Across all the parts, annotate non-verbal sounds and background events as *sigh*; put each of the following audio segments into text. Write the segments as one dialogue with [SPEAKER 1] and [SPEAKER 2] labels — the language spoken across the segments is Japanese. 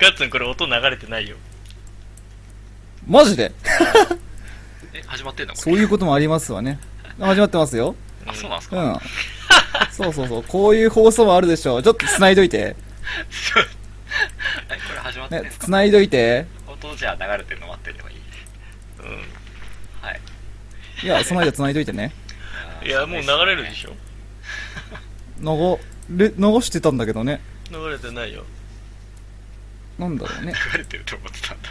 [SPEAKER 1] ガッツンこれ音流れてないよ。
[SPEAKER 2] マジで？*laughs*
[SPEAKER 3] え、始まってんの？こ
[SPEAKER 2] そういうこともありますわね。始まってますよ。
[SPEAKER 3] れ。あ、そうなんですか？
[SPEAKER 2] うん。そうそうそう。こういう放送もあるでしょう。ちょっと繋いどいて。*laughs*
[SPEAKER 3] え、これ始まってんすか？
[SPEAKER 2] 繋いどいて。
[SPEAKER 3] 音じゃあ流れてるの待ってればいい。
[SPEAKER 1] う
[SPEAKER 3] はい。
[SPEAKER 2] いや、その間繋いどいてね。
[SPEAKER 1] ん。いや、もう流れるでしょ。*laughs*
[SPEAKER 2] 流れ、流してたんだけどね。
[SPEAKER 1] 流れてないよ。
[SPEAKER 2] なんだろうね。
[SPEAKER 3] 流れてると思ってたんだ。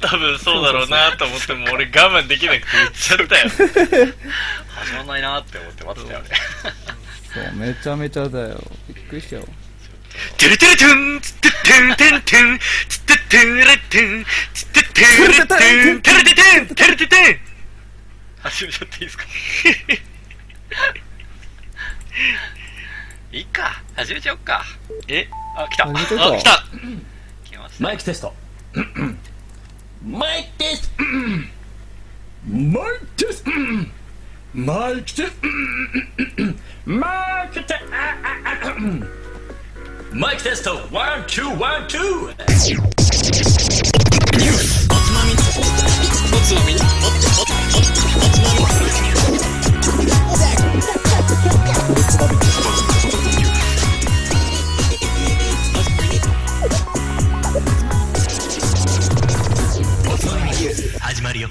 [SPEAKER 1] 多分そうだろうなと思っても俺我慢できなくて言っちゃったよ。
[SPEAKER 3] 始まんないなって思って待ってたよね。
[SPEAKER 2] そう、めちゃめちゃだよ。びっくりしたよ。
[SPEAKER 1] てるてるてんつっててんてんてんつっててんれてんつっててんれてんてるててんてるててん
[SPEAKER 3] 始めちゃっていいですかいいか。始めちゃおっか。
[SPEAKER 1] え
[SPEAKER 3] あ、来た。
[SPEAKER 1] あ、来た。
[SPEAKER 4] マイクテスト。マイクテスト。マイクテスト。マイクテスト。マイクテスト。マイクテスト。 one、two、one、two。ニュース。おつまみ。おつまみ。おつまみ。まるよ。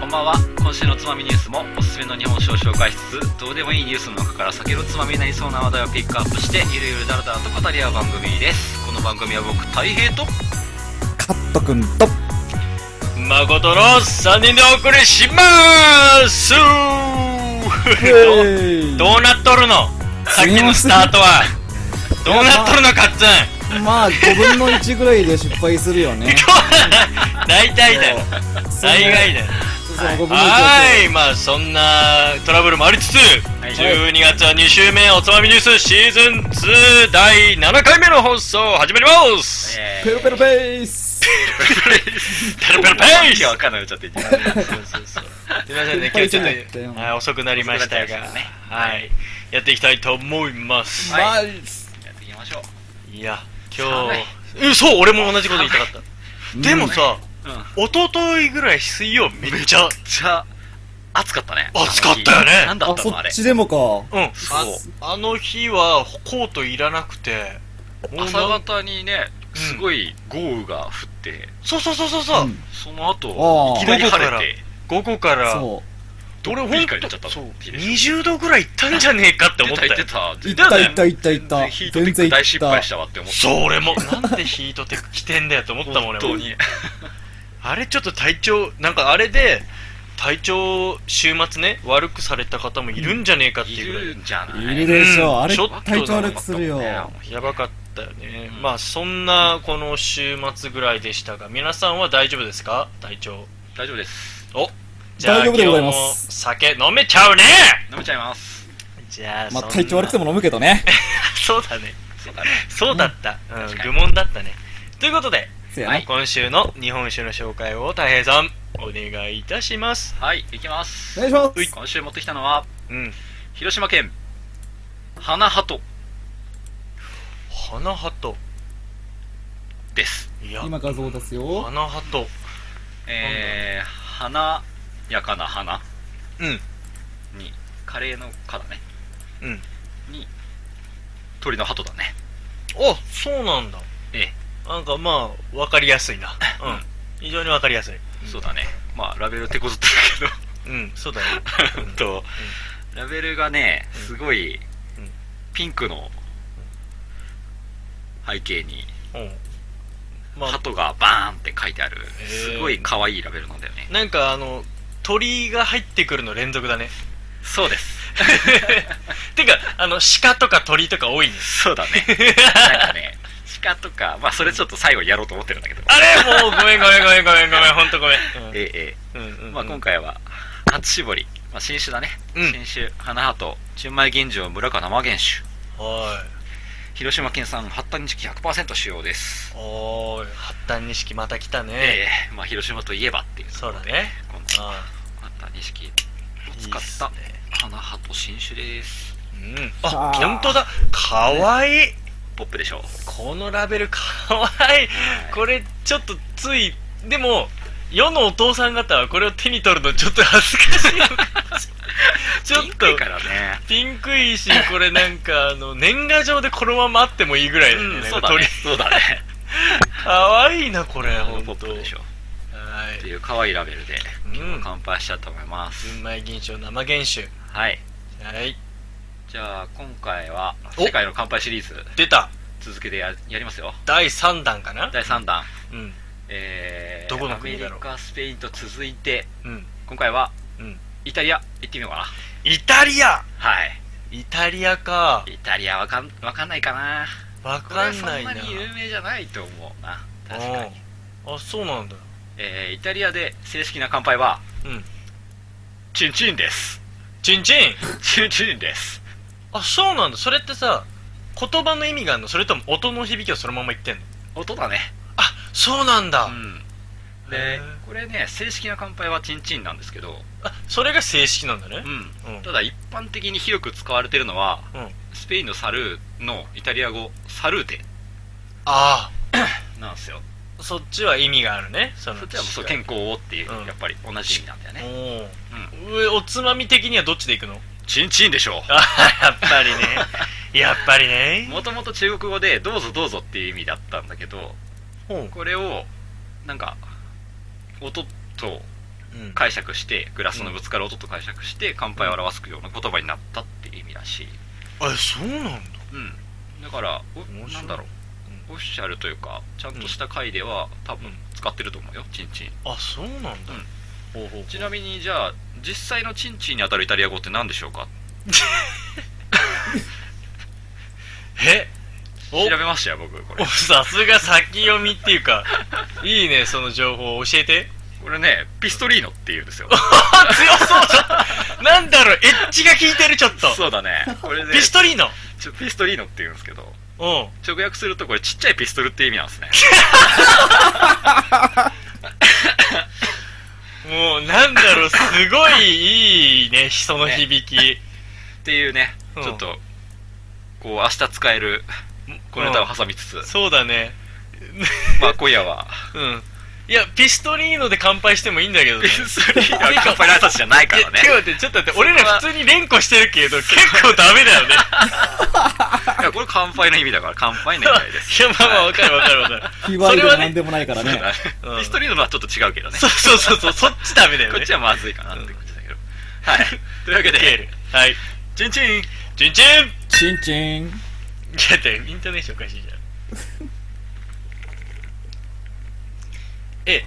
[SPEAKER 3] こんばんは。今週のつまみニュースもおすすめの日本酒を紹介しつつ、どうでもいいニュースの中から酒のつまみになりそうな話題をピックアップして、ゆるゆるだらだらと語り合う番組です。この番組は僕、たい平と、
[SPEAKER 2] カットくんと、
[SPEAKER 1] 誠の3人でお送りしま
[SPEAKER 2] ーイ
[SPEAKER 1] どうなっとるの？さっきのスタートはどうなっとるのカッツン？
[SPEAKER 2] まあ、5分の1ぐらいで失敗するよね。*laughs*
[SPEAKER 1] 大体だよ。大概だよ。
[SPEAKER 2] その5分の1
[SPEAKER 1] はい。まあそんなトラブルもありつつ、12月は2週目おつまみニュースシーズン2第7回目の放送始まります。
[SPEAKER 3] え
[SPEAKER 2] ペロペロペース
[SPEAKER 1] ペロペロペ
[SPEAKER 3] ー、
[SPEAKER 1] ース
[SPEAKER 3] わかんない歌って言って
[SPEAKER 1] そうそうそうすいませんね今日ちょっと、遅くなりましたがはいやっていきたいと思います、
[SPEAKER 3] やっていきましょう。
[SPEAKER 1] いや今日。うんそう俺も同じこと言いたかった。でもさ
[SPEAKER 3] うん。
[SPEAKER 1] 一昨日ぐらい水曜めっちゃ
[SPEAKER 3] じゃあ、暑かったね。
[SPEAKER 1] 暑かったよね。
[SPEAKER 3] なんだ
[SPEAKER 2] あ、
[SPEAKER 3] ったのあれ
[SPEAKER 2] そっ。ちでもか。
[SPEAKER 1] うん。
[SPEAKER 3] そう。
[SPEAKER 1] ああの日はコートいらなくて
[SPEAKER 3] 朝方にね、すごい豪雨が降って、
[SPEAKER 1] そうそうそうそうそう、
[SPEAKER 2] うん。
[SPEAKER 3] その後、いきなり晴れて、
[SPEAKER 1] 午後から
[SPEAKER 3] どっぷり
[SPEAKER 1] ほんと
[SPEAKER 3] 光出ちゃった
[SPEAKER 1] そう
[SPEAKER 3] の
[SPEAKER 1] 20度ぐらいいったんじゃねえかって思った。
[SPEAKER 2] いったいったいったいった。
[SPEAKER 3] ヒートテック
[SPEAKER 2] 全然いった。
[SPEAKER 3] 大失敗したわって思った。
[SPEAKER 1] そう俺もなんでヒートテック着てんだよって思ったもん俺も。*laughs* あれちょっと体調なんかあれで体調週末ね悪くされた方もいるんじゃねえかって
[SPEAKER 3] い
[SPEAKER 1] いうぐらい、
[SPEAKER 3] るんじゃない？
[SPEAKER 2] いるでしょ。あれ
[SPEAKER 1] うんちょっと、
[SPEAKER 2] 体調悪くするよ。
[SPEAKER 1] やばかったよね、
[SPEAKER 3] うん
[SPEAKER 1] まあそんなこの週末ぐらいでしたが皆さんは大丈夫ですか？体調
[SPEAKER 3] 大丈夫です。
[SPEAKER 1] おじゃあ
[SPEAKER 2] 大丈夫でございます。
[SPEAKER 1] 酒飲めちゃうね。
[SPEAKER 3] 飲めちゃいます。
[SPEAKER 1] じゃあ
[SPEAKER 2] まあ、体調悪くても飲むけど *laughs* ね。
[SPEAKER 1] そうだね。
[SPEAKER 3] そうだ
[SPEAKER 1] った、うん。愚問だったね。ということで。
[SPEAKER 3] はい
[SPEAKER 1] 今週の日本酒の紹介をた平さんお願いいたします。
[SPEAKER 3] はい、いきます。
[SPEAKER 2] お願いします。
[SPEAKER 3] 今週持ってきたのは、
[SPEAKER 1] うん。
[SPEAKER 3] 広島県、花鳩。
[SPEAKER 1] 花鳩。
[SPEAKER 3] です。
[SPEAKER 1] いや。
[SPEAKER 2] 今画像出すよ。
[SPEAKER 1] 花鳩。
[SPEAKER 3] えー、華やかな花。
[SPEAKER 1] うん。
[SPEAKER 3] に、カレーの花だね。
[SPEAKER 1] うん。
[SPEAKER 3] に、鳥の鳩だね。
[SPEAKER 1] あそうなんだ。
[SPEAKER 3] え
[SPEAKER 1] なんかまあ分かりやすいな。*laughs* うん。非常に分かりやすい。
[SPEAKER 3] え、そうだね。まあ、ラベル手こずってる
[SPEAKER 1] うん。そうだね
[SPEAKER 3] けど、うん。*laughs* と、ラベルがね、すごい
[SPEAKER 1] うん、
[SPEAKER 3] ピンクの背景に、
[SPEAKER 1] うん。まあ
[SPEAKER 3] 鳩がバーンって書いてある、すごい可愛いラベルなんだよね。
[SPEAKER 1] なんかあの鳥が入ってくるの連続だね
[SPEAKER 3] そうです。*laughs*
[SPEAKER 1] てかあの鹿とか鳥とか多いね
[SPEAKER 3] そうだね。*laughs* なんかね、鹿とか、まあそれちょっと最後にやろうと思ってるんだけど。
[SPEAKER 1] あれ？もうごめんごめんごめんごめんごめんほんとごめん、うん
[SPEAKER 3] えええ
[SPEAKER 1] うんうんうん
[SPEAKER 3] え。まあ今回は、初搾り。まあ新酒だね。
[SPEAKER 1] うん
[SPEAKER 3] 新酒、花鳩、純米吟醸村か生原酒。
[SPEAKER 1] は
[SPEAKER 3] 広島県産八谷錦100%使用です。
[SPEAKER 1] いおーい。八谷錦また来たね、
[SPEAKER 3] ええ。まあ広島といえばっていう。
[SPEAKER 1] そうだね。
[SPEAKER 3] この
[SPEAKER 1] あ
[SPEAKER 3] 八谷錦を使
[SPEAKER 1] っ
[SPEAKER 3] った花鳩新酒です。
[SPEAKER 1] うん。
[SPEAKER 2] あ。
[SPEAKER 1] 本当だ。かわいい。
[SPEAKER 3] ポップでしょ。
[SPEAKER 1] このラベルかわいい。これ、ちょっとつい、でも、世のお父さん方はこれを手に取るのちょっと恥ずかしいのかもしれない。*laughs* ちょっと
[SPEAKER 3] ピンクい、からね
[SPEAKER 1] ピンクいし、これなんか、あの、*laughs* 年賀状でこのままあってもいいぐらいだよね。
[SPEAKER 3] うんそうだねそうだね
[SPEAKER 1] かわいいな、これ、ほんと。
[SPEAKER 3] でしょ
[SPEAKER 1] はい。
[SPEAKER 3] っていう可愛いラベルで
[SPEAKER 1] うん
[SPEAKER 3] 今日乾杯しちゃうと思います、
[SPEAKER 1] 純米銀賞生原酒。
[SPEAKER 3] はい
[SPEAKER 1] はい。
[SPEAKER 3] じゃあ今回は
[SPEAKER 1] お
[SPEAKER 3] 世界の乾杯シリーズ
[SPEAKER 1] 出た
[SPEAKER 3] 続けてややりますよ
[SPEAKER 1] 第3弾かな
[SPEAKER 3] 第3弾
[SPEAKER 1] うん。
[SPEAKER 3] えー、
[SPEAKER 1] どこの国だろう
[SPEAKER 3] アメリカスペインと続いて
[SPEAKER 1] うん。
[SPEAKER 3] 今回は
[SPEAKER 1] うん。
[SPEAKER 3] イタリア行ってみようかな。
[SPEAKER 1] イタリア？
[SPEAKER 3] はい。
[SPEAKER 1] イタリアか。
[SPEAKER 3] イタリアわかんわかんないかな。
[SPEAKER 1] わかんなんいな。
[SPEAKER 3] なに有名じゃないと思うな。確かに。
[SPEAKER 1] う。んあ、そうなんだ。
[SPEAKER 3] えー、イタリアで正式な乾杯は
[SPEAKER 1] うん。
[SPEAKER 3] チンチンです。
[SPEAKER 1] チンチン？*laughs*
[SPEAKER 3] チンチンです。
[SPEAKER 1] あ、そうなんだ。それってさ、言葉の意味があるの？それとも音の響きをそのまま言ってんの？
[SPEAKER 3] 音だね。
[SPEAKER 1] あ、そうなんだ。
[SPEAKER 3] うんでこれね正式な乾杯はチンチンなんですけど。
[SPEAKER 1] あ、それが正式なんだね。
[SPEAKER 3] う。ん。
[SPEAKER 1] うん。
[SPEAKER 3] ただ一般的に広く使われてるのは
[SPEAKER 1] うん。
[SPEAKER 3] スペインのサルーのイタリア語サルーテ
[SPEAKER 1] あ。*coughs*
[SPEAKER 3] なんですよ。
[SPEAKER 1] あ、そっちは意味があるね。そ
[SPEAKER 3] っちはそう健康をっていう、
[SPEAKER 1] うん。
[SPEAKER 3] やっぱり同じ意味なんだよね。
[SPEAKER 1] おお、つまみ的にはどっちでいくの？
[SPEAKER 3] チンチンでしょ
[SPEAKER 1] あ、やっぱりね。*laughs* やっぱりね。
[SPEAKER 3] もともと中国語でどうぞどうぞっていう意味だったんだけど
[SPEAKER 1] ほ
[SPEAKER 3] これをなんか音と。解釈してグラスのぶつかる音と解釈して乾杯を表すような言葉になったっていう意味らしい。
[SPEAKER 1] あ、そうなんだ。
[SPEAKER 3] うん。だからなんだろう、オフィシャルというかちゃんとした回では多分
[SPEAKER 1] うん。
[SPEAKER 3] 使ってると思うよ。チンチン。
[SPEAKER 1] あ、そうなんだ。
[SPEAKER 3] うん。
[SPEAKER 1] ほうほう。
[SPEAKER 3] ちなみにじゃあ実際のチンチンに当たるイタリア語って何でしょうか？*laughs*
[SPEAKER 1] え？お？
[SPEAKER 3] 調べましたよ僕これ。
[SPEAKER 1] おさすが先読みっていうか、いいね、その情報。教えて。
[SPEAKER 3] これねピストリーノっていうんですよ *laughs*
[SPEAKER 1] あ、強そうなんだろう、エッジが効いてる、ちょっと。
[SPEAKER 3] そうだねこれで
[SPEAKER 1] ピストリーノ？
[SPEAKER 3] ちょピストリーノって言うんですけど
[SPEAKER 1] うん。
[SPEAKER 3] 直訳するとこれちっちゃいピストルって意味なんですね *laughs*
[SPEAKER 1] もう、なんだろう、すごいいいね、その響き。
[SPEAKER 3] っていうね
[SPEAKER 1] うん
[SPEAKER 3] ちょっとこう明日使える小ネタを挟みつつ、
[SPEAKER 1] そうだね。
[SPEAKER 3] まあ今夜は
[SPEAKER 1] うん。いや、ピストリーノで乾杯してもいいんだけどね。
[SPEAKER 3] ピストリーノは乾杯の挨拶じゃないからね
[SPEAKER 1] ちょっと待って、俺ら普通に連呼してるけど、結構ダメだよね。*laughs*
[SPEAKER 3] いやこれ乾杯の意味だから乾杯の意味です *laughs*
[SPEAKER 1] いや、まあまあ、わかるわかるわかる。
[SPEAKER 2] 卑猥でもなんでもないからね。
[SPEAKER 1] うん
[SPEAKER 3] ピストリーノのはちょっと違うけどね
[SPEAKER 1] そうそうそうそう、そっちダメだよね。
[SPEAKER 3] こっちはまずいかなって感じだけど、はい *laughs* というわけ
[SPEAKER 1] ケール
[SPEAKER 3] で。
[SPEAKER 1] はい。
[SPEAKER 3] チンチン
[SPEAKER 1] チンチン
[SPEAKER 2] チンチン。
[SPEAKER 1] いや、イントネーションおかしいじゃん。ええ、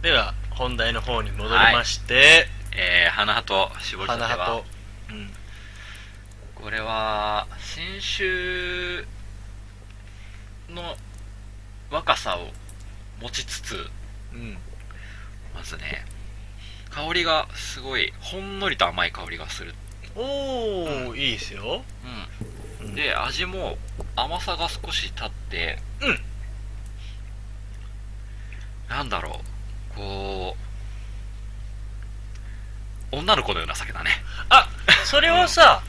[SPEAKER 1] では、本題の方に戻りまして、
[SPEAKER 3] えー、花と絞りたては
[SPEAKER 1] 花と、うん。
[SPEAKER 3] これは先週の若さを持ちつつ
[SPEAKER 1] うん。
[SPEAKER 3] まずね香りがすごいほんのりと甘い香りがする、
[SPEAKER 1] おー、いいですよ。
[SPEAKER 3] うん、で味も甘さが少し立って
[SPEAKER 1] うん
[SPEAKER 3] なんだろう。こう女の子のような酒だね。
[SPEAKER 1] あ、*laughs* それはさ、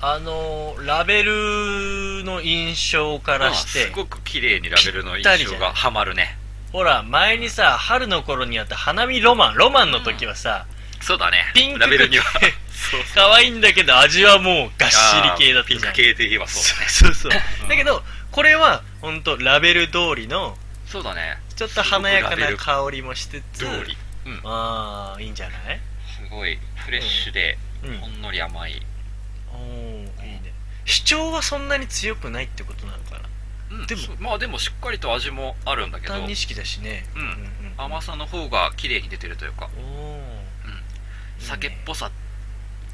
[SPEAKER 1] あのー、ラベルの印象からして
[SPEAKER 3] うん。す、ごく綺麗にラベルの印象がはまるね。
[SPEAKER 1] ほら、前にさ、春の頃にあった花見ロマン、ロマンの時はさ、
[SPEAKER 3] そうだね。
[SPEAKER 1] ピンク
[SPEAKER 3] ラベルには。
[SPEAKER 1] 系。
[SPEAKER 3] そう
[SPEAKER 1] 可愛いんだけど味はもうがっしり系だったじゃん。
[SPEAKER 3] ピンク系で言えばそうだね。
[SPEAKER 1] そうそう。
[SPEAKER 3] う。ん。
[SPEAKER 1] だけど、これは、ほんと、ラベル通りの、
[SPEAKER 3] そうだね
[SPEAKER 1] ちょっと華やかな香りもしつつ、
[SPEAKER 3] うん。
[SPEAKER 1] ああ、いいんじゃない？
[SPEAKER 3] すごいフレッシュで
[SPEAKER 1] うん。
[SPEAKER 3] ほんのり甘い、
[SPEAKER 1] おーいいね。主張はそんなに強くないってことなのかな？
[SPEAKER 3] うん
[SPEAKER 1] でも。
[SPEAKER 3] まあでもしっかりと味もあるんだけど。
[SPEAKER 1] 単認識だしね。
[SPEAKER 3] うん。
[SPEAKER 1] うんうん
[SPEAKER 3] 甘さの方が綺麗に出てるというか。
[SPEAKER 1] おー。いいね。
[SPEAKER 3] 酒っぽさ。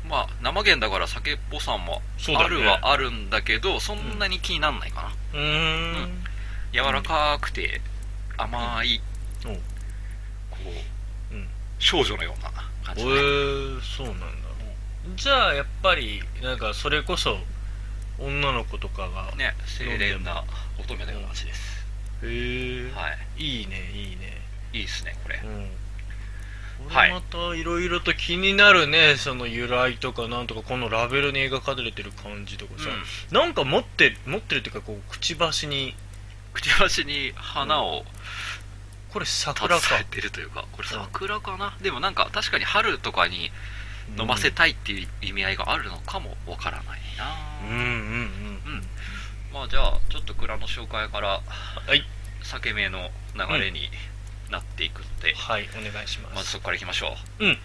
[SPEAKER 3] まあ生源だから酒っぽさもあるはあるんだけどそんなに気になんないかな、
[SPEAKER 1] うーん。
[SPEAKER 3] 柔らかくて甘い、
[SPEAKER 1] うん。
[SPEAKER 3] こう、
[SPEAKER 1] うん。
[SPEAKER 3] 少女のような感
[SPEAKER 1] え
[SPEAKER 3] じだね、
[SPEAKER 1] ー、そうなんだ。じゃあ、やっぱり、なんか、それこそ、女の子とかが、
[SPEAKER 3] ね清廉な乙女のような味です、
[SPEAKER 1] へえ、
[SPEAKER 3] はい。
[SPEAKER 1] いいね、いいね。
[SPEAKER 3] いいですねこれ。
[SPEAKER 1] うん。これまたいろいろと気になるねその由来とかなんとかこのラベルに描かれてる感じとかさ、なんか持って持ってるっていうかこうくちばしに
[SPEAKER 3] くちばしに花を
[SPEAKER 1] これ桜か。
[SPEAKER 3] 携えてるというかこれ桜かな、でもなんか確かに春とかに飲ませたいっていう意味合いがあるのかもわからないな。
[SPEAKER 1] うんうんうん
[SPEAKER 3] うん。まあじゃあちょっと蔵の紹介から
[SPEAKER 1] はい。
[SPEAKER 3] 酒名の流れになっていくので、
[SPEAKER 1] はいお願いします。
[SPEAKER 3] まずそこからいきましょう。
[SPEAKER 1] うん。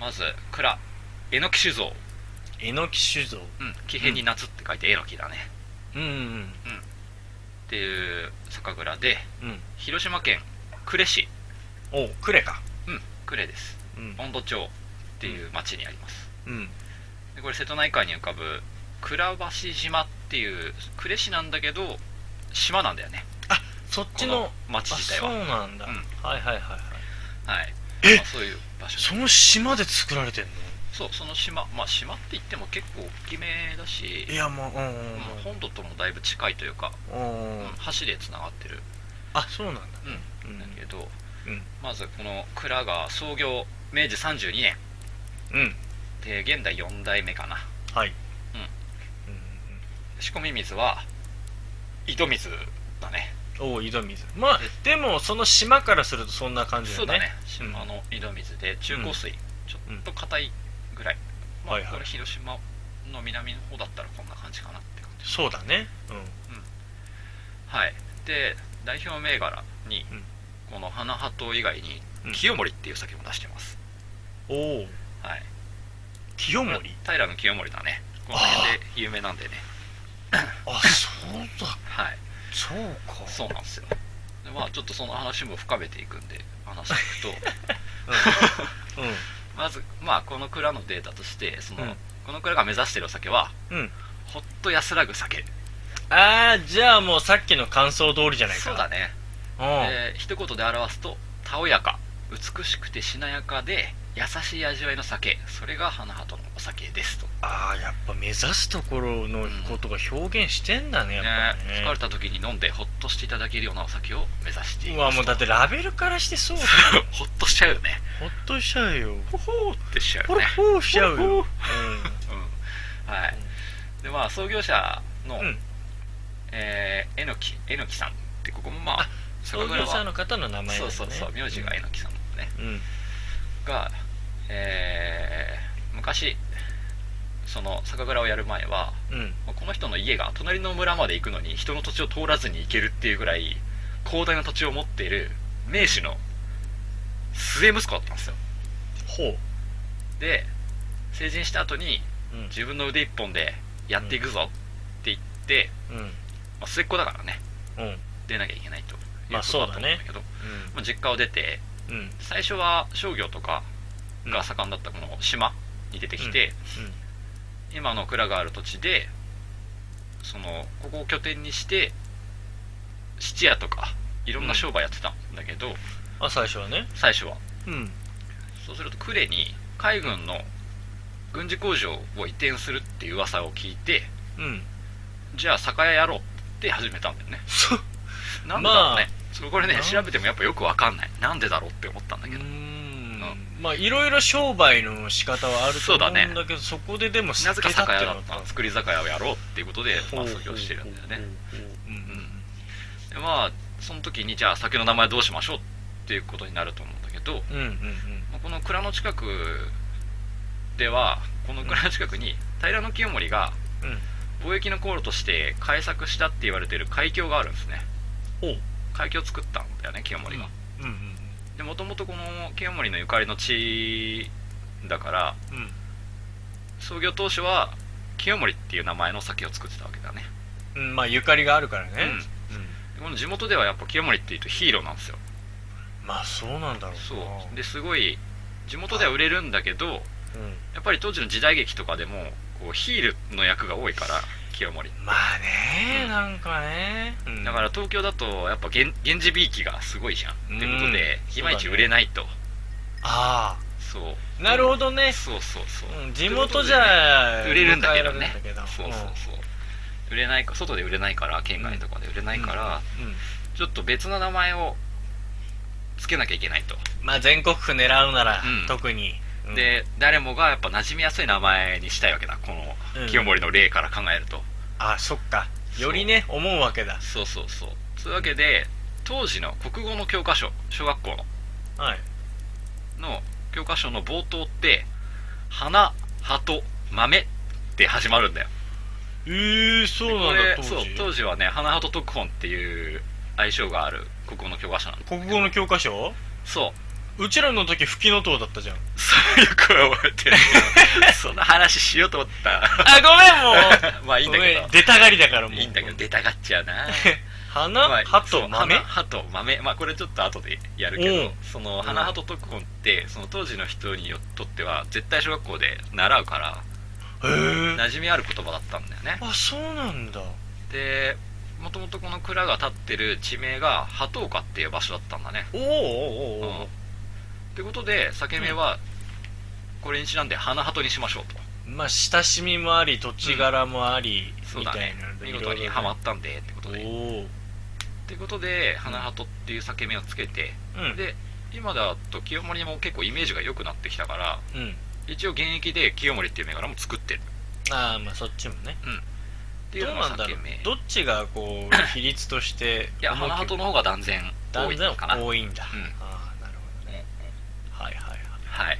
[SPEAKER 3] まず蔵えのき酒造。
[SPEAKER 1] えのき酒造。
[SPEAKER 3] うん。木偏に夏って書いてえのきだね、
[SPEAKER 1] うん。うん
[SPEAKER 3] っていう酒蔵で
[SPEAKER 1] うん。
[SPEAKER 3] 広島県呉市。
[SPEAKER 1] おクレか。
[SPEAKER 3] うん呉です。
[SPEAKER 1] うん。
[SPEAKER 3] 温度町っていう町にあります。
[SPEAKER 1] うん。
[SPEAKER 3] でこれ瀬戸内海に浮かぶ倉橋島っていう呉市なんだけど島なんだよね。
[SPEAKER 1] そっち
[SPEAKER 3] の町自体は。
[SPEAKER 1] あそうなんだ、
[SPEAKER 3] うん。
[SPEAKER 1] はいはいはいはい。
[SPEAKER 3] はい。
[SPEAKER 1] え？
[SPEAKER 3] まあ、そういう場所
[SPEAKER 1] その島で作られてんの？
[SPEAKER 3] そうその島まあ島って言っても結構大きめだし
[SPEAKER 1] いやもううんうん
[SPEAKER 3] うん。本土ともだいぶ近いというか、
[SPEAKER 1] うんうん
[SPEAKER 3] うん。橋でつながってる。
[SPEAKER 1] あそうなんだ。
[SPEAKER 3] うん。
[SPEAKER 1] うん。
[SPEAKER 3] だけど、
[SPEAKER 1] うん。
[SPEAKER 3] まずこの蔵が創業明治32年。
[SPEAKER 1] うん。
[SPEAKER 3] で現代4代目かな。
[SPEAKER 1] はい。
[SPEAKER 3] 仕込み水は井戸水だね。
[SPEAKER 1] うんおお井戸水。まあでもその島からするとそんな感じだよね。
[SPEAKER 3] そうだね。
[SPEAKER 1] うん。
[SPEAKER 3] 島の井戸水で中硬水、ちょっと硬いぐらい、まあ
[SPEAKER 1] はいはい。
[SPEAKER 3] これ広島の南の方だったらこんな感じかなって感じ。
[SPEAKER 1] そうだね。
[SPEAKER 3] はい。で代表銘柄に、
[SPEAKER 1] うん。
[SPEAKER 3] この花鳩以外に
[SPEAKER 1] うん。
[SPEAKER 3] 清盛っていう酒も出してます、
[SPEAKER 1] うんおお
[SPEAKER 3] はい。
[SPEAKER 1] 清盛？
[SPEAKER 3] 平の清盛だね。この辺で有名なんでね。
[SPEAKER 1] あそうだ。*laughs*
[SPEAKER 3] はい。
[SPEAKER 1] そうか。
[SPEAKER 3] そうなんですよ。でまあちょっとその話も深めていくんで話していくと。*laughs*
[SPEAKER 1] うん
[SPEAKER 3] まずまあこの蔵のデータとしてその、
[SPEAKER 1] うん。
[SPEAKER 3] この蔵が目指してるお酒は
[SPEAKER 1] うん。うん
[SPEAKER 3] ほっと安らぐ酒。
[SPEAKER 1] ああじゃあもうさっきの感想通りじゃないか。
[SPEAKER 3] そうだね。
[SPEAKER 1] うん。
[SPEAKER 3] えー一言で表すとたおやか美しくてしなやかで優しい味わいの酒。それが花鳩のお酒ですと。
[SPEAKER 1] ああやっぱ目指すところのことが表現してんだねやっぱりね。
[SPEAKER 3] 疲れた時に飲んでほっとしていただけるようなお酒を目指して。いうます
[SPEAKER 1] わもうだってラベルからしてそうだよ。*laughs*
[SPEAKER 3] ほっとしちゃうよね。
[SPEAKER 1] ほっとしちゃうよ。
[SPEAKER 3] ほほーってしちゃうよね。
[SPEAKER 1] ほーしちゃうよ。
[SPEAKER 3] うん。はい。でまあ創業者の、
[SPEAKER 1] うん。
[SPEAKER 3] えーえのきえのきさんってここもまあ
[SPEAKER 1] あ創業者の方の名前ね。
[SPEAKER 3] そうそうそう。名字がえのきさんね、
[SPEAKER 1] うん
[SPEAKER 3] が、えー昔その酒蔵をやる前は
[SPEAKER 1] うん。
[SPEAKER 3] この人の家が隣の村まで行くのに人の土地を通らずに行けるっていうぐらい広大な土地を持っている名士の末息子だったんですよ。
[SPEAKER 1] ほ
[SPEAKER 3] で成人した後に
[SPEAKER 1] ううん。
[SPEAKER 3] 自分の腕一本でやっていくぞって言って、
[SPEAKER 1] うん。
[SPEAKER 3] まあ、末っ子だからね。
[SPEAKER 1] うん。
[SPEAKER 3] 出なきゃいけないという
[SPEAKER 1] まあ
[SPEAKER 3] ことだと思うんだけど、まあ、実家を出て
[SPEAKER 1] うん。うん
[SPEAKER 3] 最初は商業とかが盛んだったこの島に出てきて、今の蔵がある土地でそのここを拠点にして質屋とかいろんな商売やってたんだけど、
[SPEAKER 1] あ最初はね。
[SPEAKER 3] 最初は。
[SPEAKER 1] うん。
[SPEAKER 3] そうすると呉に海軍の軍事工場を移転するっていう噂を聞いて
[SPEAKER 1] うん。
[SPEAKER 3] じゃあ酒屋やろうって始めたんだよね。なんでだろうね、
[SPEAKER 1] まあ
[SPEAKER 3] それこれね調べてもやっぱよくわかんない。なんでだろうって思ったんだけど、
[SPEAKER 1] まあいろいろ商売の仕方はあると
[SPEAKER 3] そうだね
[SPEAKER 1] 思うんだけどそこででも
[SPEAKER 3] なぜか酒屋だ
[SPEAKER 1] の
[SPEAKER 3] ったの作り酒屋をやろうっていうことで、まあ、創業してるんだよね。
[SPEAKER 1] うん
[SPEAKER 3] でまあその時にじゃあ酒の名前どうしましょうっていうことになると思うんだけど、
[SPEAKER 1] うんうんうん。
[SPEAKER 3] まあこの蔵の近くではこの蔵の近くに平清盛が
[SPEAKER 1] うん。
[SPEAKER 3] 貿易の航路として開削したって言われてる海峡があるんですね。
[SPEAKER 1] おう
[SPEAKER 3] 海峡を作ったんだよね清盛が、
[SPEAKER 1] うん。うん
[SPEAKER 3] でもともとこの清盛のゆかりの地だから
[SPEAKER 1] うん。
[SPEAKER 3] 創業当初は清盛っていう名前の酒を作ってたわけだね。
[SPEAKER 1] うんうんまあゆかりがあるからね。
[SPEAKER 3] うん。でこの地元ではやっぱ清盛っていうとヒーローなんですよ。
[SPEAKER 1] まあそうなんだろうな。
[SPEAKER 3] そう。ですごい地元では売れるんだけど
[SPEAKER 1] うん。
[SPEAKER 3] やっぱり当時の時代劇とかでもこうヒールの役が多いから清盛。
[SPEAKER 1] まあねなんかね。うん。
[SPEAKER 3] だから東京だとやっぱ源源氏びいきがすごいじゃん。っていうことで
[SPEAKER 1] うん
[SPEAKER 3] いまいち売れないと。
[SPEAKER 1] あ
[SPEAKER 3] そう。
[SPEAKER 1] あなるほどね。
[SPEAKER 3] そうそうそう。
[SPEAKER 1] うん地元じゃ
[SPEAKER 3] 売れるんだけどね。そうそうそう。売れないか外で売れないから県外とかで売れないから、
[SPEAKER 1] うん。
[SPEAKER 3] ちょっと別の名前をつけなきゃいけないと、
[SPEAKER 1] まあ全国区狙うなら、
[SPEAKER 3] うん。
[SPEAKER 1] 特に。うん、
[SPEAKER 3] で誰もがやっぱ馴染みやすい名前にしたいわけだこの
[SPEAKER 1] うん。
[SPEAKER 3] 清盛の例から考えると、
[SPEAKER 1] あ、そっか。よりね、思うわけだ。
[SPEAKER 3] そうそうそうそういうわけで当時の国語の教科書小学校の
[SPEAKER 1] はい。
[SPEAKER 3] の教科書の冒頭って花鳩豆って始まるんだよ
[SPEAKER 1] えー、そうなんだ、当時。
[SPEAKER 3] そう当時はね花鳩特本っていう愛称がある国語の教科書なんだ
[SPEAKER 1] 国語の教科書？
[SPEAKER 3] そう
[SPEAKER 1] うちらの時、吹きの塔だったじゃん。
[SPEAKER 3] そういう声覚えて。るその話しようと思った。
[SPEAKER 1] あ、ごめん、もう。*laughs*
[SPEAKER 3] まあいいんだけど。
[SPEAKER 1] 出たがりだからもう。
[SPEAKER 3] いいんだけど出たがっちゃうな。
[SPEAKER 1] 花、
[SPEAKER 3] まあ
[SPEAKER 1] 葉
[SPEAKER 3] そう
[SPEAKER 1] と豆
[SPEAKER 3] と豆。まあこれちょっと後でやるけど
[SPEAKER 1] うん。
[SPEAKER 3] その花葉と特本ってその当時の人にとっては絶対小学校で習うから。馴染みある言葉だったんだよね。
[SPEAKER 1] あ、そうなんだ。
[SPEAKER 3] でもともとこの蔵が建ってる地名が鳩岡っていう場所だったんだね。
[SPEAKER 1] おーおーおーおー
[SPEAKER 3] ってことで酒名はこれにちなんで花鳩にしましょうと
[SPEAKER 1] まあ、親しみもあり、土地柄もあり、みたいなので
[SPEAKER 3] 見事にはまったんでってことで
[SPEAKER 1] おお
[SPEAKER 3] ってことで花鳩っていう酒名をつけて
[SPEAKER 1] うん。
[SPEAKER 3] で今だと清盛も結構イメージが良くなってきたから
[SPEAKER 1] うん。
[SPEAKER 3] 一応現役で清盛っていう銘柄も作ってる
[SPEAKER 1] ああ、まあそっちもね。
[SPEAKER 3] っていうのが
[SPEAKER 1] どうなんだろ
[SPEAKER 3] 酒名
[SPEAKER 1] う。どっちがこう、*laughs* 比率として、
[SPEAKER 3] いや花鳩の方が断然多いかな
[SPEAKER 1] 多いんだ。
[SPEAKER 3] うん。
[SPEAKER 1] はいはいは
[SPEAKER 3] はい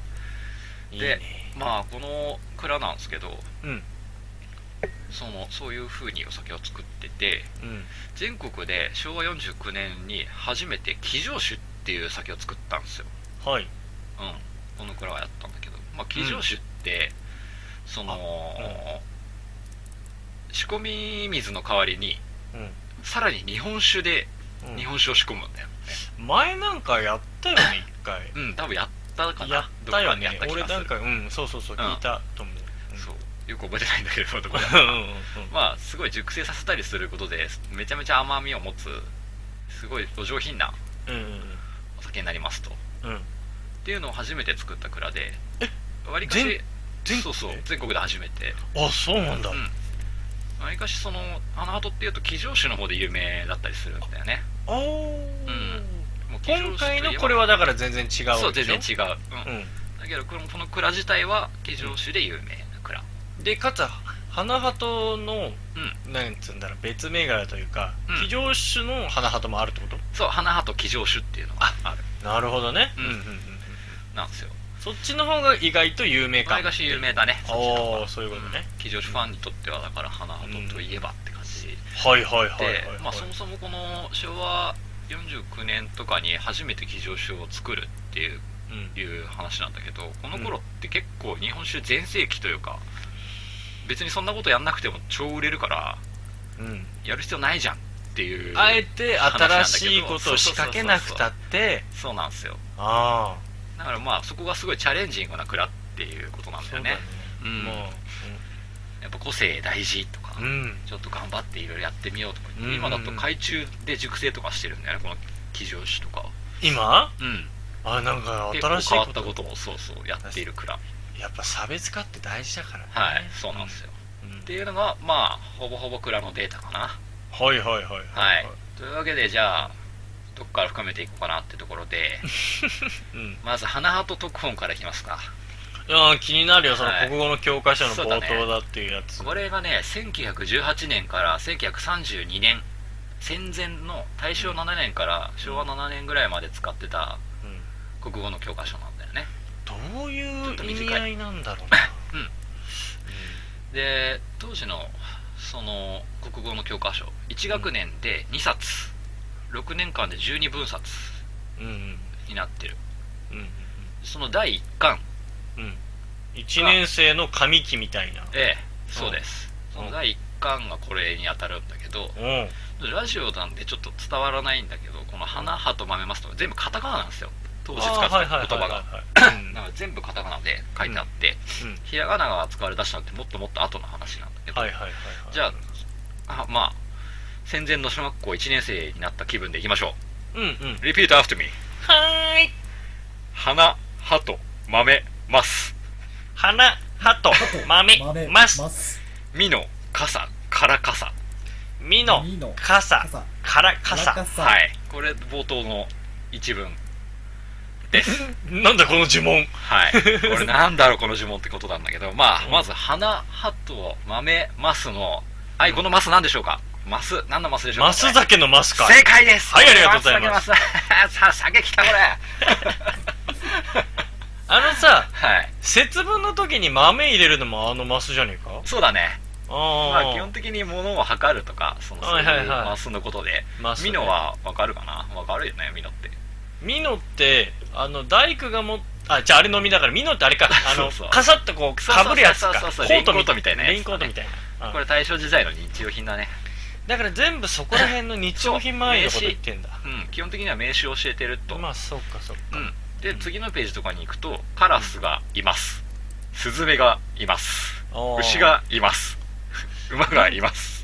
[SPEAKER 1] い。いい
[SPEAKER 3] で
[SPEAKER 1] ね。
[SPEAKER 3] まあこの蔵なんですけど
[SPEAKER 1] うん。
[SPEAKER 3] そのそういう風にお酒を作ってて
[SPEAKER 1] うん。
[SPEAKER 3] 全国で昭和49年に初めて騎乗酒っていう酒を作ったんですよ
[SPEAKER 1] はい。
[SPEAKER 3] うんこの蔵はやったんだけどまあ騎乗酒って、その、仕込み水の代わりに
[SPEAKER 1] うん。
[SPEAKER 3] さらに日本酒で
[SPEAKER 1] うん。
[SPEAKER 3] 日本酒を仕込むんだよね。
[SPEAKER 1] 前なんかやったよね、一回。
[SPEAKER 3] うん、多分やったかな。
[SPEAKER 1] やったよね。俺なんかうんそうそうそう
[SPEAKER 3] うん。
[SPEAKER 1] 聞いたと思う、
[SPEAKER 3] そう。よく覚えてないんだけどどこで
[SPEAKER 1] うんうんうん
[SPEAKER 3] まあすごい熟成させたりすることでめちゃめちゃ甘みを持つすごいお上品な
[SPEAKER 1] うんうん
[SPEAKER 3] お酒になりますと。っ
[SPEAKER 1] うん。うん
[SPEAKER 3] ていうのを初めて作った蔵でわりか
[SPEAKER 1] 全
[SPEAKER 3] し
[SPEAKER 1] 全
[SPEAKER 3] そうそう全国で初めて。
[SPEAKER 1] あそうなんだ、
[SPEAKER 3] うんわりかしその花鳩っていうと騎乗酒の方で有名だったりするんだよね。
[SPEAKER 1] おー。
[SPEAKER 3] もう騎乗酒といえば。
[SPEAKER 1] 今回のこれはだから全然違うわ
[SPEAKER 3] そう
[SPEAKER 1] けでしょ？
[SPEAKER 3] 全然違う、うん。
[SPEAKER 1] うん。
[SPEAKER 3] だけどこのこの蔵自体は騎乗酒で有名な蔵。
[SPEAKER 1] でかつ花鳩の
[SPEAKER 3] うん。
[SPEAKER 1] なんつうんだろう別銘柄というか
[SPEAKER 3] うん。
[SPEAKER 1] 騎乗種の花鳩もあるってこと？
[SPEAKER 3] そう花鳩騎乗酒っていうのがある。
[SPEAKER 1] なるほどね。
[SPEAKER 3] うん
[SPEAKER 1] うんうんうん。
[SPEAKER 3] なんですよ
[SPEAKER 1] そっちの方が意外と有名か。
[SPEAKER 3] 前がし有名だね。そっちの方が。
[SPEAKER 1] おおそういうことね、
[SPEAKER 3] 騎乗酒ファンにとってはだから花鳩といえばって感じ
[SPEAKER 1] はいはいはいはい、
[SPEAKER 3] で
[SPEAKER 1] はい、
[SPEAKER 3] まあそもそもこの昭和49年とかに初めて騎乗酒を作るっていう
[SPEAKER 1] うん。
[SPEAKER 3] いう話なんだけどこの頃って結構日本酒全盛期というか別にそんなことやんなくても超売れるから
[SPEAKER 1] うん。
[SPEAKER 3] やる必要ないじゃんっていう
[SPEAKER 1] あえて新しいことを仕掛けなくたって。
[SPEAKER 3] そうなんですよ。
[SPEAKER 1] あ
[SPEAKER 3] だからまあそこがすごいチャレンジングな蔵っていうことなんだよね。
[SPEAKER 1] うだね。
[SPEAKER 3] うん。
[SPEAKER 1] も
[SPEAKER 3] やっぱ個性大事とか、
[SPEAKER 1] ううん。
[SPEAKER 3] ちょっと頑張っていろいろやってみようとか、
[SPEAKER 1] うん。
[SPEAKER 3] 今だと海中で熟成とかしてるんだよねこの騎乗酒とか。
[SPEAKER 1] 今？
[SPEAKER 3] うん。
[SPEAKER 1] あなんか新しいこと。
[SPEAKER 3] 変わったことをそうそうやっている蔵。
[SPEAKER 1] やっぱ差別化って大事だからね。
[SPEAKER 3] はいそうなんですよ、
[SPEAKER 1] うん。
[SPEAKER 3] っていうのがまあほぼほぼ蔵のデータかな。
[SPEAKER 1] はいはいはい。
[SPEAKER 3] はい。というわけでじゃあどっから深めていこうかなってところで *laughs*
[SPEAKER 1] うん。
[SPEAKER 3] まず花鳩特本からいきますか。
[SPEAKER 1] い気になるよその
[SPEAKER 3] はい。
[SPEAKER 1] 国語の教科書の冒頭だっていうやつ。
[SPEAKER 3] これがね1918年から1932年戦前の大正7年から昭和7年ぐらいまで使ってた
[SPEAKER 1] うん。
[SPEAKER 3] 国語の教科書なんだよね。
[SPEAKER 1] どういう
[SPEAKER 3] と短い
[SPEAKER 1] 意味合いなんだろうな。
[SPEAKER 3] うん。で当時のその国語の教科書。1学年で2冊6年間で12分冊になってる。
[SPEAKER 1] うんうん
[SPEAKER 3] その第1巻。
[SPEAKER 1] うん。うん1年生の紙機みたいな。
[SPEAKER 3] ええそうです。
[SPEAKER 1] うん。
[SPEAKER 3] その第1巻がこれに当たるんだけど
[SPEAKER 1] うん。
[SPEAKER 3] ラジオなんでちょっと伝わらないんだけどこの「花葉と豆ます」とか全部カタカナなんですよ。当時使ってた言葉が。全部カタカナで書いてあって、
[SPEAKER 1] うん。
[SPEAKER 3] ひらがなが使われ出したのってもっともっと後の話なんだけど、
[SPEAKER 1] はいはいはいはい。
[SPEAKER 3] じゃああまあ戦前の小学校1年生になった気分でいきましょ
[SPEAKER 1] う。んうん。
[SPEAKER 3] う Repeat after me
[SPEAKER 1] はーい。
[SPEAKER 3] 花葉と豆ます。
[SPEAKER 1] 花葉と豆
[SPEAKER 2] 豆
[SPEAKER 1] ます。
[SPEAKER 2] ます。
[SPEAKER 3] みの傘から傘。
[SPEAKER 1] みの
[SPEAKER 2] みの
[SPEAKER 1] 傘
[SPEAKER 2] 傘。
[SPEAKER 1] から傘。
[SPEAKER 3] はい。これ冒頭の一文です。*laughs*
[SPEAKER 1] なんだこの呪文。
[SPEAKER 3] はい。これなんだろう *laughs* この呪文ってことなんだけど、まあ、まず、花、ハト、豆、マスの、はい、このマス何でしょうか？マス、何のマスでしょうか？
[SPEAKER 1] マス酒のマスか。
[SPEAKER 3] 正解です。
[SPEAKER 1] はいありがとうございます。
[SPEAKER 3] マス酒 *laughs* さあ、酒来たこれ。*laughs*
[SPEAKER 1] あのさ、
[SPEAKER 3] はい。
[SPEAKER 1] 節分の時に豆入れるのもあのマスじゃねえか？
[SPEAKER 3] そうだね。
[SPEAKER 1] あ
[SPEAKER 3] まあ、
[SPEAKER 1] あ
[SPEAKER 3] 基本的に物を測るとか、その、そう
[SPEAKER 1] はい
[SPEAKER 3] マスのことで、ミノはわかるかな？わかるよね、ミノって。
[SPEAKER 1] ミノって、あの、大工がも、あ、じゃああれ飲みだから、ミノってあれか、*laughs* あの、
[SPEAKER 3] そう。そう
[SPEAKER 1] カサッとこう、かぶるやつか。
[SPEAKER 3] そうそうそう
[SPEAKER 1] コート
[SPEAKER 3] みたいな
[SPEAKER 1] ンコートみたいな。うん
[SPEAKER 3] これ大正時代の日用品だね。
[SPEAKER 1] だから全部そこら辺の日用品周りのこと言ってんだ。
[SPEAKER 3] うん、基本的には名詞を教えてると。
[SPEAKER 1] まあ、そうか、そうか。
[SPEAKER 3] うん。で、次のページとかに行くと、カラスがいます。スズメがいます。
[SPEAKER 1] おー
[SPEAKER 3] 牛。がいます。*laughs* 馬がいます。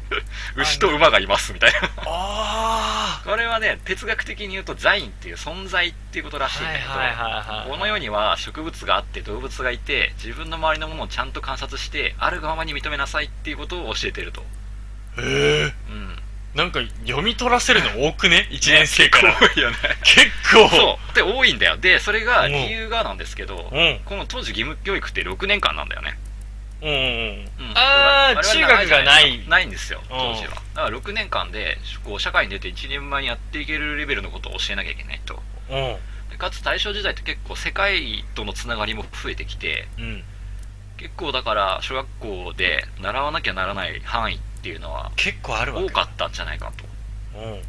[SPEAKER 3] 牛と馬がいます、みたいな。
[SPEAKER 1] あ *laughs*
[SPEAKER 3] これはね、哲学的に言うと、ザインっていう存在っていうことら
[SPEAKER 1] あ。
[SPEAKER 3] しいんだけど、
[SPEAKER 1] はいはいはいはい。
[SPEAKER 3] この世には植物があって動物がいて自分の周りのものをちゃんと観察してあるがままに認めなさいっていうことを教えてると、
[SPEAKER 1] へえ。
[SPEAKER 3] うん、
[SPEAKER 1] なんか読み取らせるの多くね ?1 年生から。
[SPEAKER 3] 結構多いよね
[SPEAKER 1] 結構。
[SPEAKER 3] そうで多いんだよでそれが理由がなんですけど、
[SPEAKER 1] うん。
[SPEAKER 3] この当時義務教育って6年間なんだよね、
[SPEAKER 1] うんうんああ、中学がない。
[SPEAKER 3] ないんですよ
[SPEAKER 1] うん
[SPEAKER 3] 当時はだから6年間でこう社会に出て一人前にやっていけるレベルのことを教えなきゃいけないと
[SPEAKER 1] うん。
[SPEAKER 3] でかつ大正時代って結構世界とのつながりも増えてきて
[SPEAKER 1] うん。
[SPEAKER 3] 結構だから小学校で習わなきゃならない範囲っていうのは
[SPEAKER 1] 結構あるわけ。
[SPEAKER 3] 多かったんじゃないかと、
[SPEAKER 1] うん。
[SPEAKER 3] うん、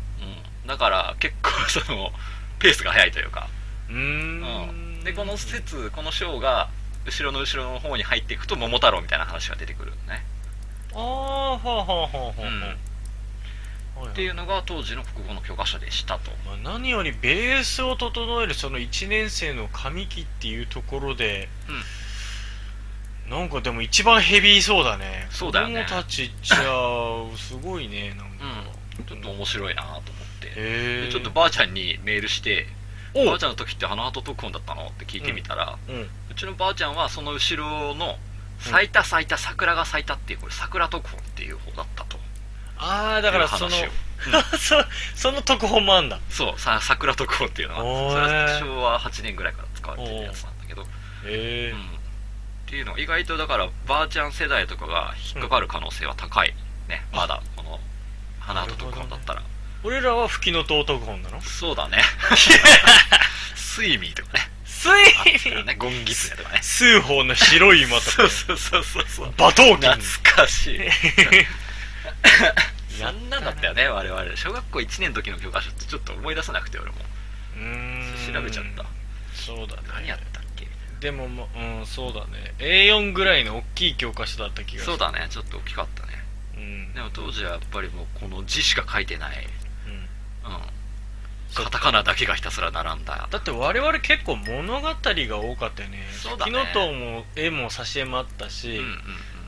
[SPEAKER 3] だから結構その *laughs* ペースが速いというか、
[SPEAKER 1] う
[SPEAKER 3] ん。
[SPEAKER 1] ん。
[SPEAKER 3] でこの説この章が後ろの後ろの方に入っていくと桃太郎みたいな話が出てくるのね。
[SPEAKER 1] ああ、はあはあはあはあ。
[SPEAKER 3] うっていうのが当時の国語の教科書でしたと。
[SPEAKER 1] まあ何よりベースを整えるその1年生の上期っていうところで、なんかでも一番ヘビーそうだね。
[SPEAKER 3] そうだよね。
[SPEAKER 1] 子供たちじゃあすごいね *laughs* なんか、
[SPEAKER 3] うん。ちょっと面白いなと思って。
[SPEAKER 1] へえ
[SPEAKER 3] でちょっとばあちゃんにメールして「
[SPEAKER 1] お
[SPEAKER 3] ばあちゃんの時って花鳩特訓だったの?」って聞いてみたら、
[SPEAKER 1] うん
[SPEAKER 3] うちのばあちゃんはその後ろの咲いた咲いた桜が咲いたっていうこれ桜特訓っていう方だったと。
[SPEAKER 1] ああだからその *laughs* そその特報もあんだ。
[SPEAKER 3] そうさ桜特訓っていうのはそれは昭和8年ぐらいから使われてるやつなんだけど、
[SPEAKER 1] へえ
[SPEAKER 3] うん、っていうのが意外とだからばあちゃん世代とかが引っかかる可能性は高いね、まだこの花と特訓だったら、
[SPEAKER 1] 俺らは吹きの塔特本なの？
[SPEAKER 3] そうだね。*laughs* スイミーとかね。
[SPEAKER 1] スイ
[SPEAKER 3] たよね。ゴンギツネとかね。
[SPEAKER 1] 数歩の白い馬とか
[SPEAKER 3] そうそうそうそうそう。
[SPEAKER 1] 馬頭
[SPEAKER 3] 懐
[SPEAKER 1] 琴
[SPEAKER 3] かしい。そんなんだったよね。我々小学校1年の時の教科書ってちょっと思い出さなくて俺も。
[SPEAKER 1] うーん。
[SPEAKER 3] 調べちゃった。
[SPEAKER 1] そうだね。
[SPEAKER 3] 何やった？
[SPEAKER 1] でももううんそうだね。A4 ぐらいの大きい教科書だった気がする。
[SPEAKER 3] そうだね。ちょっと大きかったね。
[SPEAKER 1] うん。
[SPEAKER 3] でも当時はやっぱりもうこの字しか書いてない。
[SPEAKER 1] うん。
[SPEAKER 3] うん。カタカナだけがひたすら並んだ。
[SPEAKER 1] だって我々結構物語が多かったよね。
[SPEAKER 3] そうだね。
[SPEAKER 1] 昨日とも絵も挿絵もあったし、
[SPEAKER 3] うんうんうん。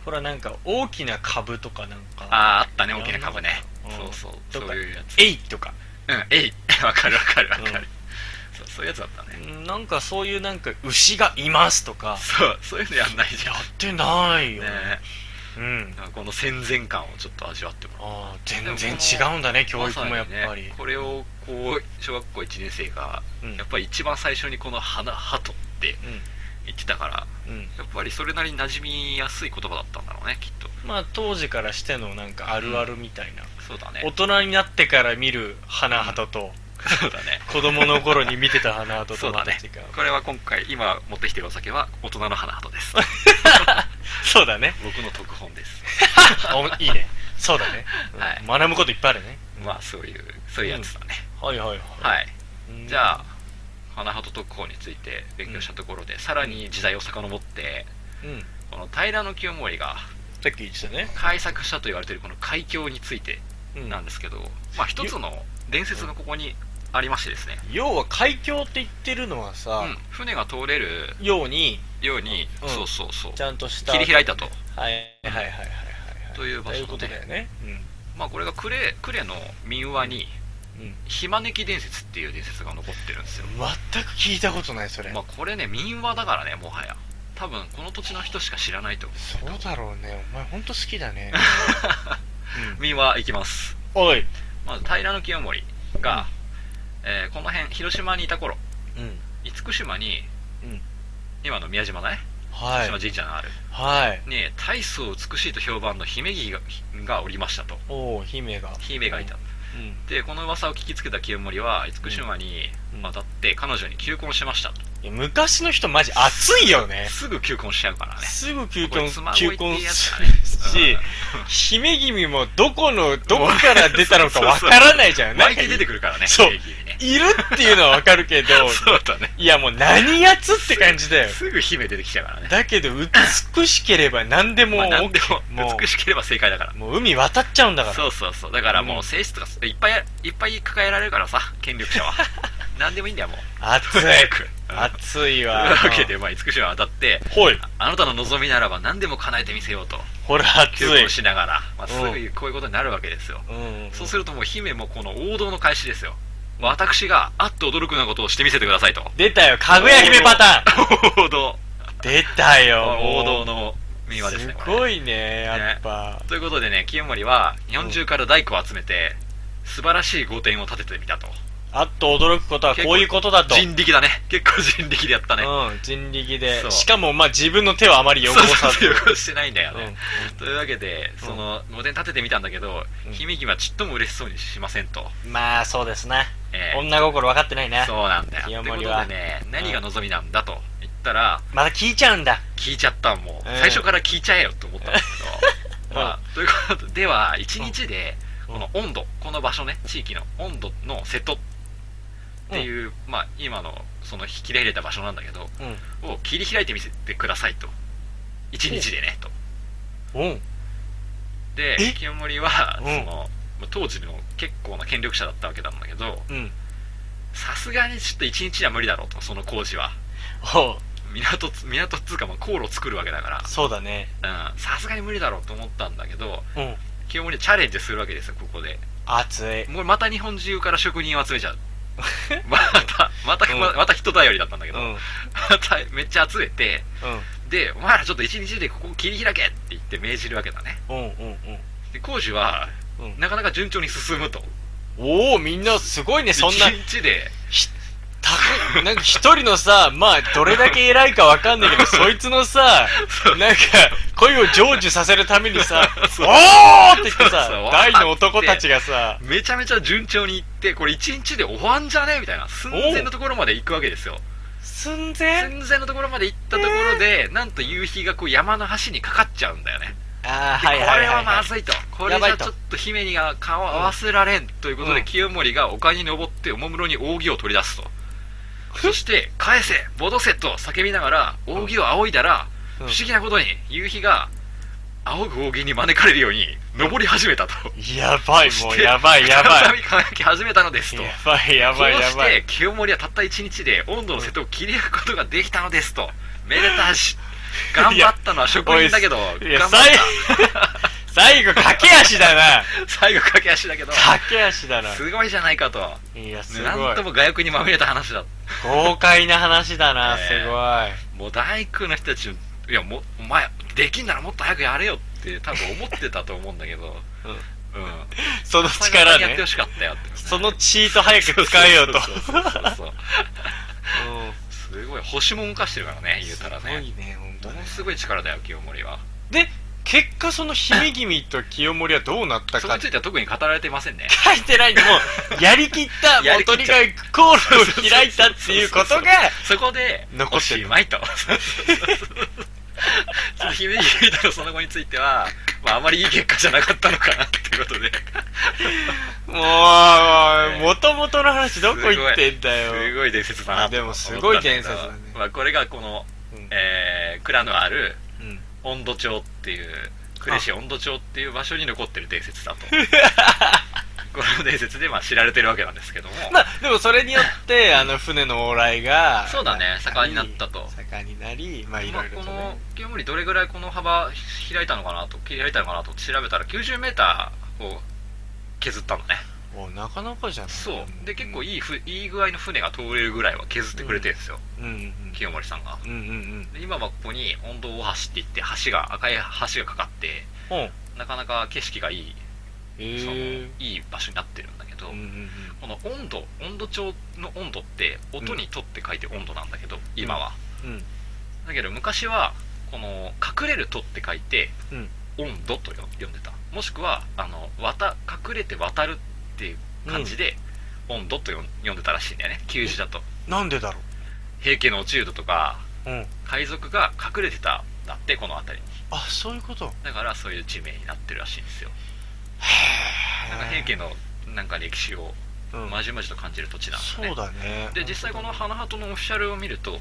[SPEAKER 1] ほらなんか大きな株とかなんか。
[SPEAKER 3] あああったね。大きな株ね。
[SPEAKER 1] うん。
[SPEAKER 3] そうそう。
[SPEAKER 1] とか。
[SPEAKER 3] そういうやつ。
[SPEAKER 1] えいとか。
[SPEAKER 3] うんえい *laughs* わかるわかるわかる、
[SPEAKER 1] うん
[SPEAKER 3] そうそういうやつだったね。
[SPEAKER 1] うんなんかそういうなんか牛がいますとか。
[SPEAKER 3] そうそういうのやんないじゃん。
[SPEAKER 1] やってないよ。ね。
[SPEAKER 3] ね
[SPEAKER 1] うん。
[SPEAKER 3] この戦前感をちょっと味わってもらう。
[SPEAKER 1] ああ全然違うんだね教育もやっぱり、
[SPEAKER 3] ねこれをこう小学校1年生が
[SPEAKER 1] うん。
[SPEAKER 3] やっぱり一番最初にこの花鳩って言ってたから
[SPEAKER 1] うん。うん
[SPEAKER 3] やっぱりそれなりに馴染みやすい言葉だったんだろうねきっと。
[SPEAKER 1] まあ当時からしてのなんかあるあるみたいな、
[SPEAKER 3] そうだね。
[SPEAKER 1] 大人になってから見る花鳩と、
[SPEAKER 3] そうだね。*laughs*
[SPEAKER 1] 子供の頃に見てた花鳩
[SPEAKER 3] そうだね
[SPEAKER 1] とまた違う
[SPEAKER 3] これは今回今持ってきてるお酒は大人の花鳩です。*laughs*
[SPEAKER 1] そうだね。
[SPEAKER 3] 僕の特本です。*laughs*
[SPEAKER 1] おいいね。そうだね、うん
[SPEAKER 3] はい。
[SPEAKER 1] 学ぶこといっぱいあるね。
[SPEAKER 3] まあそういうそういうやつだね、
[SPEAKER 1] はいはいはい、
[SPEAKER 3] はい。
[SPEAKER 1] うん。
[SPEAKER 3] じゃあ花鳩特報について勉強したところで、さらに時代を遡って
[SPEAKER 1] うん。
[SPEAKER 3] この平清盛が
[SPEAKER 1] さっき言ってたね、
[SPEAKER 3] 開作したと言われているこの海峡について
[SPEAKER 1] うん
[SPEAKER 3] なんですけど、まあ一つの伝説がここにありましてですね、
[SPEAKER 1] 要は海峡って言ってるのはさ、
[SPEAKER 3] うん。船が通れる
[SPEAKER 1] ように
[SPEAKER 3] ように、
[SPEAKER 1] うん。
[SPEAKER 3] そうそうそう。
[SPEAKER 1] ちゃんとした
[SPEAKER 3] 切り開いたと。
[SPEAKER 1] はい。はいはいはいはいはい
[SPEAKER 3] という場所
[SPEAKER 1] ということだよね。
[SPEAKER 3] まあこれが呉呉の民話に
[SPEAKER 1] うん、うん、
[SPEAKER 3] ひまねき伝説っていう伝説が残ってるんですよ。
[SPEAKER 1] 全く聞いたことないそれ、
[SPEAKER 3] まあこれね民話だからねもはや。多分この土地の人しか知らないと思う。
[SPEAKER 1] そうだろうね。お前ほんと好きだね、*laughs*
[SPEAKER 3] 民話いきます。
[SPEAKER 1] うん、おい。
[SPEAKER 3] まず平清盛が、えーこの辺広島にいた頃
[SPEAKER 1] うん。
[SPEAKER 3] 厳厳島に、
[SPEAKER 1] うん。
[SPEAKER 3] 今の宮島ね、
[SPEAKER 1] はい。
[SPEAKER 3] 島神社のある。
[SPEAKER 1] はい。
[SPEAKER 3] ね大層美しいと評判の姫君ががおりましたと。
[SPEAKER 1] おお姫が。
[SPEAKER 3] 姫がいた、
[SPEAKER 1] うん。
[SPEAKER 3] でこの噂を聞きつけた清盛は厳島に
[SPEAKER 1] うん。
[SPEAKER 3] 渡って彼女に求婚しましたと、
[SPEAKER 1] いや昔の人マジ熱いよね。
[SPEAKER 3] すぐ求婚しちゃうからね。
[SPEAKER 1] すぐ求婚求婚するし姫君もどこのどこから出たのかわからないじゃん
[SPEAKER 3] 湧いて出て
[SPEAKER 1] く
[SPEAKER 3] くるからね
[SPEAKER 1] そう。
[SPEAKER 3] 姫君。ね
[SPEAKER 1] いるっていうのはわかるけど *laughs*
[SPEAKER 3] そうだね。
[SPEAKER 1] いやもう何やつって感じだよ。
[SPEAKER 3] すぐ姫出てきちゃうからね。
[SPEAKER 1] だけど美しければ何でも
[SPEAKER 3] まあ、何で
[SPEAKER 1] も
[SPEAKER 3] も美しければ正解だから。
[SPEAKER 1] うもう海渡っちゃうんだから。
[SPEAKER 3] そうそうそう。だからも
[SPEAKER 1] う
[SPEAKER 3] 性質がいっぱいいっぱい抱えられるからさ権力者は。*laughs* 何でもいいんだよもう。
[SPEAKER 1] 熱い。熱い
[SPEAKER 3] という
[SPEAKER 1] わ
[SPEAKER 3] わけで、まあ、厳島に渡って
[SPEAKER 1] ほい。
[SPEAKER 3] あなたの望みならば何でも叶えてみせようと。
[SPEAKER 1] ほら熱い。
[SPEAKER 3] しながら、まあ、すぐ
[SPEAKER 1] うん。
[SPEAKER 3] こういうことになるわけですよ、
[SPEAKER 1] うん。
[SPEAKER 3] そうするともう姫もこの王道の開始ですよ私があっと驚くようなことをしてみせてくださいと。
[SPEAKER 1] 出たよ。かぐや姫パターン。
[SPEAKER 3] 王道。
[SPEAKER 1] 出たよ。
[SPEAKER 3] 王道の民話ですね
[SPEAKER 1] すごいねやっぱ。
[SPEAKER 3] ということでね清盛は日本中から大工を集めて素晴らしい御殿を建ててみたと
[SPEAKER 1] あっと驚くことはこういうことだと。
[SPEAKER 3] 人力だね。結構人力でやったね。
[SPEAKER 1] うん人力で。
[SPEAKER 3] そう。
[SPEAKER 1] しかもまあ自分の手をあまり汚さず。
[SPEAKER 3] そうそう汚してないんだよね、
[SPEAKER 1] うん。
[SPEAKER 3] というわけでその御殿建ててみたんだけど、
[SPEAKER 1] うん。
[SPEAKER 3] 姫君はちっとも嬉しそうにしませんと、
[SPEAKER 1] まあそうですね。
[SPEAKER 3] ええ。
[SPEAKER 1] 女心分かってないね。
[SPEAKER 3] そうなんだよ。ってこと
[SPEAKER 1] 清盛は
[SPEAKER 3] でね何が望みなんだと言ったら
[SPEAKER 1] また聞いちゃうんだ。
[SPEAKER 3] 聞いちゃったもう、
[SPEAKER 1] うん。
[SPEAKER 3] 最初から聞いちゃえよと思ったんだけ *laughs*
[SPEAKER 1] うん
[SPEAKER 3] ど、まあ、ということでは1日で
[SPEAKER 1] うん。
[SPEAKER 3] この温度この場所ね地域の温度の瀬戸っていう、まあ今のその切り入れた場所なんだけど
[SPEAKER 1] うん。
[SPEAKER 3] を切り開いてみせてくださいと。1日でねと。
[SPEAKER 1] うん。
[SPEAKER 3] で
[SPEAKER 1] え？
[SPEAKER 3] 清盛は
[SPEAKER 1] うん。
[SPEAKER 3] その当時の結構な権力者だったわけなんだけど
[SPEAKER 1] うん。
[SPEAKER 3] さすがにちょっと1日じゃ無理だろうとその工事は。港つ港っつうかまあ航路を作るわけだから。
[SPEAKER 1] そうだね。
[SPEAKER 3] うん。さすがに無理だろうと思ったんだけど
[SPEAKER 1] うん。
[SPEAKER 3] 清盛はチャレンジするわけですよここで。
[SPEAKER 1] 熱い。
[SPEAKER 3] もうまた日本中から職人を集めちゃう *laughs* またまた、
[SPEAKER 1] うん。
[SPEAKER 3] ままた人頼りだったんだけど、
[SPEAKER 1] うん。うん
[SPEAKER 3] まためっちゃ集めてでお前らちょっと一日でここ切り開けって言って命じるわけだね。
[SPEAKER 1] うんうんうん。
[SPEAKER 3] で工事は
[SPEAKER 1] うん。
[SPEAKER 3] なかなか順調に進むと。
[SPEAKER 1] おおみんなすごいねそんな。
[SPEAKER 3] 一日で *laughs*
[SPEAKER 1] なんか一人のさまあどれだけ偉いかわかんないけど *laughs* そいつのさなんか恋を成就させるためにさ「
[SPEAKER 3] そう。
[SPEAKER 1] おー!」って言ってさ大の男たちがさ
[SPEAKER 3] めちゃめちゃ順調にいってこれ一日で終わんじゃね？みたいな。寸前のところまで行くわけですよ。
[SPEAKER 1] 寸前？
[SPEAKER 3] 寸前のところまで行ったところで、なんと夕日がこう山の端にかかっちゃうんだよね。
[SPEAKER 1] あはいはいはい、
[SPEAKER 3] これは
[SPEAKER 1] は
[SPEAKER 3] まずいと。これじゃちょっと姫にが顔を合わせられんということで、
[SPEAKER 1] うん。
[SPEAKER 3] 清盛が丘に登っておもむろに扇を取り出すとそして「返せ戻せ!」と叫びながら扇を仰いだら、
[SPEAKER 1] うん。
[SPEAKER 3] 不思議なことに夕日が仰ぐ扇に招かれるように登り始めたと。
[SPEAKER 1] やばいもうやばいやば
[SPEAKER 3] 再
[SPEAKER 1] い。
[SPEAKER 3] び輝き始めたのですと。
[SPEAKER 1] やばいやばいやばい。
[SPEAKER 3] て清盛はたった一日で温度の瀬戸を切り開くことができたのですと。*laughs* めでたし。頑張ったのは職人だけど頑張った。*laughs*
[SPEAKER 1] 最後駆け足だな。*laughs*
[SPEAKER 3] 最後駆け足だけど。
[SPEAKER 1] 駆け足だな。
[SPEAKER 3] すごいじゃないかと。
[SPEAKER 1] いやす
[SPEAKER 3] なん
[SPEAKER 1] ごい。
[SPEAKER 3] とも我欲にまみれた話だ
[SPEAKER 1] 豪快な話だな
[SPEAKER 3] ええ。
[SPEAKER 1] すごい。
[SPEAKER 3] もう大工の人たちいやもうお前できんならもっと早くやれよって多分思ってたと思うんだけど。
[SPEAKER 1] うん。
[SPEAKER 3] うん。
[SPEAKER 1] その
[SPEAKER 3] 力
[SPEAKER 1] 力ね
[SPEAKER 3] やってほしかったよ。って
[SPEAKER 1] そのチート早く使えよと。
[SPEAKER 3] そうそうそうそうそう。
[SPEAKER 1] うん。
[SPEAKER 3] すごい星も動かしてるからね言うたら
[SPEAKER 1] すご
[SPEAKER 3] ね
[SPEAKER 1] いね本当ね。
[SPEAKER 3] ものすごい力だよ清盛は。
[SPEAKER 1] で結果その姫君と清盛はどうなったか
[SPEAKER 3] そこについては特に語られてませんね。
[SPEAKER 1] 書いてないんでもう *laughs* やりきったもうとにかくコールを開いたっていうことが
[SPEAKER 3] そこでお
[SPEAKER 1] 残ってる。
[SPEAKER 3] しまいと。その姫君とのその後については、まあ、あまりいい結果じゃなかったのかなっていうことで。
[SPEAKER 1] もうもともとの話どこ行ってんだよ。
[SPEAKER 3] すごい伝説だな
[SPEAKER 1] でもすごい伝説だね。
[SPEAKER 3] まあ、これがこの、
[SPEAKER 1] うん。
[SPEAKER 3] えー蔵のある
[SPEAKER 1] うん
[SPEAKER 3] 温度町っていう呉市温度町っていう場所に残ってる伝説だと。*laughs* *laughs* この伝説でまあ知られてるわけなんですけども、
[SPEAKER 1] まあでもそれによって *laughs* あの船の往来が
[SPEAKER 3] そうだね
[SPEAKER 1] な
[SPEAKER 3] 盛んになったと。
[SPEAKER 1] 盛んになりまあい
[SPEAKER 3] まあ
[SPEAKER 1] ろいろと
[SPEAKER 3] この
[SPEAKER 1] ね
[SPEAKER 3] 清盛どれぐらいこの幅開いたのかなと開いたのかなと調べたら 90m を削ったのね
[SPEAKER 2] おなかなかじゃない。
[SPEAKER 3] そう。で結構いいふいい具合の船が通れるぐらいは削ってくれてるんですよ、
[SPEAKER 2] うん。うん
[SPEAKER 3] 清盛さんが。
[SPEAKER 2] うんうん
[SPEAKER 3] で今はここに温度大橋って言って橋が赤い橋がかかって
[SPEAKER 2] うんう。ん
[SPEAKER 3] なかなか景色がいい、
[SPEAKER 2] へ
[SPEAKER 3] その
[SPEAKER 2] え
[SPEAKER 3] いい場所になってるんだけどど、
[SPEAKER 1] うんうん。
[SPEAKER 3] この温度温度調の温度って音にとって書いて温度なんだけど、今は。
[SPEAKER 1] うん。
[SPEAKER 3] だけど昔はこの隠れるとって書いて、
[SPEAKER 1] うん。
[SPEAKER 3] 温度とよ読んでた。もしくはあの渡隠れて渡るっていう感じで、温度と読んでたらしいんだよね。旧字だと。
[SPEAKER 1] なんでだろ
[SPEAKER 3] 平家の落人とか
[SPEAKER 1] ううん。
[SPEAKER 3] 海賊が隠れてたんだってこの辺りに。
[SPEAKER 1] あそういうこと？
[SPEAKER 3] だからそういう地名になってるらしいんですよ。なんか平家のなんか歴史を
[SPEAKER 1] うん。
[SPEAKER 3] まじまじと感じる土地なんですね。
[SPEAKER 1] そうだね。
[SPEAKER 3] で実際この花鳩のオフィシャルを見ると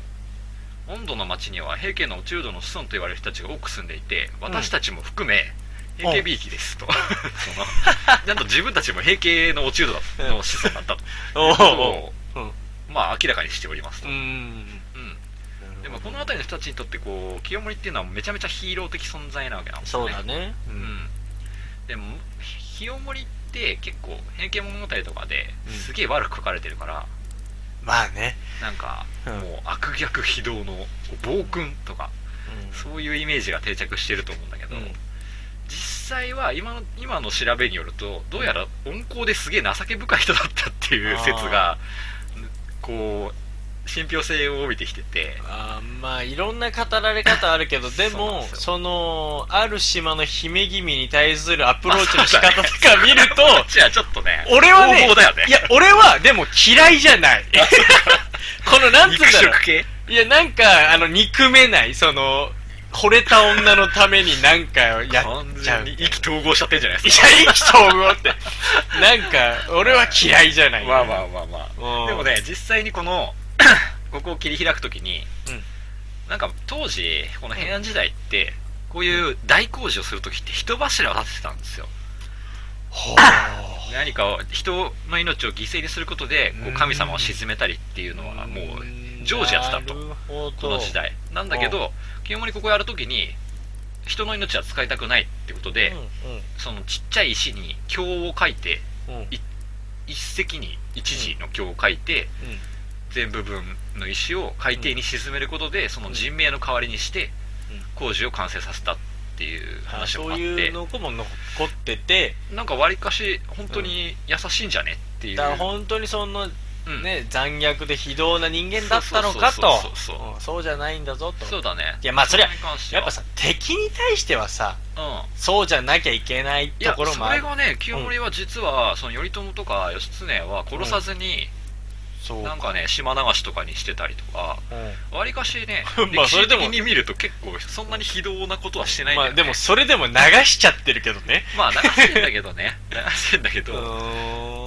[SPEAKER 3] 温度の町には平家の落人の子孫と言われる人たちが多く住んでいて私たちも含め平家びいきですと。そのちゃんと自分たちも平家の落人だの子孫だったと。
[SPEAKER 1] お
[SPEAKER 3] いう
[SPEAKER 1] お
[SPEAKER 3] ことをまあ明らかにしておりますと、でもこの辺りの人たちにとってこう清盛っていうのはめちゃめちゃヒーロー的存在なわけなんですよね。
[SPEAKER 1] そうだね。う
[SPEAKER 3] うん。んでも清盛って結構平家物語とかで
[SPEAKER 1] うん。
[SPEAKER 3] すげえ悪く書かれてるから、
[SPEAKER 1] まあね。
[SPEAKER 3] なんか
[SPEAKER 1] うん。
[SPEAKER 3] もう悪逆非道の暴君とかそういうイメージが定着してると思うんだけど、
[SPEAKER 1] うん
[SPEAKER 3] 実際は今の今の調べによるとどうやら温厚ですげえ情け深い人だったっていう説がこう信憑性を帯びてきてて。
[SPEAKER 1] あーまあいろんな語られ方あるけど *laughs* でもそのある島の姫君に対するアプローチの仕方とか見ると *laughs*
[SPEAKER 3] こっちょっとね
[SPEAKER 1] 俺はね
[SPEAKER 3] ね。
[SPEAKER 1] いや俺はでも嫌いじゃない。*laughs* このなんつうん
[SPEAKER 3] 肉
[SPEAKER 1] だろう。いやなんかあの憎めないその惚れた女のためになんかやっ
[SPEAKER 3] 完
[SPEAKER 1] ちゃう。
[SPEAKER 3] 全に意気投合しちゃってんじゃない
[SPEAKER 1] い
[SPEAKER 3] ですか。
[SPEAKER 1] や意気投合って。*laughs* なんか俺は嫌いじゃない。
[SPEAKER 3] まあまあまあま
[SPEAKER 1] うん。
[SPEAKER 3] あでもね実際にこの *coughs* ここを切り開くときに、
[SPEAKER 1] うん。
[SPEAKER 3] なんか当時この平安時代ってこういう大工事をするときって人柱を立ててたんですよ。
[SPEAKER 1] ほ *coughs*
[SPEAKER 3] 何かを人の命を犠牲にすることでこう神様を鎮めたりっていうのはもう常時やってたとこの時代。なんだけど清盛ここやるときに人の命は使いたくないってことで、そのちっちゃい石に経を書いて
[SPEAKER 1] うん。うんうん
[SPEAKER 3] 一石に一字の経を書いて、全部分の石を海底に沈めることで、その人命の代わりにして
[SPEAKER 1] うん。
[SPEAKER 3] 工事を完成させたっていう
[SPEAKER 1] あ
[SPEAKER 3] 話もあって。
[SPEAKER 1] そういうのも残ってて
[SPEAKER 3] なんかわりかし本当に優しいんじゃねっていう、
[SPEAKER 1] だから本当にその
[SPEAKER 3] うん
[SPEAKER 1] ね残虐で非道な人間だったのかと。
[SPEAKER 3] そう
[SPEAKER 1] じゃないんだぞと。
[SPEAKER 3] そうだね。
[SPEAKER 1] いやまあそやっぱさ敵に対してはさ
[SPEAKER 3] うん。
[SPEAKER 1] そうじゃなきゃいけない
[SPEAKER 3] いや
[SPEAKER 1] ところもある。
[SPEAKER 3] それがね清盛は実は、その頼朝とか義経は殺さずに、なんかね島流しとかにしてたりとか
[SPEAKER 1] うん。
[SPEAKER 3] わりかしね *laughs*
[SPEAKER 1] まあ
[SPEAKER 3] 歴
[SPEAKER 1] それでも
[SPEAKER 3] 史的に見ると結構そんなに非道なことはしてないんだよ、ね。
[SPEAKER 1] まあでもそれでも流しちゃってるけどね。
[SPEAKER 3] まあ流してんだけどね。*laughs* 流してんだけど、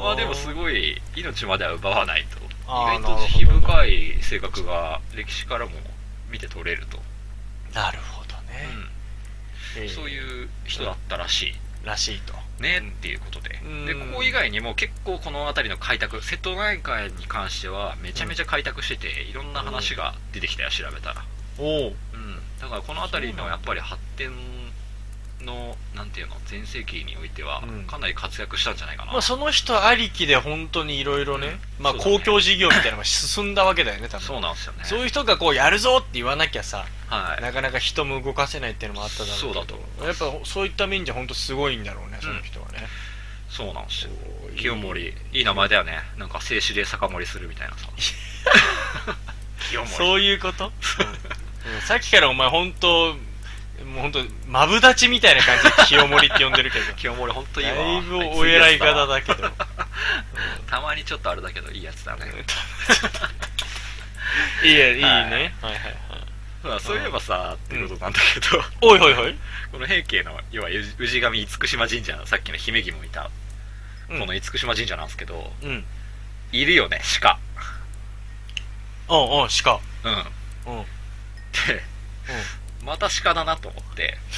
[SPEAKER 1] ま
[SPEAKER 3] まあでもすごい命までは奪わないと。意外と慈悲深い性格が歴史からも見て取れると、
[SPEAKER 1] なるほどね。
[SPEAKER 3] うん、そういう人だったらしい
[SPEAKER 1] らしいと
[SPEAKER 3] ねっていうことで。
[SPEAKER 1] うん。
[SPEAKER 3] でここ以外にも結構この辺りの開拓瀬戸内海に関してはめちゃめちゃ開拓してていろんな話が出てきたよ調べたら、
[SPEAKER 1] おお
[SPEAKER 3] うん、だからこの辺りのやっぱり発展のなんていうの全盛期においては
[SPEAKER 1] うん。
[SPEAKER 3] かなり活躍したんじゃないかな、
[SPEAKER 1] まあその人ありきで本当にいろいろねまあ
[SPEAKER 3] そうだね。
[SPEAKER 1] 公共事業みたいなのが進んだわけだよね多分。
[SPEAKER 3] そうなんですよね。
[SPEAKER 1] そういう人がこうやるぞって言わなきゃさ
[SPEAKER 3] はい。
[SPEAKER 1] なかなか人も動かせないっていうのもあっただろう
[SPEAKER 3] そうだと
[SPEAKER 1] やっぱそういった面じゃ本当すごいんだろうねその人はね、
[SPEAKER 3] そうなんですよ。清盛。いい名前だよね。なんか静止で酒盛りするみたいなさ。*laughs* 清盛。
[SPEAKER 1] そういうこと、う *laughs* んうん。さっきからお前本当もう本当マブダチみたいな感じで清盛って呼んでるけど。*laughs*
[SPEAKER 3] 清盛本当いいわ。
[SPEAKER 1] だいぶお偉い方だけど。*laughs*
[SPEAKER 3] たまにちょっとあれだけどいいやつだね。*laughs*
[SPEAKER 1] いいやいいね、
[SPEAKER 3] はい。
[SPEAKER 1] はい、はいはい。
[SPEAKER 3] まあそういえばさってことなんだけど、
[SPEAKER 1] おいおいおい、
[SPEAKER 3] この平家の要は氏神厳島神社のさっきの姫君もいた、
[SPEAKER 1] うん。
[SPEAKER 3] この厳島神社なんですけど
[SPEAKER 1] うん。
[SPEAKER 3] いるよね鹿。
[SPEAKER 1] おうおう鹿。
[SPEAKER 3] うん。
[SPEAKER 1] うん。うん。
[SPEAKER 3] でまた鹿だなと思って *laughs*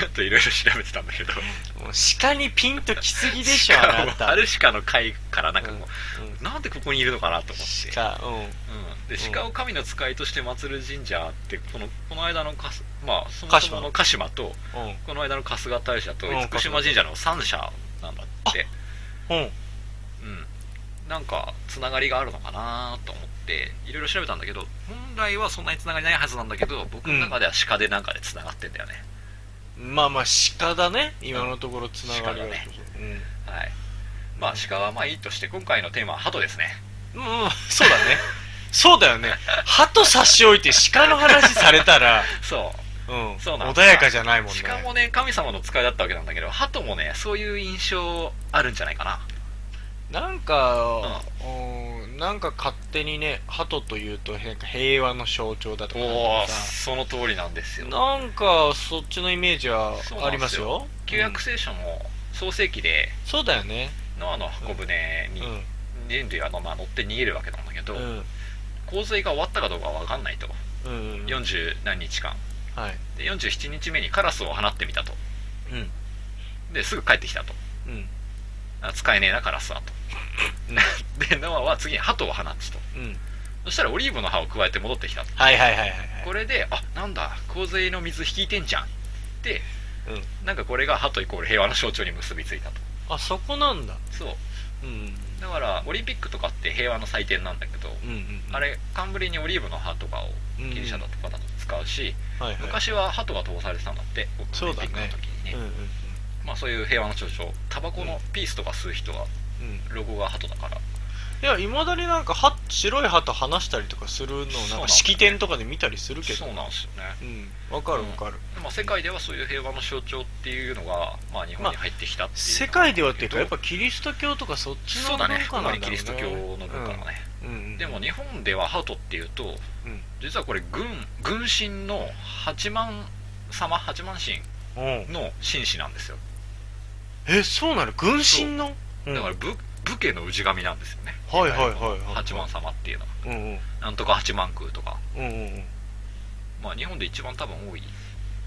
[SPEAKER 3] ちょっといろいろ調べてたんだけど。
[SPEAKER 1] もう鹿にピンときすぎでしょあなた。
[SPEAKER 3] ある鹿の会からなんかもう、
[SPEAKER 1] うん
[SPEAKER 3] なんでここにいるのかなと思って。
[SPEAKER 1] 鹿うん。
[SPEAKER 3] うん、で
[SPEAKER 1] うん。
[SPEAKER 3] 鹿を神の使いとして祀る神社ってこのこの間のかすまあそも
[SPEAKER 1] 鹿島。
[SPEAKER 3] そもの鹿島と
[SPEAKER 1] うん。
[SPEAKER 3] この間の春日大社と
[SPEAKER 1] うん。
[SPEAKER 3] 厳島神社の3社なんだって。
[SPEAKER 1] うん。
[SPEAKER 3] うん。なんかつながりがあるのかなと思っていろいろ調べたんだけど本来はそんなにつながりないはずなんだけど僕の中では鹿でなんかでつながってんだよね、
[SPEAKER 1] まあまあ鹿だね今のところつながる
[SPEAKER 3] 鹿だね。
[SPEAKER 1] うん。
[SPEAKER 3] はい。まあ鹿はまあいいとして今回のテーマは鳩ですね。
[SPEAKER 1] うん、そうだね。そうだよね。鳩差し置いて鹿の話されたら、*laughs*
[SPEAKER 3] そう。
[SPEAKER 1] うん、
[SPEAKER 3] そうなん
[SPEAKER 1] 穏やかじゃないもんね。
[SPEAKER 3] 鹿もね神様の使いだったわけなんだけど鳩もねそういう印象あるんじゃないかな。
[SPEAKER 1] なんか、うん、なんか勝手にね、鳩というとなんか平和の象徴だとか
[SPEAKER 3] その通りなんですよ
[SPEAKER 1] なんかそっちのイメージはありますよ。
[SPEAKER 3] 旧約聖書も創世記で
[SPEAKER 1] そうだよね。
[SPEAKER 3] ノアの箱舟に
[SPEAKER 1] うん。
[SPEAKER 3] 人類はまあ乗って逃げるわけなんだけど、
[SPEAKER 1] うん。
[SPEAKER 3] 洪水が終わったかどうかは分かんないと
[SPEAKER 1] うん。うん。
[SPEAKER 3] 40何日間
[SPEAKER 1] はい。
[SPEAKER 3] で47日目にカラスを放ってみたと
[SPEAKER 1] うん。
[SPEAKER 3] ですぐ帰ってきたと
[SPEAKER 1] うん。
[SPEAKER 3] あ使えねえなカラスはと *laughs* でノアは次に鳩を放つと
[SPEAKER 1] うん。
[SPEAKER 3] そしたらオリーブの葉を加えて戻ってきたと
[SPEAKER 1] はいはいはいはいはい。
[SPEAKER 3] これであなんだ洪水の水引いてんじゃんで
[SPEAKER 1] うん。
[SPEAKER 3] なんかこれが鳩イコール平和の象徴に結びついたと
[SPEAKER 1] あ、そこなんだ。
[SPEAKER 3] そう
[SPEAKER 1] うん。
[SPEAKER 3] だからオリンピックとかって平和の祭典なんだけど、
[SPEAKER 1] うんうん。
[SPEAKER 3] あれ冠にオリーブの葉とかを
[SPEAKER 1] うん
[SPEAKER 3] ギリシャだとかだと使うし、
[SPEAKER 1] はいはい。
[SPEAKER 3] 昔は鳩が通されてたんだってオリンピックの時にね
[SPEAKER 1] うんうん
[SPEAKER 3] まあ、そういう平和の象徴タバコのピースとか吸う人は
[SPEAKER 1] うん。うん。
[SPEAKER 3] ロゴが鳩だから
[SPEAKER 1] いや、いまだになんか、は、白い鳩離したりとかするのを、なんか式典とかで見たりするけど。
[SPEAKER 3] そうなんですよね
[SPEAKER 1] うん。わかるわかる。
[SPEAKER 3] でまあ、世界ではそういう平和の象徴っていうのが、まあ、日本に入ってきたっていう、
[SPEAKER 1] 世界ではっていうか、やっぱキリスト教とかそっちの文
[SPEAKER 3] そうだね
[SPEAKER 1] 化なんだろうね。
[SPEAKER 3] 主にキリスト教の文化だね、
[SPEAKER 1] うん。うんうん。
[SPEAKER 3] でも日本では鳩っていうと
[SPEAKER 1] うん。
[SPEAKER 3] 実はこれ軍軍神の八幡様八幡神
[SPEAKER 1] うん。
[SPEAKER 3] の紳士なんですよ
[SPEAKER 1] え、そうなの？軍神の？う。ん
[SPEAKER 3] だから武武家の氏神なんですよね。
[SPEAKER 1] はいはいはいはい
[SPEAKER 3] 八幡様っていうのは。
[SPEAKER 1] うんうん。
[SPEAKER 3] なんとか八幡宮とか。
[SPEAKER 1] うんうんうん。
[SPEAKER 3] まあ日本で一番多分多い。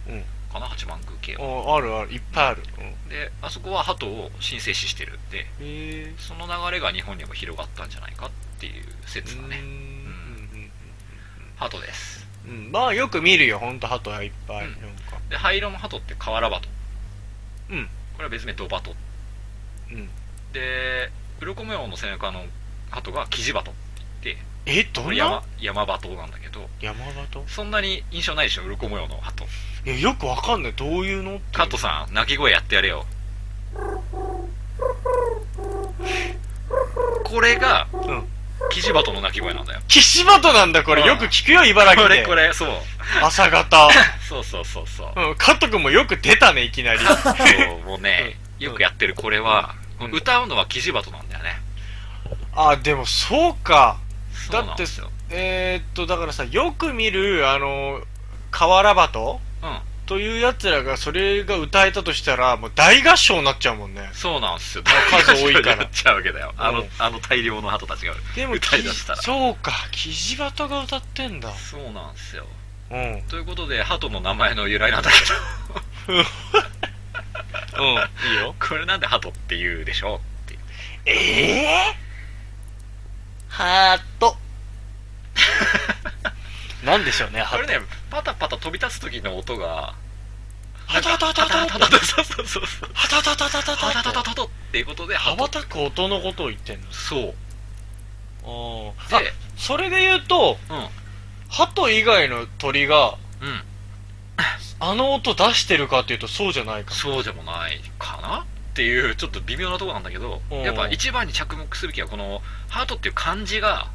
[SPEAKER 1] うん。
[SPEAKER 3] かな？八幡宮系は。
[SPEAKER 1] ああるある、いっぱいある。うん。
[SPEAKER 3] であそこは鳩を神聖視してるんで。その流れが日本にも広がったんじゃないかっていう説だね。
[SPEAKER 1] うん
[SPEAKER 3] 鳩です
[SPEAKER 1] うんうん。まあよく見るよ、ほんと鳩はいっぱい。
[SPEAKER 3] うん。で灰色の鳩って瓦鳩。
[SPEAKER 1] うん。
[SPEAKER 3] これは別名ドバト
[SPEAKER 1] うん。
[SPEAKER 3] で鱗模様の背中の鳩がキジバトって
[SPEAKER 1] え、どん
[SPEAKER 3] 言って山
[SPEAKER 1] な
[SPEAKER 3] 山鳩なんだけど
[SPEAKER 1] 山鳩
[SPEAKER 3] そんなに印象ないでしょ鱗模様の鳩
[SPEAKER 1] いや、よくわかんない。どういうのって。
[SPEAKER 3] カットさん鳴き声やってやれよこれが
[SPEAKER 1] うん。
[SPEAKER 3] キジバトの鳴き声なんだよ
[SPEAKER 1] 岸鳩なんだ、これ。
[SPEAKER 3] うん
[SPEAKER 1] よく聞くよ、茨城で。
[SPEAKER 3] これこれそう
[SPEAKER 1] 朝方。*laughs*
[SPEAKER 3] そうそうそうそう
[SPEAKER 1] うん、カット君もよく出たね、いきなり。
[SPEAKER 3] そうもうね、
[SPEAKER 1] うん
[SPEAKER 3] よくやってるこれは、
[SPEAKER 1] うん
[SPEAKER 3] 歌うのはキジバトなんだよね
[SPEAKER 1] あ、でもそうか。
[SPEAKER 3] そうなんですよ
[SPEAKER 1] えー、っと、だからさ、よく見る、あの、瓦鳩
[SPEAKER 3] うん
[SPEAKER 1] という奴らが、それが歌えたとしたら、もう大合唱になっちゃうもんね。
[SPEAKER 3] そうなんですよ。
[SPEAKER 1] 数多いから。
[SPEAKER 3] やっちゃうわけだよ。あの,、
[SPEAKER 1] うん。
[SPEAKER 3] あの大量の鳩たちが
[SPEAKER 1] でも、
[SPEAKER 3] 歌い出したら。
[SPEAKER 1] きそうか、キジバトが歌ってんだ。
[SPEAKER 3] そうなんですよ。
[SPEAKER 1] うん。うん、
[SPEAKER 3] ということで鳩の名前の由来なんだけど。*laughs*
[SPEAKER 1] いいよ。
[SPEAKER 3] これなんで鳩って言うでしょ？って
[SPEAKER 1] ええー、ハート。*laughs* なんでしょうね。
[SPEAKER 3] これねパタパタ飛び立つ時の音が
[SPEAKER 1] ハタタタタタ
[SPEAKER 3] ハタタタそうそうそうそう
[SPEAKER 1] ハタタタタタ
[SPEAKER 3] ハタタ
[SPEAKER 1] タ
[SPEAKER 3] タタタっていうことで
[SPEAKER 1] 羽ば
[SPEAKER 3] 鳩
[SPEAKER 1] たく音のことを言ってんの。
[SPEAKER 3] そう
[SPEAKER 1] あ
[SPEAKER 3] で
[SPEAKER 1] それで言うと、
[SPEAKER 3] うん
[SPEAKER 1] 鳩以外の鳥が、あの音出してるかっていうとそうじゃないか。
[SPEAKER 3] そうでもないかなっていうちょっと微妙なとこなんだけど
[SPEAKER 1] うん
[SPEAKER 3] やっぱ一番に着目すべきはこのハートっていう漢字が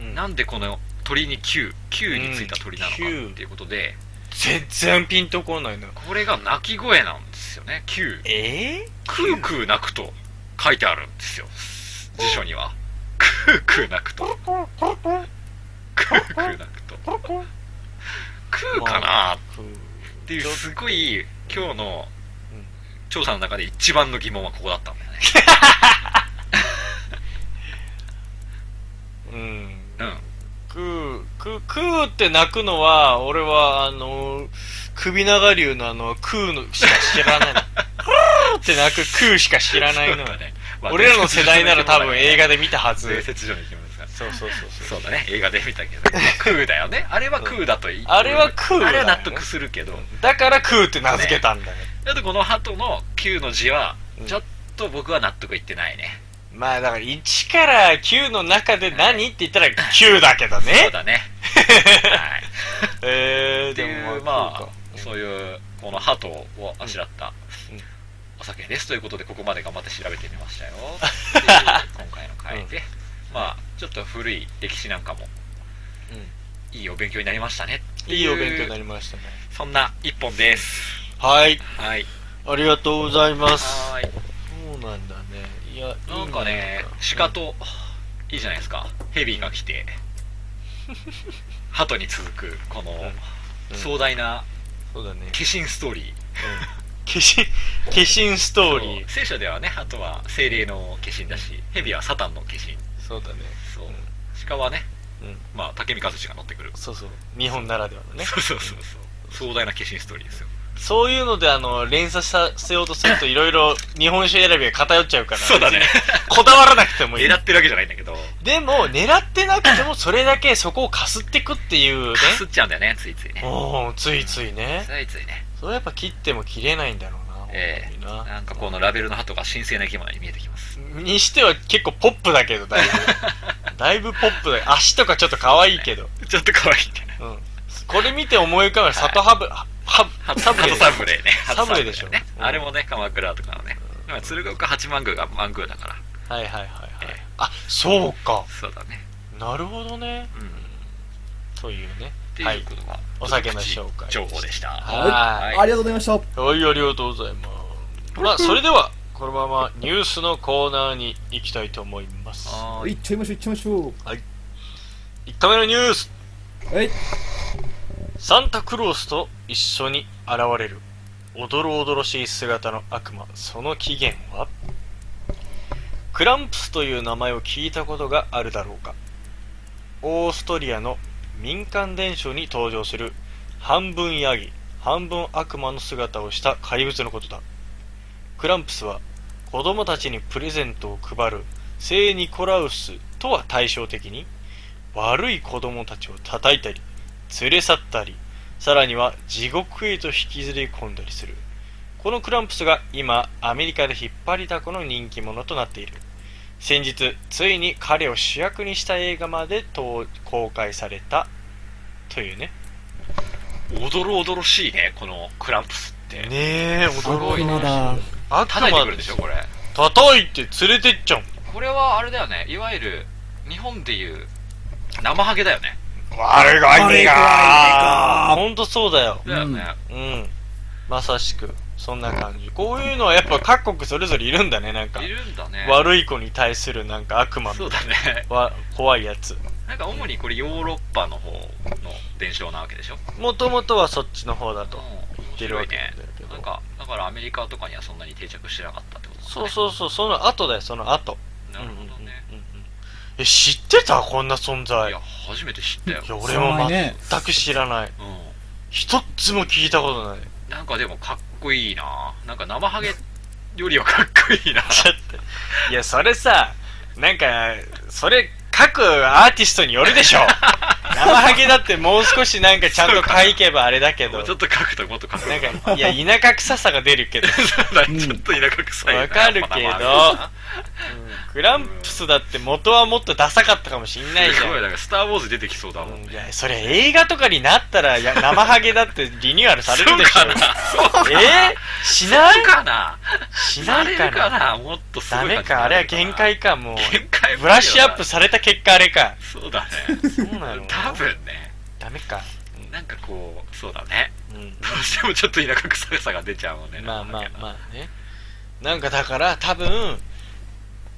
[SPEAKER 1] うん
[SPEAKER 3] なんでこの鳥に Q Q についた鳥なのかっていうことで
[SPEAKER 1] 全然ピンとこないな。
[SPEAKER 3] これが鳴き声なんですよね。Q
[SPEAKER 1] え
[SPEAKER 3] クークー鳴くと書いてあるんですよ。辞書には。クークー鳴くと。クークー鳴くと。クーかな？っていうすごい今日の
[SPEAKER 1] うん
[SPEAKER 3] 調査の中で一番の疑問はここだったんだよね。
[SPEAKER 1] うん。
[SPEAKER 3] うん
[SPEAKER 1] クー、クー、クーって鳴くのは、俺は、あの、首長竜のあの、クーのしか知らないの。クーって鳴くクーしか知らないの
[SPEAKER 3] そう。だねまあ
[SPEAKER 1] 俺らの世代なら多分映画で見たはず。
[SPEAKER 3] 伝説上の生き物ですから
[SPEAKER 1] そうそうそうそう。
[SPEAKER 3] そうだね映画で見たけどクーだよねあれはクーだといい
[SPEAKER 1] あれはクーだよね
[SPEAKER 3] あれは納得するけど
[SPEAKER 1] だからクーって名付けたんだよ。
[SPEAKER 3] だってこの鳩の Q の字は
[SPEAKER 1] うん
[SPEAKER 3] ちょっと僕は納得いってないね
[SPEAKER 1] まあだから1から9の中で何って言ったら9だけど
[SPEAKER 3] そう
[SPEAKER 1] ね。
[SPEAKER 3] だね。*laughs* はい。
[SPEAKER 1] えー、
[SPEAKER 3] っていう
[SPEAKER 1] でも
[SPEAKER 3] まあ
[SPEAKER 1] そう
[SPEAKER 3] いうこの鳩をあしらった
[SPEAKER 1] うん。
[SPEAKER 3] お酒ですということでここまで頑張って調べてみましたよ。*laughs* 今回の回で、まあちょっと古い歴史なんかもいいお勉強になりましたね
[SPEAKER 1] いいお勉強にな
[SPEAKER 3] り
[SPEAKER 1] りましたね。
[SPEAKER 3] そんな一本です。
[SPEAKER 1] はい。
[SPEAKER 3] はい。
[SPEAKER 1] ありがとうございます。
[SPEAKER 3] はーい。
[SPEAKER 1] そうなんだね。いや、
[SPEAKER 3] なんかね鹿といいじゃないですか。ヘビが来て。鳩に続くこの
[SPEAKER 1] うん。
[SPEAKER 3] 壮大な
[SPEAKER 1] そうだね。
[SPEAKER 3] 化身ストーリー。
[SPEAKER 1] 化身、化身ストーリー。
[SPEAKER 3] 聖書ではね鳩は精霊の化身だし蛇はサタンの化身。
[SPEAKER 1] そうだね。
[SPEAKER 3] そう。鹿はね
[SPEAKER 1] うん。
[SPEAKER 3] まあ竹見和志が乗ってくる。
[SPEAKER 1] そうそう。日本ならではのね。
[SPEAKER 3] そうそうそうそう。壮大な化身ストーリーですよ
[SPEAKER 1] そういうので、あの、連鎖させようとすると、いろいろ日本酒選びが偏っちゃうから。*laughs*
[SPEAKER 3] そうだね
[SPEAKER 1] こだわらなくてもいい
[SPEAKER 3] 狙。ってるわけじゃないんだけど
[SPEAKER 1] でも、狙ってなくても、それだけそこをかすってくっていうね。
[SPEAKER 3] かすっちゃうんだよねついついね
[SPEAKER 1] おー、ついついね。
[SPEAKER 3] ついついね
[SPEAKER 1] それやっぱ切っても切れないんだろうな。
[SPEAKER 3] ええ
[SPEAKER 1] 本当にな
[SPEAKER 3] なんかこのラベルの鳩が神聖な生き物に見えてきます
[SPEAKER 1] にしては結構ポップだけど、だいぶ。*laughs* だいぶポップだ足とかちょっと可愛いけど。*laughs*
[SPEAKER 3] ちょっと可愛いってね
[SPEAKER 1] うん。これ見て思い浮かぶのは、里ハブ、は、は、
[SPEAKER 3] 鳩
[SPEAKER 1] サブレ
[SPEAKER 3] 鳩サブレーね
[SPEAKER 1] サブレーでしょ
[SPEAKER 3] ね
[SPEAKER 1] うん
[SPEAKER 3] あれもね鎌倉とかのねまあ鶴岡八幡宮が万宮だから
[SPEAKER 1] はいはいはいはい
[SPEAKER 3] ええ。
[SPEAKER 1] あ、そうか。
[SPEAKER 3] そうだね
[SPEAKER 1] なるほどね。
[SPEAKER 3] うん
[SPEAKER 1] そういうね
[SPEAKER 3] っ。て
[SPEAKER 1] はいいう
[SPEAKER 3] ことが
[SPEAKER 1] お酒の紹介
[SPEAKER 3] 情報でした
[SPEAKER 1] はい
[SPEAKER 2] ありがとうございました。
[SPEAKER 1] はい、ありがとうございます。まあ、それでは、このままニュースのコーナーに行きたいと思います。
[SPEAKER 3] い
[SPEAKER 2] いっちゃいましょう、いっちゃいましょ
[SPEAKER 1] 1回目のニュース
[SPEAKER 2] う。はい。
[SPEAKER 1] サンタクロースと一緒に現れる、おどろおどろしい姿の悪魔、その起源は？クランプスという名前を聞いたことがあるだろうか。オーストリアの民間伝承に登場する。半分ヤギ、半分悪魔の姿をした怪物のことだ。クランプスは子供たちにプレゼントを配る。聖ニコラウスとは対照的に悪い子供たちを叩いたり連れ去ったりさらには地獄へと引きずり込んだりする。このクランプスが今アメリカで引っ張りだこの人気者となっている。先日ついに彼を主役にした映画までと公開された。というね。
[SPEAKER 3] おどろおどろしいねこのクランプスって。
[SPEAKER 1] ねえ
[SPEAKER 3] すごい
[SPEAKER 2] 悪魔だ。
[SPEAKER 1] 悪
[SPEAKER 3] 叩いて
[SPEAKER 1] 魔
[SPEAKER 3] くるでしょこれ。
[SPEAKER 1] 叩いて連れてっちゃう。
[SPEAKER 3] これはあれだよね。いわゆる日本でいう生ハゲだよね
[SPEAKER 1] 悪が
[SPEAKER 2] いねが
[SPEAKER 1] ほんとそうだよ。
[SPEAKER 3] だよね、
[SPEAKER 1] うん。まさしく。そんな感じ。こういうのはやっぱ各国それぞれいるんだねなんか。
[SPEAKER 3] いるんだね。
[SPEAKER 1] 悪い子に対するなんか悪魔み
[SPEAKER 3] そうだね。
[SPEAKER 1] なわ怖いやつ。
[SPEAKER 3] なんか主にこれヨーロッパの方の伝承なわけでしょ？
[SPEAKER 1] もともとはそっちの方だと
[SPEAKER 3] 言
[SPEAKER 1] ってるわけなんだけど。
[SPEAKER 3] なんかだからアメリカとかにはそんなに定着してなかったってことう
[SPEAKER 1] そうそうそう。その後だよその後
[SPEAKER 3] なるほどね、
[SPEAKER 1] うんうんうんうんえ知ってた？こんな存在。い
[SPEAKER 3] いや初めて知ったよ。
[SPEAKER 1] いや俺も全く知らない。
[SPEAKER 3] うん。
[SPEAKER 1] 一つも聞いたことない。
[SPEAKER 3] なんかでもかっこいいな。なんか生ハゲよりはかっこいいな。*laughs*
[SPEAKER 1] ちょっといやそれさなんかそれ各アーティストによるでしょ。*laughs* 生ハゲだってもう少しなんかちゃんと書いけばあれだけど。
[SPEAKER 3] ちょっと書くともっとかっこいい
[SPEAKER 1] なんかいや田舎臭さが出るけど。*laughs*
[SPEAKER 3] ちょっと田舎臭いな。
[SPEAKER 1] わかるけど。
[SPEAKER 3] やっぱな
[SPEAKER 1] クランプスだって元はもっとダサかったかもしんないじゃん。
[SPEAKER 3] すごいなんかスター・ウォーズ出てきそうだもん
[SPEAKER 1] うんいやそれ映画とかになったらいや生ハゲだってリニューアルされるでしょ。
[SPEAKER 3] そうかな。そうか
[SPEAKER 1] え？ー、しない？
[SPEAKER 3] かな。
[SPEAKER 1] しないか
[SPEAKER 3] されるか
[SPEAKER 1] な。
[SPEAKER 3] なもっとすごい
[SPEAKER 1] ダメか？あれは限界かもう。
[SPEAKER 3] 限界
[SPEAKER 1] ブラッシュアップされた結果あれか。
[SPEAKER 3] そうだね。
[SPEAKER 1] そうなの？
[SPEAKER 3] 多分ね。
[SPEAKER 1] ダメか。
[SPEAKER 3] なんかこうそうだね。
[SPEAKER 1] うん。
[SPEAKER 3] どうしてもちょっと田舎臭さが出ちゃうもんね。
[SPEAKER 1] まあまあ
[SPEAKER 3] あ
[SPEAKER 1] まあね。なんかだから多分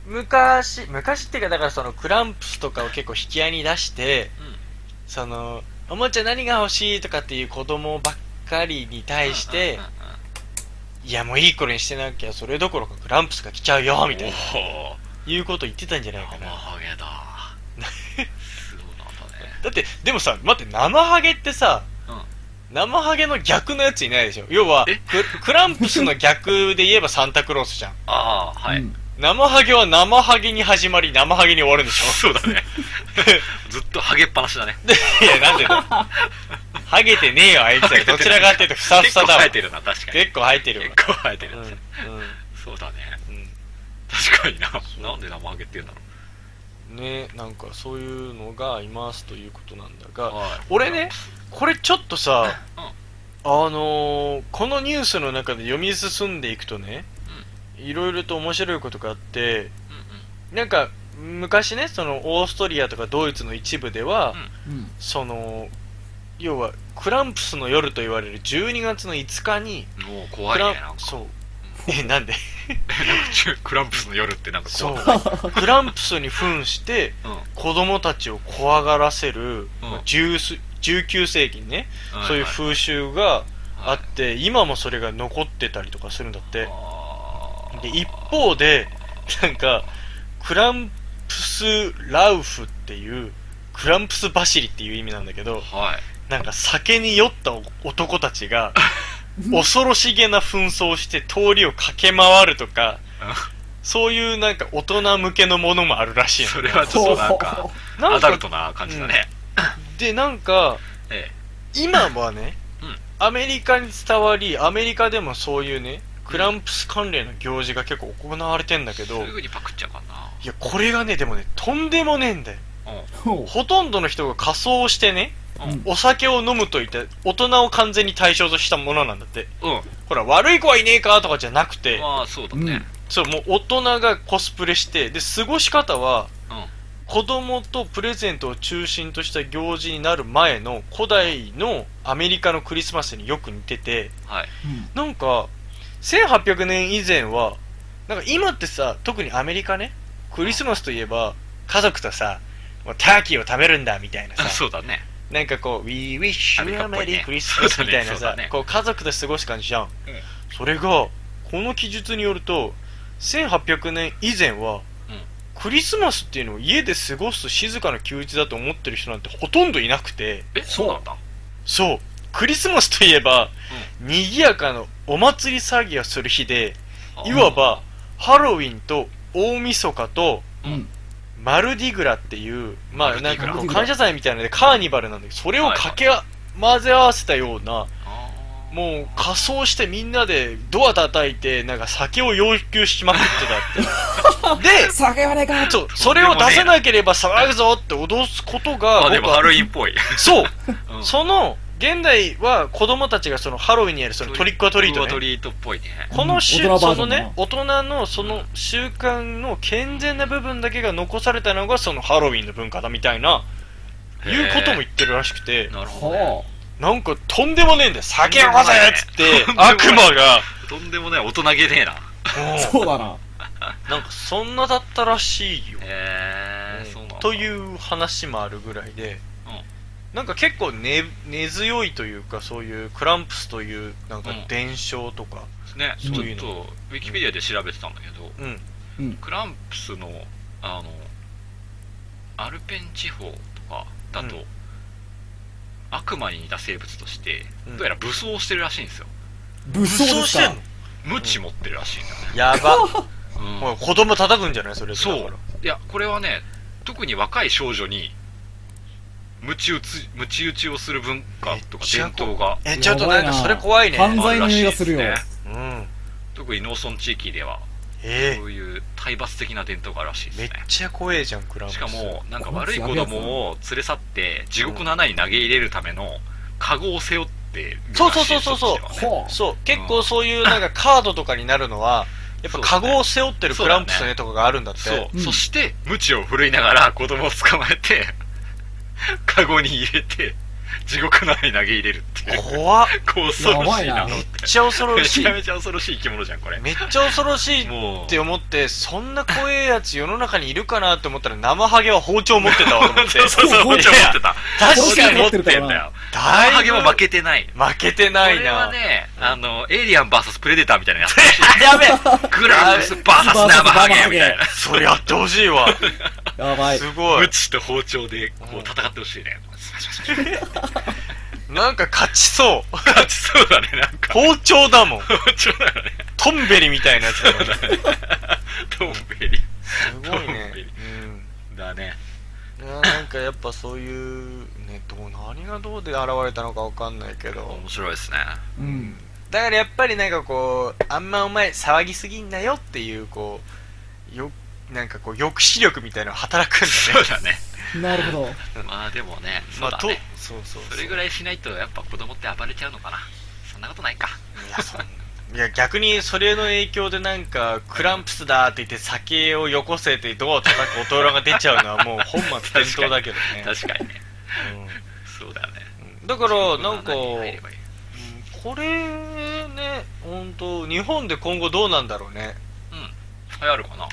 [SPEAKER 1] 昔昔っていうかだからそのクランプスとかを結構引き合いに出して
[SPEAKER 3] うん。
[SPEAKER 1] そのおもちゃ何が欲しいとかっていう子供ばっかりに対して
[SPEAKER 3] うんうんうん
[SPEAKER 1] いやもういい頃にしてなきゃそれどころかクランプスが来ちゃうよみたいな。いうこと言ってたんじゃないか
[SPEAKER 3] 生
[SPEAKER 1] な
[SPEAKER 3] ハゲだ。*laughs* そうなんだね。
[SPEAKER 1] だってでもさ待って生ハゲってさ
[SPEAKER 3] うん。
[SPEAKER 1] 生ハゲの逆のやついないでしょ？要はクランプスの逆で言えばサンタクロースじゃん。
[SPEAKER 3] ああはい、
[SPEAKER 2] うん
[SPEAKER 1] 生ハゲは生ハゲに始まり生ハゲに終わるんでしょ？
[SPEAKER 3] そうだね。*laughs* ずっとハゲっぱなしだね。
[SPEAKER 1] いやなんでだよ。*laughs* ハゲてねえよあいつら。どちらかっていうとふさふさだわ。
[SPEAKER 3] 結構生えてるな確かに。
[SPEAKER 1] 結構生えてるわ。
[SPEAKER 3] 結構生えてる、
[SPEAKER 1] うんうん。
[SPEAKER 3] そうだね。
[SPEAKER 1] うん。
[SPEAKER 3] 確かにな。なんで生ハゲって言うんだろ
[SPEAKER 1] ねなんかそういうのがいますということなんだが
[SPEAKER 3] うはい。
[SPEAKER 1] 俺ねこれちょっとさ
[SPEAKER 3] うん。
[SPEAKER 1] あのー、このニュースの中で読み進んでいくとね
[SPEAKER 3] うん
[SPEAKER 1] いろいろと面白いことがあって
[SPEAKER 3] うんうん。
[SPEAKER 1] なんか昔ねそのオーストリアとかドイツの一部では、
[SPEAKER 2] うん。
[SPEAKER 1] その要はクランプスの夜と言われる12月の5日に
[SPEAKER 3] もう怖
[SPEAKER 1] クラン
[SPEAKER 3] いねなんか。
[SPEAKER 1] そう。えなんで？*laughs*
[SPEAKER 3] クランプスの夜ってなんか
[SPEAKER 1] そ
[SPEAKER 3] 怖
[SPEAKER 1] う。*laughs* クランプスに扮して
[SPEAKER 3] うん。
[SPEAKER 1] 子供たちを怖がらせる、
[SPEAKER 3] うん。
[SPEAKER 1] 10 19世紀にね、そういう風習があって、今もそれが残ってたりとかするんだってで一方でなんかクランプスラウフっていうクランプス走りっていう意味なんだけど
[SPEAKER 3] はい。
[SPEAKER 1] なんか酒に酔った男たちが恐ろしげな紛争をして通りを駆け回るとかそういうなんか大人向けのものもあるらしいの。
[SPEAKER 3] それはちょっとなんか
[SPEAKER 1] なんか
[SPEAKER 3] アダルトな感じだね。
[SPEAKER 1] でなんか
[SPEAKER 3] え。
[SPEAKER 1] 今はね、
[SPEAKER 3] うん。
[SPEAKER 1] アメリカに伝わりアメリカでもそういうねクランプス関連の行事が結構行われてんだけ
[SPEAKER 3] え
[SPEAKER 1] ど
[SPEAKER 3] すぐにパクっちゃうかな。い
[SPEAKER 1] やこれがねでもねとんでもねえんだよ。
[SPEAKER 2] ほ
[SPEAKER 1] とんどの人が仮装してね
[SPEAKER 3] うん。
[SPEAKER 1] お酒を飲むといった大人を完全に対象としたものなんだって。
[SPEAKER 3] うん。
[SPEAKER 1] ほら悪い子はいねえかとかじゃなくて。
[SPEAKER 3] まあそうだね。
[SPEAKER 1] そうもう大人がコスプレしてで過ごし方は
[SPEAKER 3] うん。
[SPEAKER 1] 子供とプレゼントを中心とした行事になる前の古代のアメリカのクリスマスによく似てて
[SPEAKER 3] はい。
[SPEAKER 2] うん。
[SPEAKER 1] なんか1800年以前はなんか今ってさ特にアメリカねクリスマスといえば家族とさもうターキーを食べるんだみたいなさ
[SPEAKER 3] そうだね。
[SPEAKER 1] なんかこう We wish you
[SPEAKER 3] カ
[SPEAKER 1] a merry Christmas みたいなさ、こう家族で過ごす感じじゃん、それがこの記述によると1800年以前は、
[SPEAKER 3] うん。
[SPEAKER 1] クリスマスっていうのを家で過ごす静かな休日だと思ってる人なんてほとんどいなくて。
[SPEAKER 3] えそうなんだ。
[SPEAKER 1] そうクリスマスといえば、賑やかなお祭り騒ぎをする日でいわばハロウィンと大晦日と
[SPEAKER 2] うん。
[SPEAKER 1] マルディグラっていう、まあなんかこう感謝祭みたいなのでカーニバルなんだけど、それを掛けあ混ぜ合わせたような、もう仮装してみんなでドア叩いて、なんか酒を要求しまくってたって。*laughs* で、
[SPEAKER 2] 酒はねえか。
[SPEAKER 1] そう、それを出せなければ騒ぐぞって脅すことが、
[SPEAKER 3] あでもハロウィンっぽい。
[SPEAKER 1] そう、
[SPEAKER 3] うん。
[SPEAKER 1] その、現代は子供たちがそのハロウィンにやるそのトリックオアトリートね。
[SPEAKER 3] トリートっぽいね
[SPEAKER 1] このしゅ
[SPEAKER 2] うん大人バージョンだな
[SPEAKER 1] そのね、大人のその習慣の健全な部分だけが残されたのがそのハロウィンの文化だみたいな、いうことも言ってるらしくて、
[SPEAKER 3] なるほどね
[SPEAKER 2] は
[SPEAKER 1] なんかとんでもねえんだよ。酒をぜっつって悪魔が、
[SPEAKER 3] とんでもない大人げねえな
[SPEAKER 2] あ。そうだな。
[SPEAKER 1] なんかそんなだったらしいよ。
[SPEAKER 3] へえ
[SPEAKER 1] という話もあるぐらいで、
[SPEAKER 3] うん
[SPEAKER 1] なんか結構根根強いというかそういうクランプスというなんか
[SPEAKER 3] うん。
[SPEAKER 1] 伝承とか、
[SPEAKER 3] ねち
[SPEAKER 1] そういうの。
[SPEAKER 3] ょっとウィキペディアで調べてたんだけど
[SPEAKER 1] うん、
[SPEAKER 2] うん。
[SPEAKER 3] クランプスのあのアルペン地方とかだと、
[SPEAKER 1] うん。
[SPEAKER 3] 悪魔に似た生物として
[SPEAKER 1] うん。
[SPEAKER 3] どうやら武装してるらしいんですよ。
[SPEAKER 2] 武装
[SPEAKER 1] してんの？
[SPEAKER 3] 無知持ってるらしいんだよね、
[SPEAKER 1] やば。
[SPEAKER 3] うん。
[SPEAKER 1] もう子供叩くんじゃない？それ
[SPEAKER 3] そう
[SPEAKER 1] だから。
[SPEAKER 3] いやこれはね特に若い少女に鞭打ち鞭打ちをする文化とか伝統が。
[SPEAKER 1] え、ちょっとなんかそれ怖いね。
[SPEAKER 2] 犯罪の匂いがするよ。
[SPEAKER 3] あらしいですね。
[SPEAKER 1] うん。
[SPEAKER 3] 特に農村地域では
[SPEAKER 1] え
[SPEAKER 3] そういう体罰的な伝統があるらしい
[SPEAKER 1] ー、めっ
[SPEAKER 3] ですね。
[SPEAKER 1] ちゃ怖えじゃん、クランプス。
[SPEAKER 3] しかもなんか悪い子供を連れ去って地獄の穴に投げ入れるためのカゴを背負って
[SPEAKER 1] そうそうそうそうそう
[SPEAKER 3] そっちではね
[SPEAKER 2] ほ
[SPEAKER 1] そう、結構そういうなんか *laughs* カードとかになるのは、やっぱカゴを背負ってるクランプスねとかがあるんだって。
[SPEAKER 3] そう、
[SPEAKER 2] うん。
[SPEAKER 3] そして鞭を振るいながら子供を捕まえてカゴに入れて。*laughs* 地獄の穴に投げ入れるっていう
[SPEAKER 1] 怖っ。
[SPEAKER 3] 恐ろしいな
[SPEAKER 1] めっちゃ恐ろ
[SPEAKER 3] め
[SPEAKER 1] しい
[SPEAKER 3] ちゃ。めちゃ恐ろしい生き物じゃんこれ
[SPEAKER 1] めっちゃ恐ろしいって思って、そんな怖えやつ世の中にいるかなって思ったら生ハゲは包丁持ってたわと思って。*laughs*
[SPEAKER 3] そうそうそう包丁持ってた
[SPEAKER 1] 確かに
[SPEAKER 3] 持ってんだよ
[SPEAKER 1] だいぶ
[SPEAKER 3] ハゲも負けてない
[SPEAKER 1] 負けてない
[SPEAKER 3] これは
[SPEAKER 1] な。
[SPEAKER 3] ね、あの、エイリアン VS プレデターみたいなやつ。*laughs*
[SPEAKER 1] やべえ
[SPEAKER 3] グラムス VS 生ハゲみたいな。
[SPEAKER 1] それやってほしいわ。
[SPEAKER 2] やばい。
[SPEAKER 1] すごい
[SPEAKER 3] ム。チと包丁でこう戦ってほしいね。*laughs*
[SPEAKER 1] なんか勝ちそう。
[SPEAKER 3] 勝ちそうだね、なんか。
[SPEAKER 1] 包丁だもん。
[SPEAKER 3] 包丁だよね。
[SPEAKER 1] トンベリみたいなやつだもんね。*laughs*
[SPEAKER 3] トンベリ。
[SPEAKER 1] すごいね。うん。
[SPEAKER 3] だね。
[SPEAKER 1] なんかやっぱそういう、ね、どう、何がどうで現れたのかわかんないけど。
[SPEAKER 3] 面白いですね。
[SPEAKER 2] うん。
[SPEAKER 1] だからやっぱりなんかこう、あんまお前騒ぎすぎんなよっていう、こう、よ、なんかこう、抑止力みたいなのが働くんだね。
[SPEAKER 3] そうだね。
[SPEAKER 2] なるほど。
[SPEAKER 3] まあでもね、そ
[SPEAKER 1] まあ、と
[SPEAKER 3] うだね。、
[SPEAKER 1] そうそうそう。
[SPEAKER 3] それぐらいしないとやっぱ子供って暴れちゃうのかな。そんなことないか。
[SPEAKER 1] いや、そんな。いや逆にそれの影響でなんかクランプスだって言って酒をよこせてドアを叩く大人が出ちゃうのはもう本末転倒だけどね
[SPEAKER 3] 確かにね。
[SPEAKER 1] うん
[SPEAKER 3] そうだよね。
[SPEAKER 1] だからなんかこれね本当日本で今後どうなんだろうね
[SPEAKER 3] うん。流行るかな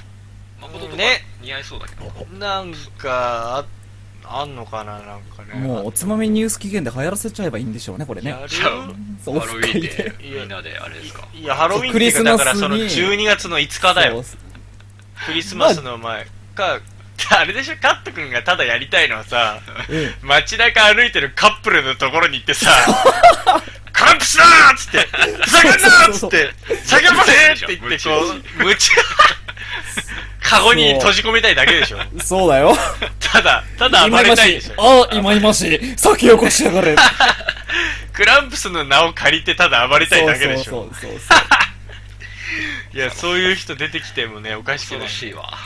[SPEAKER 3] 誠とか
[SPEAKER 1] ね。
[SPEAKER 3] 似合いそうだけど。
[SPEAKER 1] なんかああんのかななんかね。
[SPEAKER 2] もうおつまみニュース期限で流行らせちゃえばいいんでしょうね、これね。
[SPEAKER 1] や。る？
[SPEAKER 3] じゃあ
[SPEAKER 2] そう、オ
[SPEAKER 3] ハロウィンでみんなであれですか。
[SPEAKER 1] いやハロウィンっだからその12月の5日だよ。クリスマスの前。かあれでしょカット君がただやりたいのはさ
[SPEAKER 2] うん
[SPEAKER 1] 街中歩いてるカップルのところに行ってさ *laughs* カランプスだーっつってふざけんなーっつって酒ませーって言ってこうむち *laughs* カゴに閉じ込めたいだけでしょ
[SPEAKER 2] そうだよ。
[SPEAKER 1] ただただ暴れたいでし。ょ
[SPEAKER 2] あ、今いまし。酒よこしやがれ。*laughs*
[SPEAKER 1] クランプスの名を借りてただ暴れたいだけでしょ
[SPEAKER 2] そうそうそうそう。*laughs*
[SPEAKER 1] いやそういう人出てきてもねおかしくない
[SPEAKER 3] 恐ろしいわ。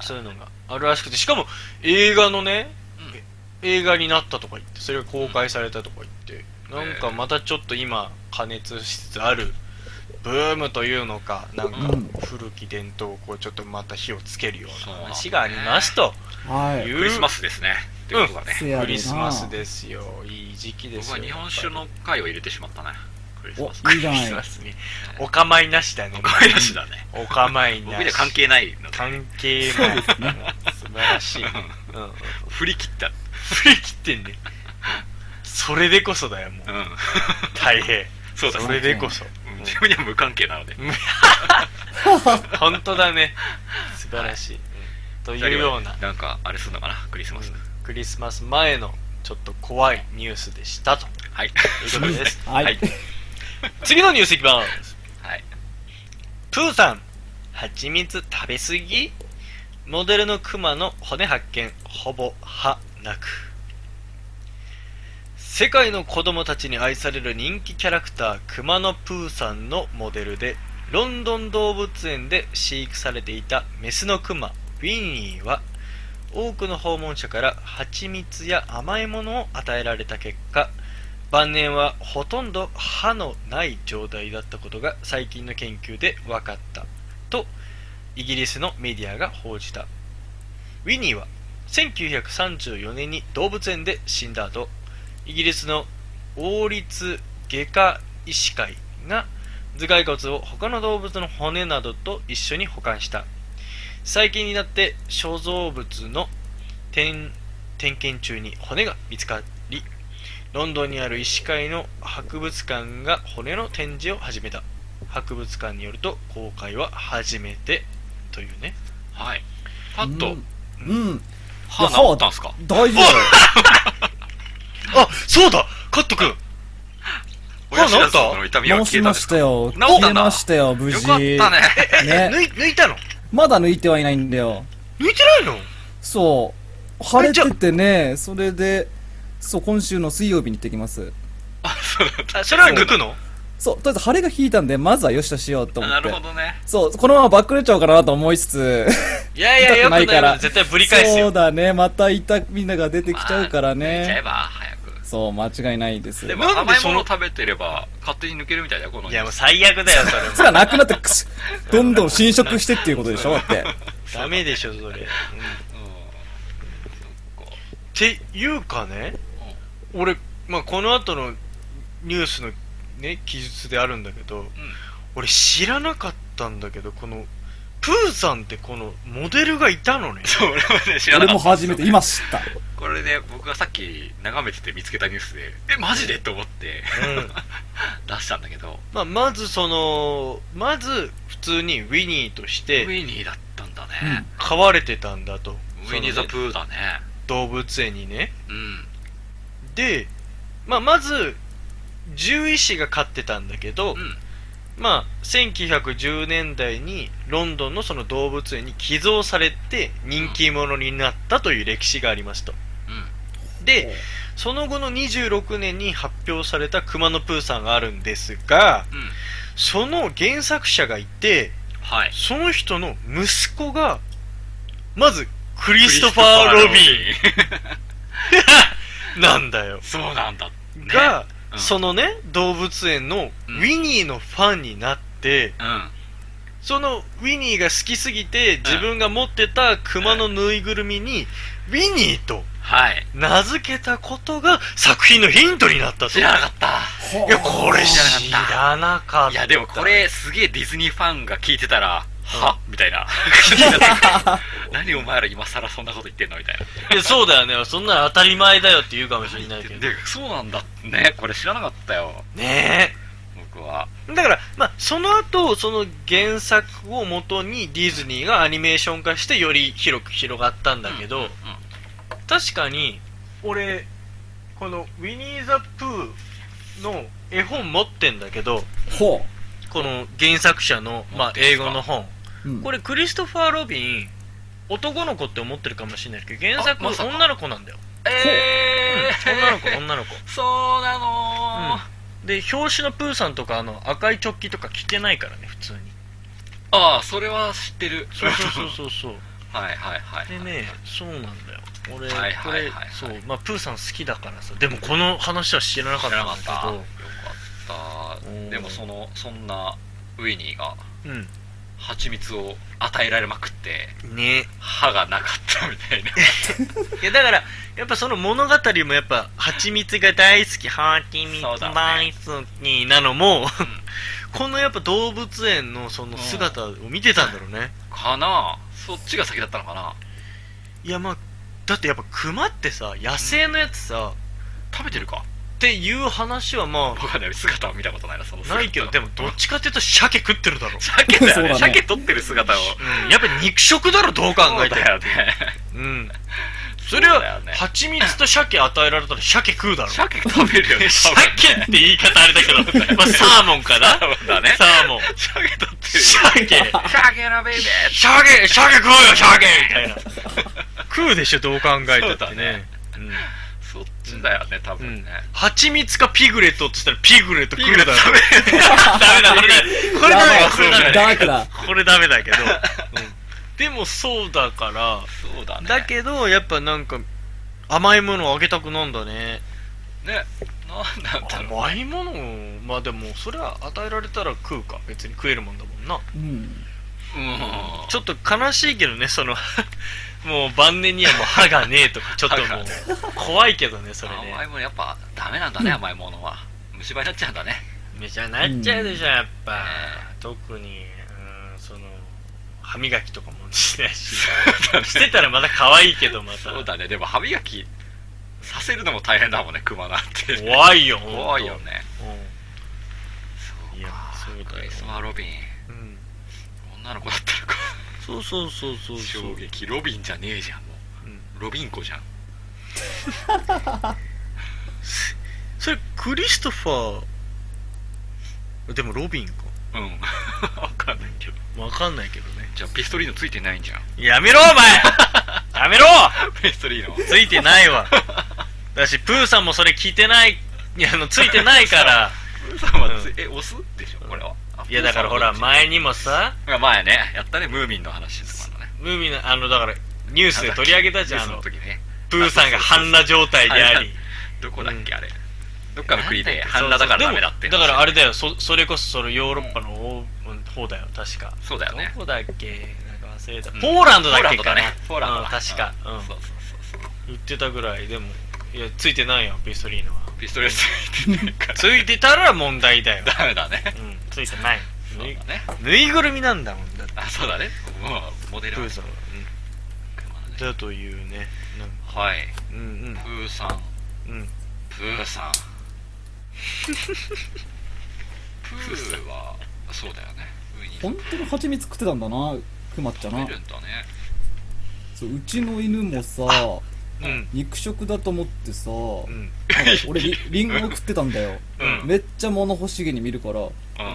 [SPEAKER 1] そういうのがあるらしくてしかも映画のね、映画になったとか言ってそれが公開されたとか言って、なんかまたちょっと今加熱しつつあるブームというのかなんか
[SPEAKER 2] うん。
[SPEAKER 1] 古き伝統をこうちょっとまた火をつけるような。話がありますと。
[SPEAKER 2] はい。
[SPEAKER 1] いう
[SPEAKER 3] クリスマスですね。ってことだね。
[SPEAKER 1] クリスマスですよ。いい時期ですよ。
[SPEAKER 3] 僕は日本酒の回を入れてしまったね。クリスマス。
[SPEAKER 1] ク。リスマスに。お構いなしだね。
[SPEAKER 3] お構いなしだね。
[SPEAKER 1] お構いなし。
[SPEAKER 3] 僕には関係ないので。
[SPEAKER 1] 関係ない。素晴らしい、うん。
[SPEAKER 3] 振り切った。
[SPEAKER 1] 振り切ってんね。*laughs* それでこそだよもう。
[SPEAKER 3] うん。
[SPEAKER 1] 大変。
[SPEAKER 3] そうだね。
[SPEAKER 1] それでこそ、
[SPEAKER 3] うん自分には無関係なので。*laughs*
[SPEAKER 1] 本当だね。素晴らしい、というような。
[SPEAKER 3] なんか、あれするのかな、クリスマス。
[SPEAKER 1] クリスマス前のちょっと怖いニュースでしたと。
[SPEAKER 3] はい。
[SPEAKER 1] いうことです。*laughs*
[SPEAKER 2] はい。
[SPEAKER 3] はい。
[SPEAKER 1] 次のニュースいきます。
[SPEAKER 3] はい。
[SPEAKER 1] プーさん蜂蜜食べ過ぎ？モデルのクマの骨発見ほぼ歯なく世界の子供たちに愛される人気キャラクタークマのプーさんのモデルでロンドン動物園で飼育されていたメスのクマウィニーは多くの訪問者から蜂蜜や甘いものを与えられた結果晩年はほとんど歯のない状態だったことが最近の研究で分かったとイギリスのメディアが報じた。ウィニーは1934年に動物園で死んだ後イギリスの王立外科医師会が頭蓋骨を他の動物の骨などと一緒に保管した。最近になって所蔵物の点点検中に骨が見つかりロンドンにある医師会の博物館が骨の展示を始めた。博物館によると公開は初めてというね。
[SPEAKER 3] はい。パッと、
[SPEAKER 2] うん。
[SPEAKER 3] 歯治ったんすか？
[SPEAKER 2] 大丈夫。*laughs*
[SPEAKER 1] あそうだカット君
[SPEAKER 3] 親知らず
[SPEAKER 1] 治った？
[SPEAKER 3] の痛みは
[SPEAKER 2] 直しま
[SPEAKER 3] 消えたんですか？
[SPEAKER 2] したよ。
[SPEAKER 3] 治った
[SPEAKER 2] ましたよ、無事。
[SPEAKER 3] よかったね。
[SPEAKER 2] ね。
[SPEAKER 1] 抜い抜いたの？
[SPEAKER 2] まだ抜いてはいないんだよ。
[SPEAKER 1] 抜いてないの？
[SPEAKER 2] そう。腫れててね、それで、そう、今週の水曜日に行ってきます。
[SPEAKER 3] あ、そうだった。
[SPEAKER 1] あそれは抜くの？
[SPEAKER 2] そう、とりあえず腫れが引いたんで、まずはよしとしようと思
[SPEAKER 3] な
[SPEAKER 2] って。
[SPEAKER 3] るほどね。
[SPEAKER 2] そう、このままバックれちゃうかなと思いつつ、
[SPEAKER 1] いやいや
[SPEAKER 2] 痛
[SPEAKER 1] よくないい
[SPEAKER 2] から
[SPEAKER 1] よ絶対ぶり返す
[SPEAKER 2] そう
[SPEAKER 1] よ
[SPEAKER 2] だね、また痛みが出てきちゃうからね。
[SPEAKER 3] 抜いちゃえば、早く。
[SPEAKER 2] そう、間違いないです。
[SPEAKER 3] でも
[SPEAKER 1] なんで
[SPEAKER 3] 甘い
[SPEAKER 1] その
[SPEAKER 3] もの食べてれば、勝手に抜けるみたいだよ、この。
[SPEAKER 1] いやもう最悪だよそれ
[SPEAKER 2] つが *laughs* なくなってくす、どんどん侵食してっていうことでしょだって。*laughs*
[SPEAKER 1] ダメでしょそれ、うん、っ
[SPEAKER 3] うん。そっか。
[SPEAKER 1] ていうかね俺、まあ、この後のニュースのね記述であるんだけど
[SPEAKER 3] うん。
[SPEAKER 1] 俺知らなかったんだけどこのプーさんってこのモデルがいたのね *laughs*
[SPEAKER 3] そう、俺もね、知らな
[SPEAKER 2] 俺
[SPEAKER 3] かった。
[SPEAKER 2] も初めて、今知った。
[SPEAKER 3] これで、僕がさっき眺めてて見つけたニュースで、え、マジで？と思って、
[SPEAKER 1] うん *laughs*
[SPEAKER 3] 出したんだけど、
[SPEAKER 1] まあ、まずそのまず普通にウィニーとし
[SPEAKER 3] ウ
[SPEAKER 1] て
[SPEAKER 3] ィニーだったんだね。
[SPEAKER 1] 飼われてたんだと
[SPEAKER 3] ウィニーザプ
[SPEAKER 1] ー
[SPEAKER 3] ーだね。
[SPEAKER 1] 動物園にね
[SPEAKER 3] うん。
[SPEAKER 1] で、まあ、まず獣医師が飼ってたんだけど、
[SPEAKER 3] うん。
[SPEAKER 1] まあ、1910年代にロンドンのその動物園に寄贈されて人気者になったという歴史がありますと。
[SPEAKER 3] うん。
[SPEAKER 1] で、その後の26年に発表された熊野プーさんがあるんですが、
[SPEAKER 3] うん。
[SPEAKER 1] その原作者がいて、
[SPEAKER 3] はい。
[SPEAKER 1] その人の息子が、まず、クリストファー・ロビン *laughs* なんだよ
[SPEAKER 3] ン。そうなんだ。ね
[SPEAKER 1] が、
[SPEAKER 3] うんうん
[SPEAKER 1] そのね、動物園のウ
[SPEAKER 3] うん
[SPEAKER 1] ィニーのファンになって、
[SPEAKER 3] うん。
[SPEAKER 1] そのウィニーが好きすぎて、自分が持ってた熊のぬいぐるみに、ウィニーと
[SPEAKER 3] はい。
[SPEAKER 1] 名付けたことが作品のヒントになったと。
[SPEAKER 3] 知らなかった。
[SPEAKER 1] いや、これ知
[SPEAKER 3] 知ら
[SPEAKER 1] らなかった。
[SPEAKER 3] いや、でもこ、れ、すげえディズニーファンが聞いてたら、
[SPEAKER 1] うん
[SPEAKER 3] はみたいな。*laughs* 何お前ら今更そんなこと言ってんのみたいな。
[SPEAKER 1] いや、そうだよね。そんなの当たり前だよって言うかもしれないけど。
[SPEAKER 3] で、そうなんだね。これ知らなかったよ。
[SPEAKER 1] ね
[SPEAKER 3] 僕は。
[SPEAKER 1] え。だから、まあ、その後、その原作をもとにディズニーがアニメーション化してより広く広がったんだけど、
[SPEAKER 3] うんうん
[SPEAKER 1] 確かに、俺、このウィニー・ザ・プーの絵本持ってんだけど、
[SPEAKER 2] ほ
[SPEAKER 1] この原作者の、まあ、英語の本。
[SPEAKER 2] う。うん
[SPEAKER 1] これクリストファー・ロビン、男の子って思ってるかもしれないけど、原作
[SPEAKER 3] あま
[SPEAKER 1] 女の子なんだよ。
[SPEAKER 3] えー、
[SPEAKER 1] うん女の子、女の子。*laughs*
[SPEAKER 3] そうなのー、
[SPEAKER 1] で、表紙のプーさんとか、あの、赤いチョッキとか着てないからね、普通に。
[SPEAKER 3] ああ、それは知ってる。
[SPEAKER 1] そうそうそうそうそう。*laughs*
[SPEAKER 3] はいはいはい。
[SPEAKER 1] でね、そうなんだよ。俺、
[SPEAKER 3] はい
[SPEAKER 1] これ
[SPEAKER 3] はいはいはい、
[SPEAKER 1] そう、まあ、プーさん好きだからさ。でも、この話は知らなかったんだけど、
[SPEAKER 3] った。
[SPEAKER 1] うん
[SPEAKER 3] でもその、そんなウィニーが
[SPEAKER 1] うん。
[SPEAKER 3] 蜂蜜を与えられまくって、
[SPEAKER 1] ね。
[SPEAKER 3] 歯がなかったみたいな。*laughs*
[SPEAKER 1] いや、だから、やっぱその物語もやっぱ、蜂蜜が大好き、蜂蜜大好きなのも、このやっぱ動物園のその姿を見てたんだろうね。
[SPEAKER 3] かなそっちが先だったのかない
[SPEAKER 1] や、まあ、だってやっぱ熊ってさ、野生のやつさ、
[SPEAKER 3] 食べてるか？
[SPEAKER 1] っていう話はま
[SPEAKER 3] 僕はね、姿は見たことないな、その
[SPEAKER 1] ないけど、でもどっちかっていうと鮭食ってるだろ。
[SPEAKER 3] 鮭だよね。鮭取ってる姿を。
[SPEAKER 1] うん、やっぱ肉食だろ、どう考えても
[SPEAKER 3] そうだよね。
[SPEAKER 1] うん。それは蜂蜜と鮭与えられたら鮭食うだろ。
[SPEAKER 3] 鮭食べるよね。*laughs*
[SPEAKER 1] 鮭って言い方あれだけど、*laughs* まあ、サーモンかな？
[SPEAKER 3] そうだね。
[SPEAKER 1] サーモン。
[SPEAKER 3] 鮭取ってるよ。
[SPEAKER 1] 鮭
[SPEAKER 3] 鮭のベイベー
[SPEAKER 1] 鮭鮭食うよ、鮭みたいな。食うでしょ、どう考えた
[SPEAKER 3] そうだ
[SPEAKER 1] ってね
[SPEAKER 3] ね。そっちだよね、多
[SPEAKER 1] うん。うん
[SPEAKER 3] 分ね。。
[SPEAKER 1] 蜂蜜かピグレットって言ったらピグレット食うだろ。ダメだ、これだ。これダメだ、これダメだ。これダメだけど。うんでもそうだから、
[SPEAKER 3] そうだね。
[SPEAKER 1] だけど、やっぱなんか、甘いものをあげたくなんだね。
[SPEAKER 3] ね、なんなんだろう。
[SPEAKER 1] 甘いものを、まあでも、それは与えられたら食うか。別に食えるもんだもんな。
[SPEAKER 2] うん。
[SPEAKER 3] うん。
[SPEAKER 1] ちょっと悲しいけどね、その、もう晩年にはもう歯がねえと *laughs* か、ちょっともう、怖いけどね、それ
[SPEAKER 3] 甘い
[SPEAKER 1] ね。
[SPEAKER 3] ものやっぱダメなんだね、甘いものは。虫歯になっちゃうんだね。
[SPEAKER 1] めちゃなっちゃうでしょ、やっぱ
[SPEAKER 3] ね。
[SPEAKER 1] 特に、うん、その、歯磨きとかもしないし。してたらまた可愛いけど、また。
[SPEAKER 3] そうだね。でも歯磨きさせるのも大変だもんね、クマなんて。
[SPEAKER 1] 怖いよ、
[SPEAKER 3] 怖いよ。ね。
[SPEAKER 1] うん。いや、そうだよ
[SPEAKER 3] クリ。スマロビン。
[SPEAKER 1] うん。
[SPEAKER 3] 女の子だったのか。
[SPEAKER 1] そうそうそうそう。
[SPEAKER 3] 衝撃。ロビンじゃねえじゃん、も
[SPEAKER 1] うん
[SPEAKER 3] う。ロビン子じゃん。*laughs*
[SPEAKER 1] それ、クリストファー、でもロビンか。
[SPEAKER 3] うん。わかんないけど。
[SPEAKER 1] わかんないけどね。
[SPEAKER 3] じゃあピストリーノついてないんじゃん。
[SPEAKER 1] やめろ、お前 *laughs* やめろ
[SPEAKER 3] ピストリーノ。
[SPEAKER 1] ついてないわ。だし、プーさんもそれ聞いてない、いや、あの、ついてないから。*laughs*
[SPEAKER 3] プーさんはつ
[SPEAKER 1] う
[SPEAKER 3] い、え、オスでしょ、これは。あ
[SPEAKER 1] いや、だからほら、前にもさ、
[SPEAKER 3] 前ね、やったね、ムーミンの話とかのね。
[SPEAKER 1] ムーミンの、あの、だから、ニュースで取り上げたじゃん、あの
[SPEAKER 3] 時ね。
[SPEAKER 1] プーさんが半裸状態であり。*laughs*
[SPEAKER 3] どこだっけ、あれ。どっかの国で半裸だからダメだって。
[SPEAKER 1] だからあれだよ、そ、それこそそのヨーロッパの方方だよ、確か。
[SPEAKER 3] そうだよね
[SPEAKER 1] どこだっけなんか忘れた。
[SPEAKER 3] うん
[SPEAKER 1] ポーランドだっけかな
[SPEAKER 3] ポーランドだね。ポーランド
[SPEAKER 1] 確か。うん
[SPEAKER 3] そうそうそうそう。
[SPEAKER 1] 言ってたぐらい、でも、いや、ついてないよ、ピストリーノは。
[SPEAKER 3] ピストルついてないから。
[SPEAKER 1] ついてたら問題だよ。
[SPEAKER 3] ダメだね。
[SPEAKER 1] うん、ついてない。
[SPEAKER 3] そう
[SPEAKER 1] ぬい
[SPEAKER 3] だね。
[SPEAKER 1] ぬいぐるみなんだもんだって。
[SPEAKER 3] あ、そうだね。もう、モデルは
[SPEAKER 1] プーさんは。うん。だというね。
[SPEAKER 3] はい。
[SPEAKER 1] うん
[SPEAKER 3] プーさん。
[SPEAKER 1] うん。うん。
[SPEAKER 3] プーさん。プーは、そうだよね。
[SPEAKER 2] 本当に蜂蜜食ってたんだな、クマっちゃな
[SPEAKER 3] 食べ。るんだね。
[SPEAKER 2] そううちの犬もさ、
[SPEAKER 1] うん。
[SPEAKER 2] 肉食だと思ってさ、俺リ *laughs* リンゴを食ってたんだよ。
[SPEAKER 1] うん。
[SPEAKER 2] めっちゃ物欲しげに見るから、
[SPEAKER 3] う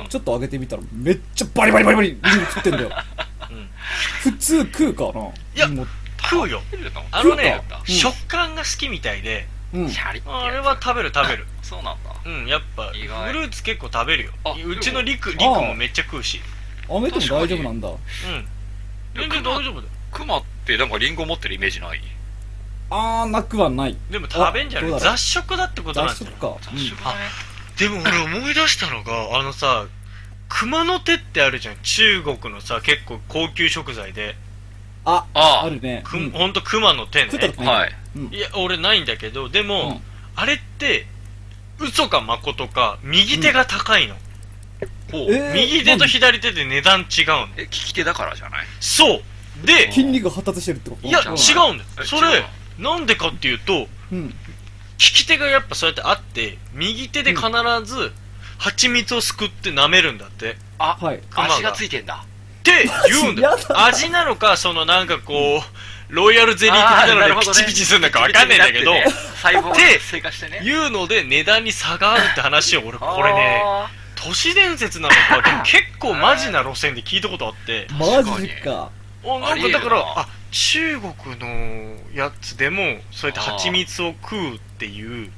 [SPEAKER 3] ん。
[SPEAKER 2] ちょっとあげてみたらめっちゃバリバリバリバリリンゴ食ってんだよ。
[SPEAKER 1] うん
[SPEAKER 2] 普通食うかな？
[SPEAKER 1] や
[SPEAKER 2] リンゴ
[SPEAKER 1] 食うよ。あのね
[SPEAKER 3] 食
[SPEAKER 1] 感が好きみたいで、あれは食べる食べる。*laughs*
[SPEAKER 3] そうなんだ。
[SPEAKER 1] うん、やっぱ、フルーツ結構食べるよ
[SPEAKER 3] あ。
[SPEAKER 1] うちのリク、リク
[SPEAKER 2] あ
[SPEAKER 1] もめっちゃ食うし。
[SPEAKER 2] あめても大丈夫なんだ。
[SPEAKER 1] うん。全然大丈夫だよ。
[SPEAKER 3] クマってなんかリンゴ持ってるイメージない？
[SPEAKER 2] あー、なくはない。
[SPEAKER 1] でも食べんじゃない雑食だってことなん
[SPEAKER 2] 雑
[SPEAKER 1] じゃない？
[SPEAKER 2] 食か。
[SPEAKER 3] 雑食だね。
[SPEAKER 1] でも俺思い出したのが、あのさ、熊の手ってあるじゃん。中国のさ、結構高級食材で。
[SPEAKER 2] あ、
[SPEAKER 3] あ
[SPEAKER 2] あるね。
[SPEAKER 1] く、
[SPEAKER 2] うん
[SPEAKER 1] ほんと熊の手ね
[SPEAKER 3] はい。
[SPEAKER 2] うん
[SPEAKER 1] いや、俺ないんだけど、でも、
[SPEAKER 2] うん
[SPEAKER 1] あれって、嘘か誠か、右手が高いの。
[SPEAKER 2] えー
[SPEAKER 1] 右手と左手で値段違うの。
[SPEAKER 3] え、利き手だからじゃない？
[SPEAKER 1] そうで、
[SPEAKER 2] 筋肉が発達してるってこと？
[SPEAKER 1] いや、違
[SPEAKER 3] うん
[SPEAKER 1] うんだよ。
[SPEAKER 3] え
[SPEAKER 1] それなんでかっていうと、
[SPEAKER 2] うん。
[SPEAKER 1] 利き手がやっぱそうやってあって、右手で必ず、蜂蜜をすくって舐めるんだって。
[SPEAKER 3] あ、
[SPEAKER 2] はい。
[SPEAKER 1] 熊が
[SPEAKER 3] 足がついてんだ。
[SPEAKER 1] って言うんだよ味なのか、そのなんかこう、ロイヤルゼリー的なのでピチピチするのかわかんないんだけど、*laughs*
[SPEAKER 3] って。
[SPEAKER 1] 言うので値段に差があるって話を俺、これね、
[SPEAKER 3] あ
[SPEAKER 1] 都市伝説なのか、結構マジな路線で聞いたことあって、
[SPEAKER 2] マジか。
[SPEAKER 1] おなんかだから、あ、中国のやつでも、そうやって蜂蜜を食うっていう。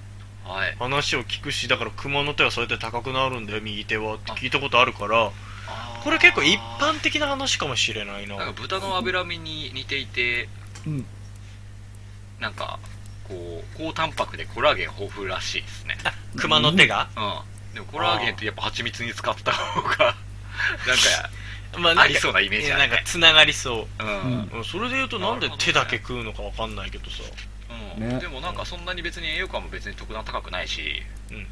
[SPEAKER 1] 話を聞くし、だから熊の手はそうやって高くなるんだよ、右手はって聞いたことあるから、これ結構一般的な話かもしれないな。
[SPEAKER 3] なんか豚の脂身に似ていて、
[SPEAKER 2] うん。
[SPEAKER 3] なんか、こう、高タンパクでコラーゲン豊富らしいですね。
[SPEAKER 1] 熊の手が、
[SPEAKER 3] うん。でもコラーゲンってやっぱ蜂蜜に使った方が、*laughs* なんか、
[SPEAKER 1] まあ
[SPEAKER 3] ありそうなイメージあるね
[SPEAKER 1] なんか繋がりそう。
[SPEAKER 3] うん。
[SPEAKER 2] うん
[SPEAKER 1] うんそれで言うとなんで手だけ食うのかわかんないけどさ。
[SPEAKER 3] うん
[SPEAKER 2] ね
[SPEAKER 3] でもなんかそんなに別に栄養価も別に特段高くないし、
[SPEAKER 1] うん
[SPEAKER 3] うん、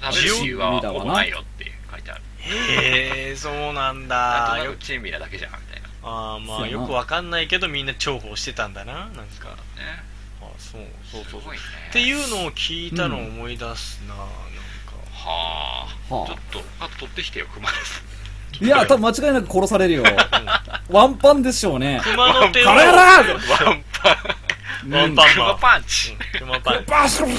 [SPEAKER 3] 食べる理由はほぼないよって書いてある。
[SPEAKER 1] へえ、そうなん
[SPEAKER 3] なん
[SPEAKER 1] だ。よ
[SPEAKER 3] となくチェーンミラだけじゃんみたいな。
[SPEAKER 1] あーまあよくわかんないけどみんな重宝してたんだな。なんか。
[SPEAKER 3] ね。
[SPEAKER 1] あそうそうそうそう。
[SPEAKER 3] すごいね。
[SPEAKER 1] っていうのを聞いたのを思い出すな、なんか。
[SPEAKER 3] はあ。
[SPEAKER 2] は
[SPEAKER 3] ちょっと、あと取ってきてよ、熊です。
[SPEAKER 2] あ。いや、多分間違いなく殺されるよ。ワンパンでしょうね。
[SPEAKER 1] 熊の手を。
[SPEAKER 2] カララ
[SPEAKER 3] ワンパン。
[SPEAKER 1] ワンパン
[SPEAKER 3] 熊
[SPEAKER 1] マン。
[SPEAKER 3] パンチ。
[SPEAKER 1] うん熊パン。
[SPEAKER 2] バシュン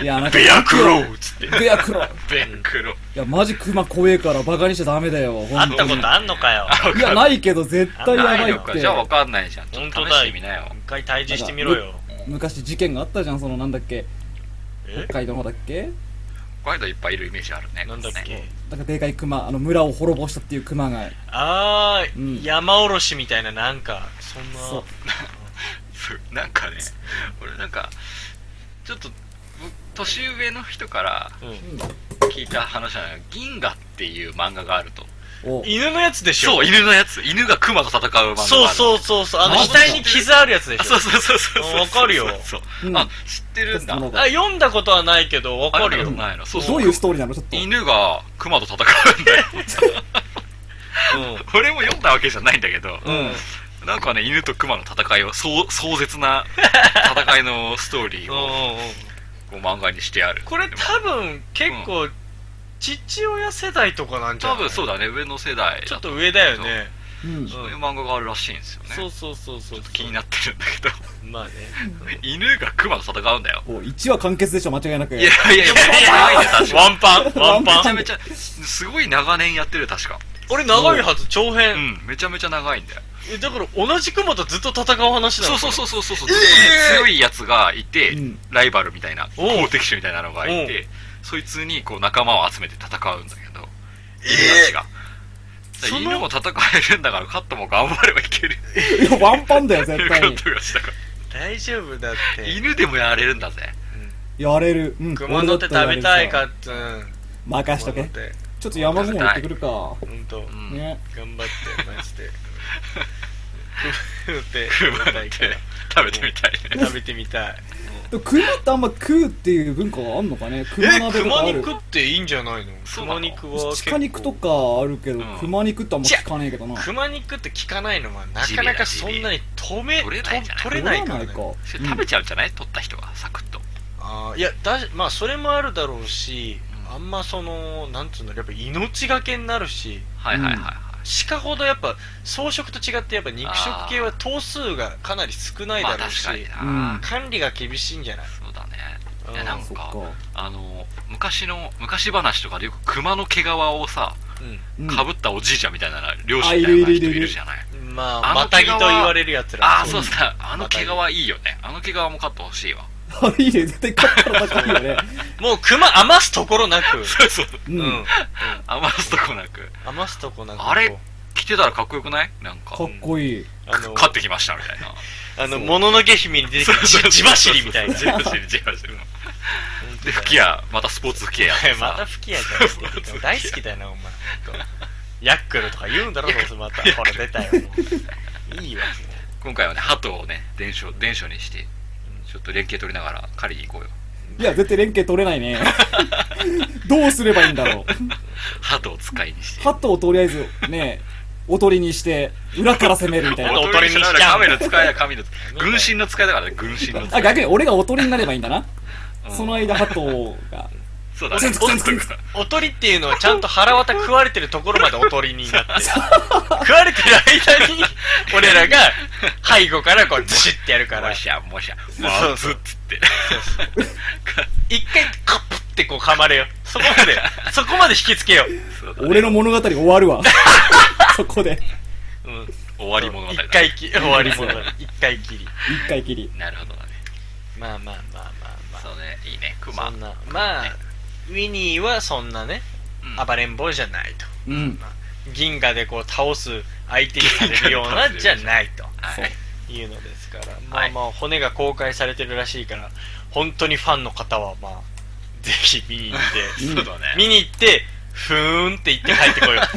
[SPEAKER 2] いや、なんか。
[SPEAKER 1] ベアクローっつって。
[SPEAKER 2] ベアクロ
[SPEAKER 3] ベンクロ。
[SPEAKER 2] いや、マジクマ怖えからバカにしちゃダメだよ。
[SPEAKER 1] 会ったことあんのかよ。
[SPEAKER 2] いや、ないけど絶対やば
[SPEAKER 3] ない
[SPEAKER 2] って
[SPEAKER 3] じゃ。あわかんないじゃん。ちょっと試
[SPEAKER 1] 本当だよ。一回退治してみろよ。
[SPEAKER 2] 昔事件があったじゃん、そのなんだっけ。
[SPEAKER 1] え？
[SPEAKER 2] 北海道のだっけ？
[SPEAKER 3] 北海道いっぱいいるイメージあるね。
[SPEAKER 1] なんだっけ？
[SPEAKER 2] なんかでかいクマ、あの村を滅ぼしたっていうクマが。
[SPEAKER 1] あー、
[SPEAKER 2] うん
[SPEAKER 1] 山おろしみたいななんか、そんな。
[SPEAKER 2] そう。*laughs*
[SPEAKER 3] そうなんかね、俺なんか、ちょっと、僕年上の人から
[SPEAKER 1] うん。
[SPEAKER 3] 聞いた話なのよ。銀河っていう漫画があると。
[SPEAKER 2] お
[SPEAKER 1] 犬のやつでしょ？
[SPEAKER 3] そう、犬のやつ。犬が熊と戦う漫画。
[SPEAKER 1] そうそうそうそう。あの、額に傷あるやつで
[SPEAKER 3] あ
[SPEAKER 1] しょ？
[SPEAKER 3] そうそうそうそう。
[SPEAKER 1] わかるよ
[SPEAKER 3] そう
[SPEAKER 2] うん
[SPEAKER 3] あ、知ってるんだ。
[SPEAKER 1] あ、読んだことはないけど、わかるよ。
[SPEAKER 3] あ読んだことないの。そう
[SPEAKER 2] どういうストーリーなの？ちょっと。
[SPEAKER 3] 犬が熊と戦うんだよ。
[SPEAKER 1] う
[SPEAKER 3] 俺も読んだわけじゃないんだけど、
[SPEAKER 1] ん。うん。
[SPEAKER 3] なんかね、犬と熊の戦いを、壮絶な *laughs* 戦いのストーリーを。こう漫画にしてある。
[SPEAKER 1] これ多分、結構、父親世代とかなんじゃない？
[SPEAKER 3] 多分そうだね、上の世代だ
[SPEAKER 1] ちょっと上だよね。
[SPEAKER 2] うん。
[SPEAKER 3] そういう漫画があるらしいんですよね。
[SPEAKER 1] そうそうそうそう。
[SPEAKER 3] 気になってるんだけど、
[SPEAKER 1] まあね。*laughs*
[SPEAKER 3] 犬が熊と戦うんだよ。
[SPEAKER 2] お1話完結でしょ、間違いなく。
[SPEAKER 3] いやいやいや、長いね、確か
[SPEAKER 1] ワンパンワンパン
[SPEAKER 3] めちゃめちゃ、すごい長年やってる、確か。
[SPEAKER 1] 俺長いはず、長
[SPEAKER 3] う
[SPEAKER 1] 編。
[SPEAKER 3] ん、めちゃめちゃ長いんだよ。
[SPEAKER 1] えだから同じ熊とずっと戦う話なの？
[SPEAKER 3] そうそう
[SPEAKER 1] う。
[SPEAKER 3] そうそうそう、ずっとね強いやつがいて
[SPEAKER 2] うん、
[SPEAKER 3] ライバルみたいな、
[SPEAKER 1] お
[SPEAKER 3] 敵手みたいなのがいて、そいつにこう仲間を集めて戦うんだけど、
[SPEAKER 1] え
[SPEAKER 3] 犬たちが。犬も戦えるんだから、カットも頑張ればいける。
[SPEAKER 2] いや、ワンパンだよ、*laughs* 絶
[SPEAKER 3] う
[SPEAKER 2] 対に。
[SPEAKER 3] ことがしたから。
[SPEAKER 1] 大丈夫だって。
[SPEAKER 3] 犬でもやれるんだぜ。
[SPEAKER 2] やれる。うん。
[SPEAKER 1] 熊の手食べたいか
[SPEAKER 2] っ
[SPEAKER 1] って。うん。
[SPEAKER 2] たら任しとけ。ちょっと山雲行ってくるか。
[SPEAKER 1] ほんと。
[SPEAKER 3] うん
[SPEAKER 2] ね。
[SPEAKER 1] 頑張って、マジで。熊の手
[SPEAKER 3] 熊の手
[SPEAKER 1] 食べたいから。
[SPEAKER 3] 食べてみたいね。
[SPEAKER 1] 食べてみたい。
[SPEAKER 2] でも熊ってあんま食うっていう文化があんのかね？熊
[SPEAKER 1] え、
[SPEAKER 2] 鍋とか
[SPEAKER 1] 熊
[SPEAKER 2] ある。
[SPEAKER 1] 肉っていいんじゃないの？
[SPEAKER 3] そうな。の
[SPEAKER 1] 熊肉は結構
[SPEAKER 2] 鹿肉とかあるけど、
[SPEAKER 3] うん。
[SPEAKER 2] 熊肉ってあんま聞かねえけどな。
[SPEAKER 1] 熊肉って効かないのはなかなかそんなに止め、
[SPEAKER 3] 取れないんじゃない。
[SPEAKER 1] と取れないからね。
[SPEAKER 2] か。
[SPEAKER 3] それ食べちゃうんじゃない？取った人が、サクッと。
[SPEAKER 1] あーいやだまあそれもあるだろうし、
[SPEAKER 3] うん。
[SPEAKER 1] あんまそのなんつうのやっぱ命がけになるし。
[SPEAKER 3] はいはいはいはい。
[SPEAKER 1] 鹿ほどやっぱ草食と違ってやっぱ肉食系は頭数がかなり少ない
[SPEAKER 3] まあ
[SPEAKER 1] だろうし、
[SPEAKER 3] 確かに
[SPEAKER 2] うん
[SPEAKER 3] な。
[SPEAKER 1] 管理が厳しいんじゃない？
[SPEAKER 3] そうだね。
[SPEAKER 1] うん。
[SPEAKER 3] いやなんか。あの昔の昔話とかでよく熊の毛皮をさ
[SPEAKER 2] うん。
[SPEAKER 3] かぶったおじいちゃんみたいな漁師みたいな人い
[SPEAKER 2] るい？るいるいる
[SPEAKER 3] るじゃない
[SPEAKER 1] うん。まあ
[SPEAKER 3] あの
[SPEAKER 1] またぎと言われるやつら。
[SPEAKER 3] ああ
[SPEAKER 1] そ
[SPEAKER 3] そう。うさあの毛皮
[SPEAKER 1] ま
[SPEAKER 3] いいよね。あの毛皮も買ってほしいわ
[SPEAKER 2] あ、いいね。絶対勝ったら高いよね。*laughs*
[SPEAKER 1] もう熊余すところなく。*laughs*
[SPEAKER 3] そうそう。
[SPEAKER 2] う。
[SPEAKER 1] うん。ん、
[SPEAKER 3] 余すとこなく。
[SPEAKER 1] 余すとこなく。
[SPEAKER 3] あれ
[SPEAKER 1] こ
[SPEAKER 3] 着てたらかっこよくない？なんか。
[SPEAKER 2] かっこいい。
[SPEAKER 1] うあの
[SPEAKER 3] 買ってきましたみたいな。
[SPEAKER 1] あのもののけ姫に出てくるじ地走りみたいな。
[SPEAKER 3] 地走り地走り。で吹き矢またスポーツ吹き矢やっ *laughs*
[SPEAKER 1] また吹き矢じゃん。って言って大好きだよなお前。ほんとヤックルとか言うんだろどうせまた。ほら出たよもう。いいわ
[SPEAKER 3] 今回はね鳩をね伝書伝書にしてちょっと連携取りながら狩りに行こうよ
[SPEAKER 2] いや、絶対連携取れないね。*laughs* どうすればいいんだろう。
[SPEAKER 3] 鳩を使いにして
[SPEAKER 2] ハットをとりあえず、ね、おとりにして、裏から攻めるみたいな。
[SPEAKER 1] おとりにしちゃう
[SPEAKER 3] 神の使いや神の使い軍神の使いだからね軍神の使
[SPEAKER 2] あ、
[SPEAKER 3] い
[SPEAKER 2] 逆に俺がおとりになればいいんだな。
[SPEAKER 3] うん
[SPEAKER 2] その間、ハトが。
[SPEAKER 3] そうだね。*laughs*
[SPEAKER 1] おとりっていうのはちゃんと腹渡食われてるところまでおとりになって。食われてる間に *laughs* 俺らが背後からこうズシッてやるから。
[SPEAKER 3] もしゃもしゃ。
[SPEAKER 1] そう
[SPEAKER 3] まず
[SPEAKER 1] そう
[SPEAKER 3] っつって。
[SPEAKER 1] 一回カップってこう噛まれよそこまで *laughs* そこまで引きつけよう。
[SPEAKER 3] そうだね。
[SPEAKER 2] 俺の物語終わるわ。そこで。
[SPEAKER 1] うん。
[SPEAKER 3] 終わり物語だ
[SPEAKER 1] 一回き終わり物語。一回きり。
[SPEAKER 2] 一回きり。
[SPEAKER 3] なるほどだね。
[SPEAKER 1] まあまあまあまあまあ。
[SPEAKER 3] そうね。いいね。熊。
[SPEAKER 1] そんな。まあ
[SPEAKER 3] ね
[SPEAKER 1] ウィニーはそんなね
[SPEAKER 3] うん。
[SPEAKER 1] 暴れん坊じゃないと。
[SPEAKER 2] うん。
[SPEAKER 1] 銀河でこう倒す相手にされるようなじゃないと。
[SPEAKER 3] はい。
[SPEAKER 1] い。うのですから。ま
[SPEAKER 3] はい。
[SPEAKER 1] あまあ骨が公開されてるらしいから本当にファンの方はまあぜひ見に行って *laughs*
[SPEAKER 3] そうだね。
[SPEAKER 1] 見に行ってふーんって言って帰ってこよう。*laughs*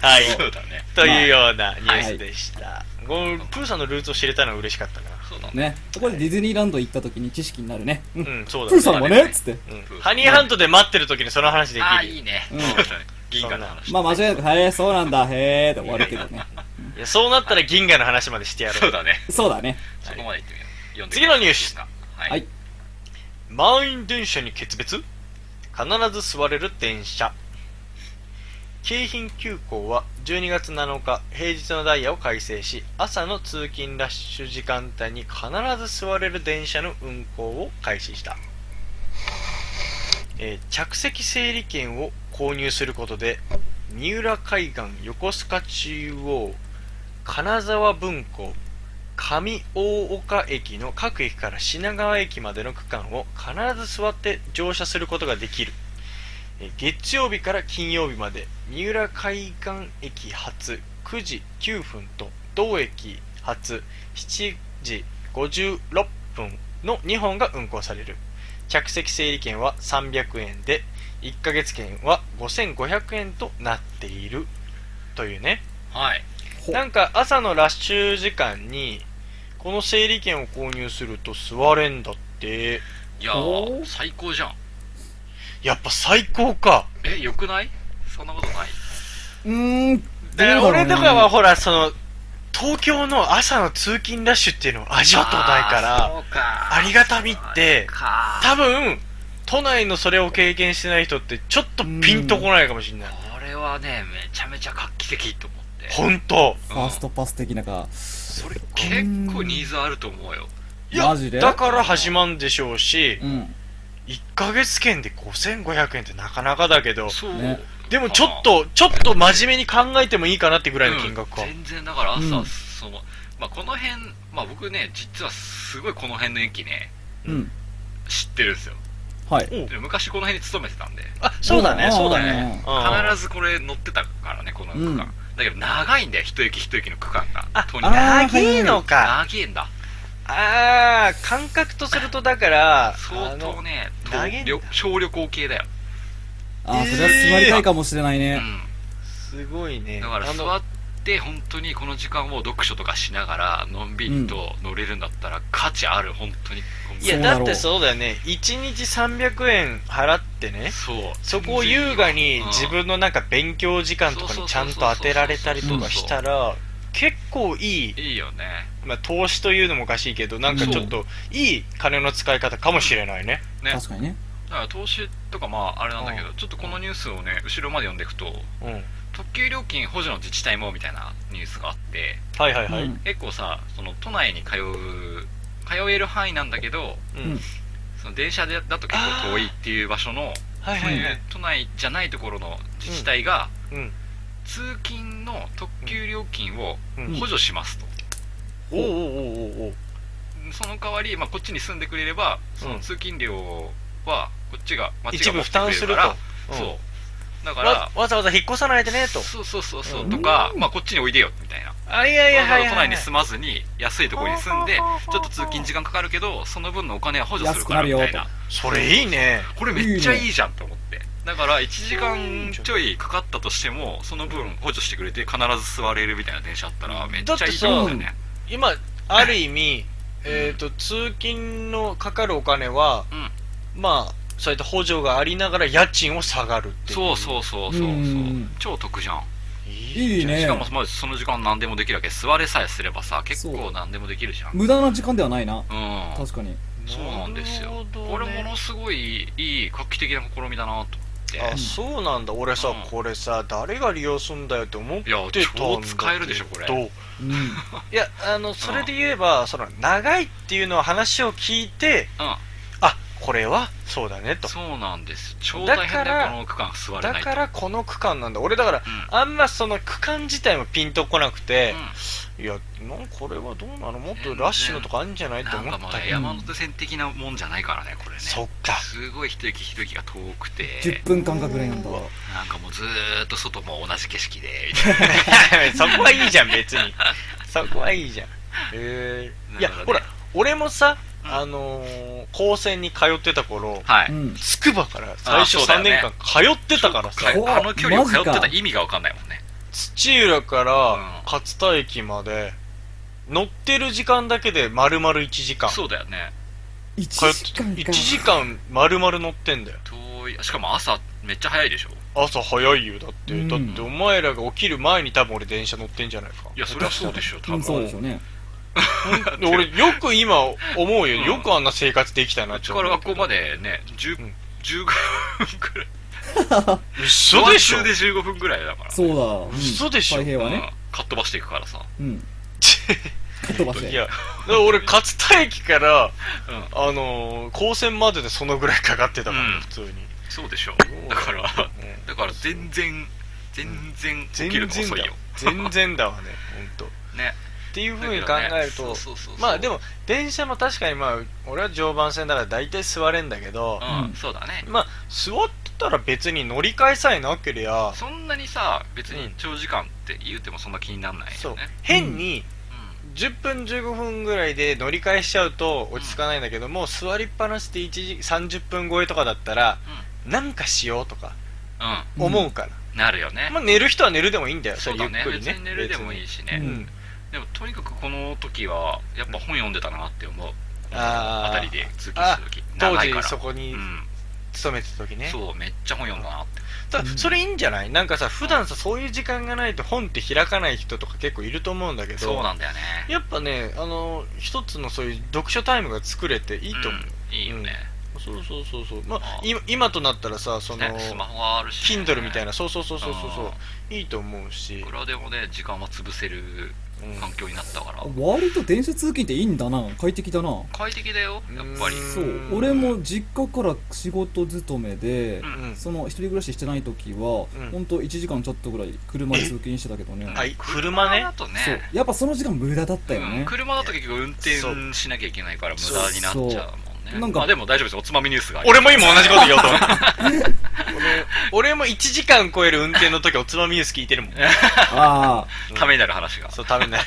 [SPEAKER 1] はい。
[SPEAKER 3] そうだね。
[SPEAKER 1] というようなニュースでした、こうプーさんのルーツを知れたのは嬉しかったな
[SPEAKER 3] そうだね。
[SPEAKER 2] ね。そこでディズニーランド行った時に知識になるね。うん。
[SPEAKER 1] うんそうだ
[SPEAKER 2] プーさんも
[SPEAKER 3] そうだね
[SPEAKER 2] ね、つって。
[SPEAKER 1] うん。ハニーハントで待ってる時にその話でき
[SPEAKER 3] ああ
[SPEAKER 1] る
[SPEAKER 3] いいね。
[SPEAKER 2] うん。
[SPEAKER 3] そうだね銀河の話。
[SPEAKER 2] まあ間違いなく、へえ、そうなんだ、へえ、で終わるけどね。
[SPEAKER 1] いやそうなったら銀河の話までしてやろう。
[SPEAKER 3] そうだね。
[SPEAKER 2] そうだね。
[SPEAKER 3] そこまで言ってみよう。読んで
[SPEAKER 1] 次のニュース
[SPEAKER 3] は
[SPEAKER 2] はい。い。
[SPEAKER 1] 満員電車に決別？必ず座れる電車京浜急行は12月7日平日のダイヤを改正し朝の通勤ラッシュ時間帯に必ず座れる電車の運行を開始した、えー着席整理券を購入することで三浦海岸横須賀中央金沢分港上大岡駅の各駅から品川駅までの区間を必ず座って乗車することができる。月曜日から金曜日まで三浦海岸駅発9時9分と同駅発7時56分の2本が運行される。着席整理券は300円で1ヶ月券は5500円となっている。というね。
[SPEAKER 3] はい。
[SPEAKER 2] ほ
[SPEAKER 1] なんか朝のラッシュ時間にこの整理券を購入すると座れんだって。
[SPEAKER 3] いや最高じゃん
[SPEAKER 1] やっぱ最高か。
[SPEAKER 3] えよくない？そんなことない？う
[SPEAKER 2] ーん、どう
[SPEAKER 1] だから俺とかはほらその東京の朝の通勤ラッシュっていうのを味わったことないから
[SPEAKER 3] そうか。
[SPEAKER 1] ありがたみって
[SPEAKER 3] そうか。
[SPEAKER 1] 多分都内のそれを経験してない人ってちょっとピンとこないかもしれない。
[SPEAKER 3] これはねめちゃめちゃ画期的と思って。
[SPEAKER 1] 本当。
[SPEAKER 2] ファーストパス的なか。
[SPEAKER 3] それ結構ニーズあると思うよ。
[SPEAKER 1] いや
[SPEAKER 2] マジで？
[SPEAKER 1] だから始まんでしょうし
[SPEAKER 2] うん。
[SPEAKER 1] 1ヶ月券で5500円ってなかなかだけど。
[SPEAKER 3] そう、
[SPEAKER 2] ね。
[SPEAKER 1] でもちょっとちょっと真面目に考えてもいいかなってぐらいの金額か、
[SPEAKER 3] うん全然だから朝、
[SPEAKER 2] うん。
[SPEAKER 3] そのまあ、この辺、まあ、僕ね実はすごいこの辺の駅ね
[SPEAKER 2] うん。
[SPEAKER 3] 知ってるんですよ。
[SPEAKER 2] はい。
[SPEAKER 3] 昔この辺に勤めてたんで。
[SPEAKER 1] あそうだね
[SPEAKER 2] うん。
[SPEAKER 1] そうだね。うん。
[SPEAKER 3] 必ずこれ乗ってたからねこの区間、
[SPEAKER 2] うん。
[SPEAKER 3] だけど長いんだよ一駅一駅の区間が
[SPEAKER 1] あ長いのか
[SPEAKER 3] 長いんだ
[SPEAKER 1] ああ感覚とするとだから
[SPEAKER 3] 相当ね
[SPEAKER 1] 長いんだ。
[SPEAKER 3] 旅小旅行系だよ、
[SPEAKER 2] あー、それは座りたいかもしれないうね。
[SPEAKER 3] ん。
[SPEAKER 1] すごいね。
[SPEAKER 3] だから座って本当にこの時間を読書とかしながらのんびりと乗れるんだったら価値ある本当に。本当に
[SPEAKER 1] いや
[SPEAKER 2] そうだ
[SPEAKER 1] ってそうだよね。1日300円払ってね
[SPEAKER 3] そう。
[SPEAKER 1] そこを優雅に
[SPEAKER 3] うん。
[SPEAKER 1] 自分のなんか勉強時間とかにちゃんと当てられたりとかしたら結構いい、
[SPEAKER 3] いいよね。
[SPEAKER 1] まあ、投資というのもおかしいけどなんかちょっといい金の使い方かもしれないね。
[SPEAKER 3] ね。
[SPEAKER 2] 確かにね。
[SPEAKER 3] だから投資とかまああれなんだけど
[SPEAKER 1] う
[SPEAKER 3] ちょっとこのニュースをね後ろまで読んでいくと
[SPEAKER 1] うん。
[SPEAKER 3] 特急料金補助の自治体もみたいなニュースがあって
[SPEAKER 1] はいはいはい、
[SPEAKER 2] うん。
[SPEAKER 3] 結構さその都内に通う通える範囲なんだけど
[SPEAKER 1] うん。
[SPEAKER 3] その電車でだと結構遠いっていう場所の
[SPEAKER 1] はいはいはい。
[SPEAKER 3] 都内じゃないところの自治体が
[SPEAKER 1] うん
[SPEAKER 3] 通勤の特急料金を
[SPEAKER 1] うん。
[SPEAKER 3] 補助しますと、
[SPEAKER 1] おう。おうおうおうおう。
[SPEAKER 3] その代わり、まあ、こっちに住んでくれればその通勤料はこっちが町
[SPEAKER 1] 一部負
[SPEAKER 3] が持ってくれ
[SPEAKER 1] 担する
[SPEAKER 3] から、
[SPEAKER 1] うん。
[SPEAKER 3] そう。だか
[SPEAKER 1] わ
[SPEAKER 3] ら
[SPEAKER 1] わざわざ引っ越さないでねと。
[SPEAKER 3] そうそうそうそう、
[SPEAKER 2] うん。
[SPEAKER 3] とか、まあ、こっちにおいでよみたいな。
[SPEAKER 1] あいやいや
[SPEAKER 3] 都内に住まずに安いところに住んでちょっと通勤時間かかるけどその分のお金は補助するからみたいな。
[SPEAKER 1] それいいね。
[SPEAKER 3] これめっちゃいいじゃんと思ってだから1時間ちょいかかったとしてもその分補助してくれて必ず座れるみたいな電車あったらめっちゃいいと思うんだよね。
[SPEAKER 1] 今ある意味えっと通勤のかかるお金は
[SPEAKER 3] うん。
[SPEAKER 1] まあそういった補助がありながら家賃を下がるっていう。
[SPEAKER 3] そうそうそうそうそう。
[SPEAKER 2] うん。
[SPEAKER 3] 超得じゃん。
[SPEAKER 2] いいね。
[SPEAKER 3] しかもまずその時間何でもできるわけ。座れさえすればさ結構何でもできるじゃん。
[SPEAKER 2] 無駄な時間ではないな。
[SPEAKER 3] うん。
[SPEAKER 2] 確かに。
[SPEAKER 3] そうなんですよ。
[SPEAKER 1] ね。
[SPEAKER 3] これものすごいいい画期的な試みだなとて。
[SPEAKER 1] あそうなんだ。俺さ、
[SPEAKER 3] うん。
[SPEAKER 1] これさ誰が利用すんだよって思ってたんだ
[SPEAKER 3] いや超使えるでしょこれ。
[SPEAKER 1] どう
[SPEAKER 2] うん。*laughs*
[SPEAKER 1] いやあのそれで言えば、その長いっていうのは話を聞いて
[SPEAKER 3] うん。
[SPEAKER 1] あこれはそうだねと。
[SPEAKER 3] そうなんです。超大変だ
[SPEAKER 1] だから
[SPEAKER 3] よこの区間座れ
[SPEAKER 1] だ
[SPEAKER 3] ないと。
[SPEAKER 1] からこの区間なんだ。俺だから、
[SPEAKER 3] うん。
[SPEAKER 1] あんまその区間自体もピンとこなくて
[SPEAKER 3] う、
[SPEAKER 1] いやなんこれはどうなの？もっとラッシュのとかあるんじゃない？
[SPEAKER 3] ん
[SPEAKER 1] って思ったけど、
[SPEAKER 3] 山手線的なもんじゃないからねこれね。
[SPEAKER 1] そっか。
[SPEAKER 3] すごい一駅一駅が遠くて。
[SPEAKER 2] 10分間隔ぐらいなんだ。
[SPEAKER 1] うわ。
[SPEAKER 3] なんかもうずーっと外も同じ景色でみたいな。*laughs*
[SPEAKER 1] そこはいいじゃん別に。そこはいいじゃん。へえ *laughs* いや
[SPEAKER 3] だからね。
[SPEAKER 1] ほら俺もさ、
[SPEAKER 3] うん
[SPEAKER 1] あのー高専に通ってた頃
[SPEAKER 3] はい、
[SPEAKER 2] うん。
[SPEAKER 1] つくばから最初3
[SPEAKER 3] あそうだよね。
[SPEAKER 1] 年間通ってたからさ、
[SPEAKER 2] そう
[SPEAKER 3] あの距離を通ってた意味が分かんないもんね。
[SPEAKER 1] 土浦から
[SPEAKER 3] うん。
[SPEAKER 1] 勝田駅まで乗ってる時間だけで丸々1時間。
[SPEAKER 3] そうだよね。
[SPEAKER 2] 1
[SPEAKER 1] 通って
[SPEAKER 2] 時間か。
[SPEAKER 1] 1時間丸々乗ってんだよ。
[SPEAKER 3] 遠い。しかも朝めっちゃ早いでしょ。
[SPEAKER 1] 朝早いよ。だって、
[SPEAKER 2] うん。
[SPEAKER 1] だってお前らが起きる前に多分俺電車乗ってんじゃないか。
[SPEAKER 3] いやそれはそうでしょ多分。
[SPEAKER 2] うん。そうでしょうね。
[SPEAKER 1] で *laughs* 俺よく今思うよ、
[SPEAKER 3] うん。
[SPEAKER 1] よくあんな生活できたな
[SPEAKER 3] うちから学校までね10、
[SPEAKER 1] うん。
[SPEAKER 3] 15分くらい。*laughs*
[SPEAKER 1] 嘘でしょ。
[SPEAKER 3] で15分くらいだから。
[SPEAKER 2] そうだ。うん
[SPEAKER 1] 嘘でしょ。
[SPEAKER 3] うん。
[SPEAKER 2] 太平はね。
[SPEAKER 3] かっ飛ばしていくからさ。
[SPEAKER 2] うん。*laughs* かっ飛ばせ。
[SPEAKER 1] いやだから俺勝田駅から
[SPEAKER 3] うん。
[SPEAKER 1] あのー、高専まででそのぐらいかかってたから、
[SPEAKER 3] うん。
[SPEAKER 1] 普通に。
[SPEAKER 3] そうでしょ。
[SPEAKER 1] う
[SPEAKER 3] だから
[SPEAKER 1] うん。
[SPEAKER 3] だから全然全然起
[SPEAKER 1] 全
[SPEAKER 3] きるの
[SPEAKER 1] 然だ
[SPEAKER 3] 遅いよ。
[SPEAKER 1] 全然だ。わね本当。
[SPEAKER 3] ね
[SPEAKER 1] っていうふうに考えると、まあでも電車も確かにまあ俺は常磐線だから大体座れんだけど、
[SPEAKER 3] うん、
[SPEAKER 2] うん。
[SPEAKER 3] そうだね。
[SPEAKER 1] まあ座ってたら別に乗り換えさえなけりゃ
[SPEAKER 3] そんなにさ別に長時間って言うてもそんな気にならない
[SPEAKER 1] そう。
[SPEAKER 3] よね
[SPEAKER 1] 変に
[SPEAKER 3] う
[SPEAKER 1] 10分15分ぐらいで乗り換えしちゃうと落ち着かないんだけども、座りっぱなしで1時30分超えとかだったら、なんかしようとか
[SPEAKER 3] んうん。
[SPEAKER 1] 思うから、
[SPEAKER 3] なるよね。
[SPEAKER 1] まあ寝る人は寝るでもいいんだよ。
[SPEAKER 3] そうだね
[SPEAKER 1] れゆっくりね。
[SPEAKER 3] 別に寝るでもいいしね、
[SPEAKER 2] う
[SPEAKER 1] ん
[SPEAKER 3] でもとにかくこの時はやっぱ本読んでたなって思う。
[SPEAKER 1] あー。
[SPEAKER 3] あたりで通勤した時。
[SPEAKER 1] 当
[SPEAKER 3] 長いから。
[SPEAKER 1] 時そこに
[SPEAKER 3] うん。
[SPEAKER 1] 勤めてた時ね、
[SPEAKER 3] そうめっちゃ本読んだなって。
[SPEAKER 1] ただそれいいんじゃない？なんかさ普段さそういう時間がないと本って開かない人とか結構いると思うんだけど
[SPEAKER 3] そうなんだよね。
[SPEAKER 1] やっぱねあの一つのそういう読書タイムが作れていいと思う、
[SPEAKER 3] うんいいよね、
[SPEAKER 1] そうそうそうそう。まあ
[SPEAKER 3] あ
[SPEAKER 1] 今今となったらさその、
[SPEAKER 3] ねスマホがあるし、ね、
[SPEAKER 1] Kindle みたいな。そうそうそうそうそうそう。いいと思うし。
[SPEAKER 3] い、くらでもね時間は潰せる
[SPEAKER 1] うん
[SPEAKER 3] 環境になったから、
[SPEAKER 2] 割と電車通勤っていいんだな。快適だな。
[SPEAKER 3] 快適だよやっぱり。
[SPEAKER 1] うん。
[SPEAKER 2] そう。俺も実家から仕事勤めで、
[SPEAKER 3] うん。
[SPEAKER 1] うん
[SPEAKER 2] その一人暮らししてない時は、
[SPEAKER 1] うん。
[SPEAKER 2] ほんと1時間ちょっとぐらい車で通勤してたけどね、
[SPEAKER 1] はい。車ね。
[SPEAKER 3] だとね。
[SPEAKER 2] そう。やっぱその時間無駄だったよね、
[SPEAKER 3] うん。車だと結局運転
[SPEAKER 1] そう
[SPEAKER 3] しなきゃいけないから無駄になっちゃうもん
[SPEAKER 2] なんか。
[SPEAKER 3] まあでも大丈夫ですおつまみニュースが
[SPEAKER 1] 俺も今同じこと言おうと思った俺俺も1時間超える運転の時おつまみニュース聞いてるもん。*laughs*
[SPEAKER 2] あ
[SPEAKER 3] ためになる話が。
[SPEAKER 1] そうためになる。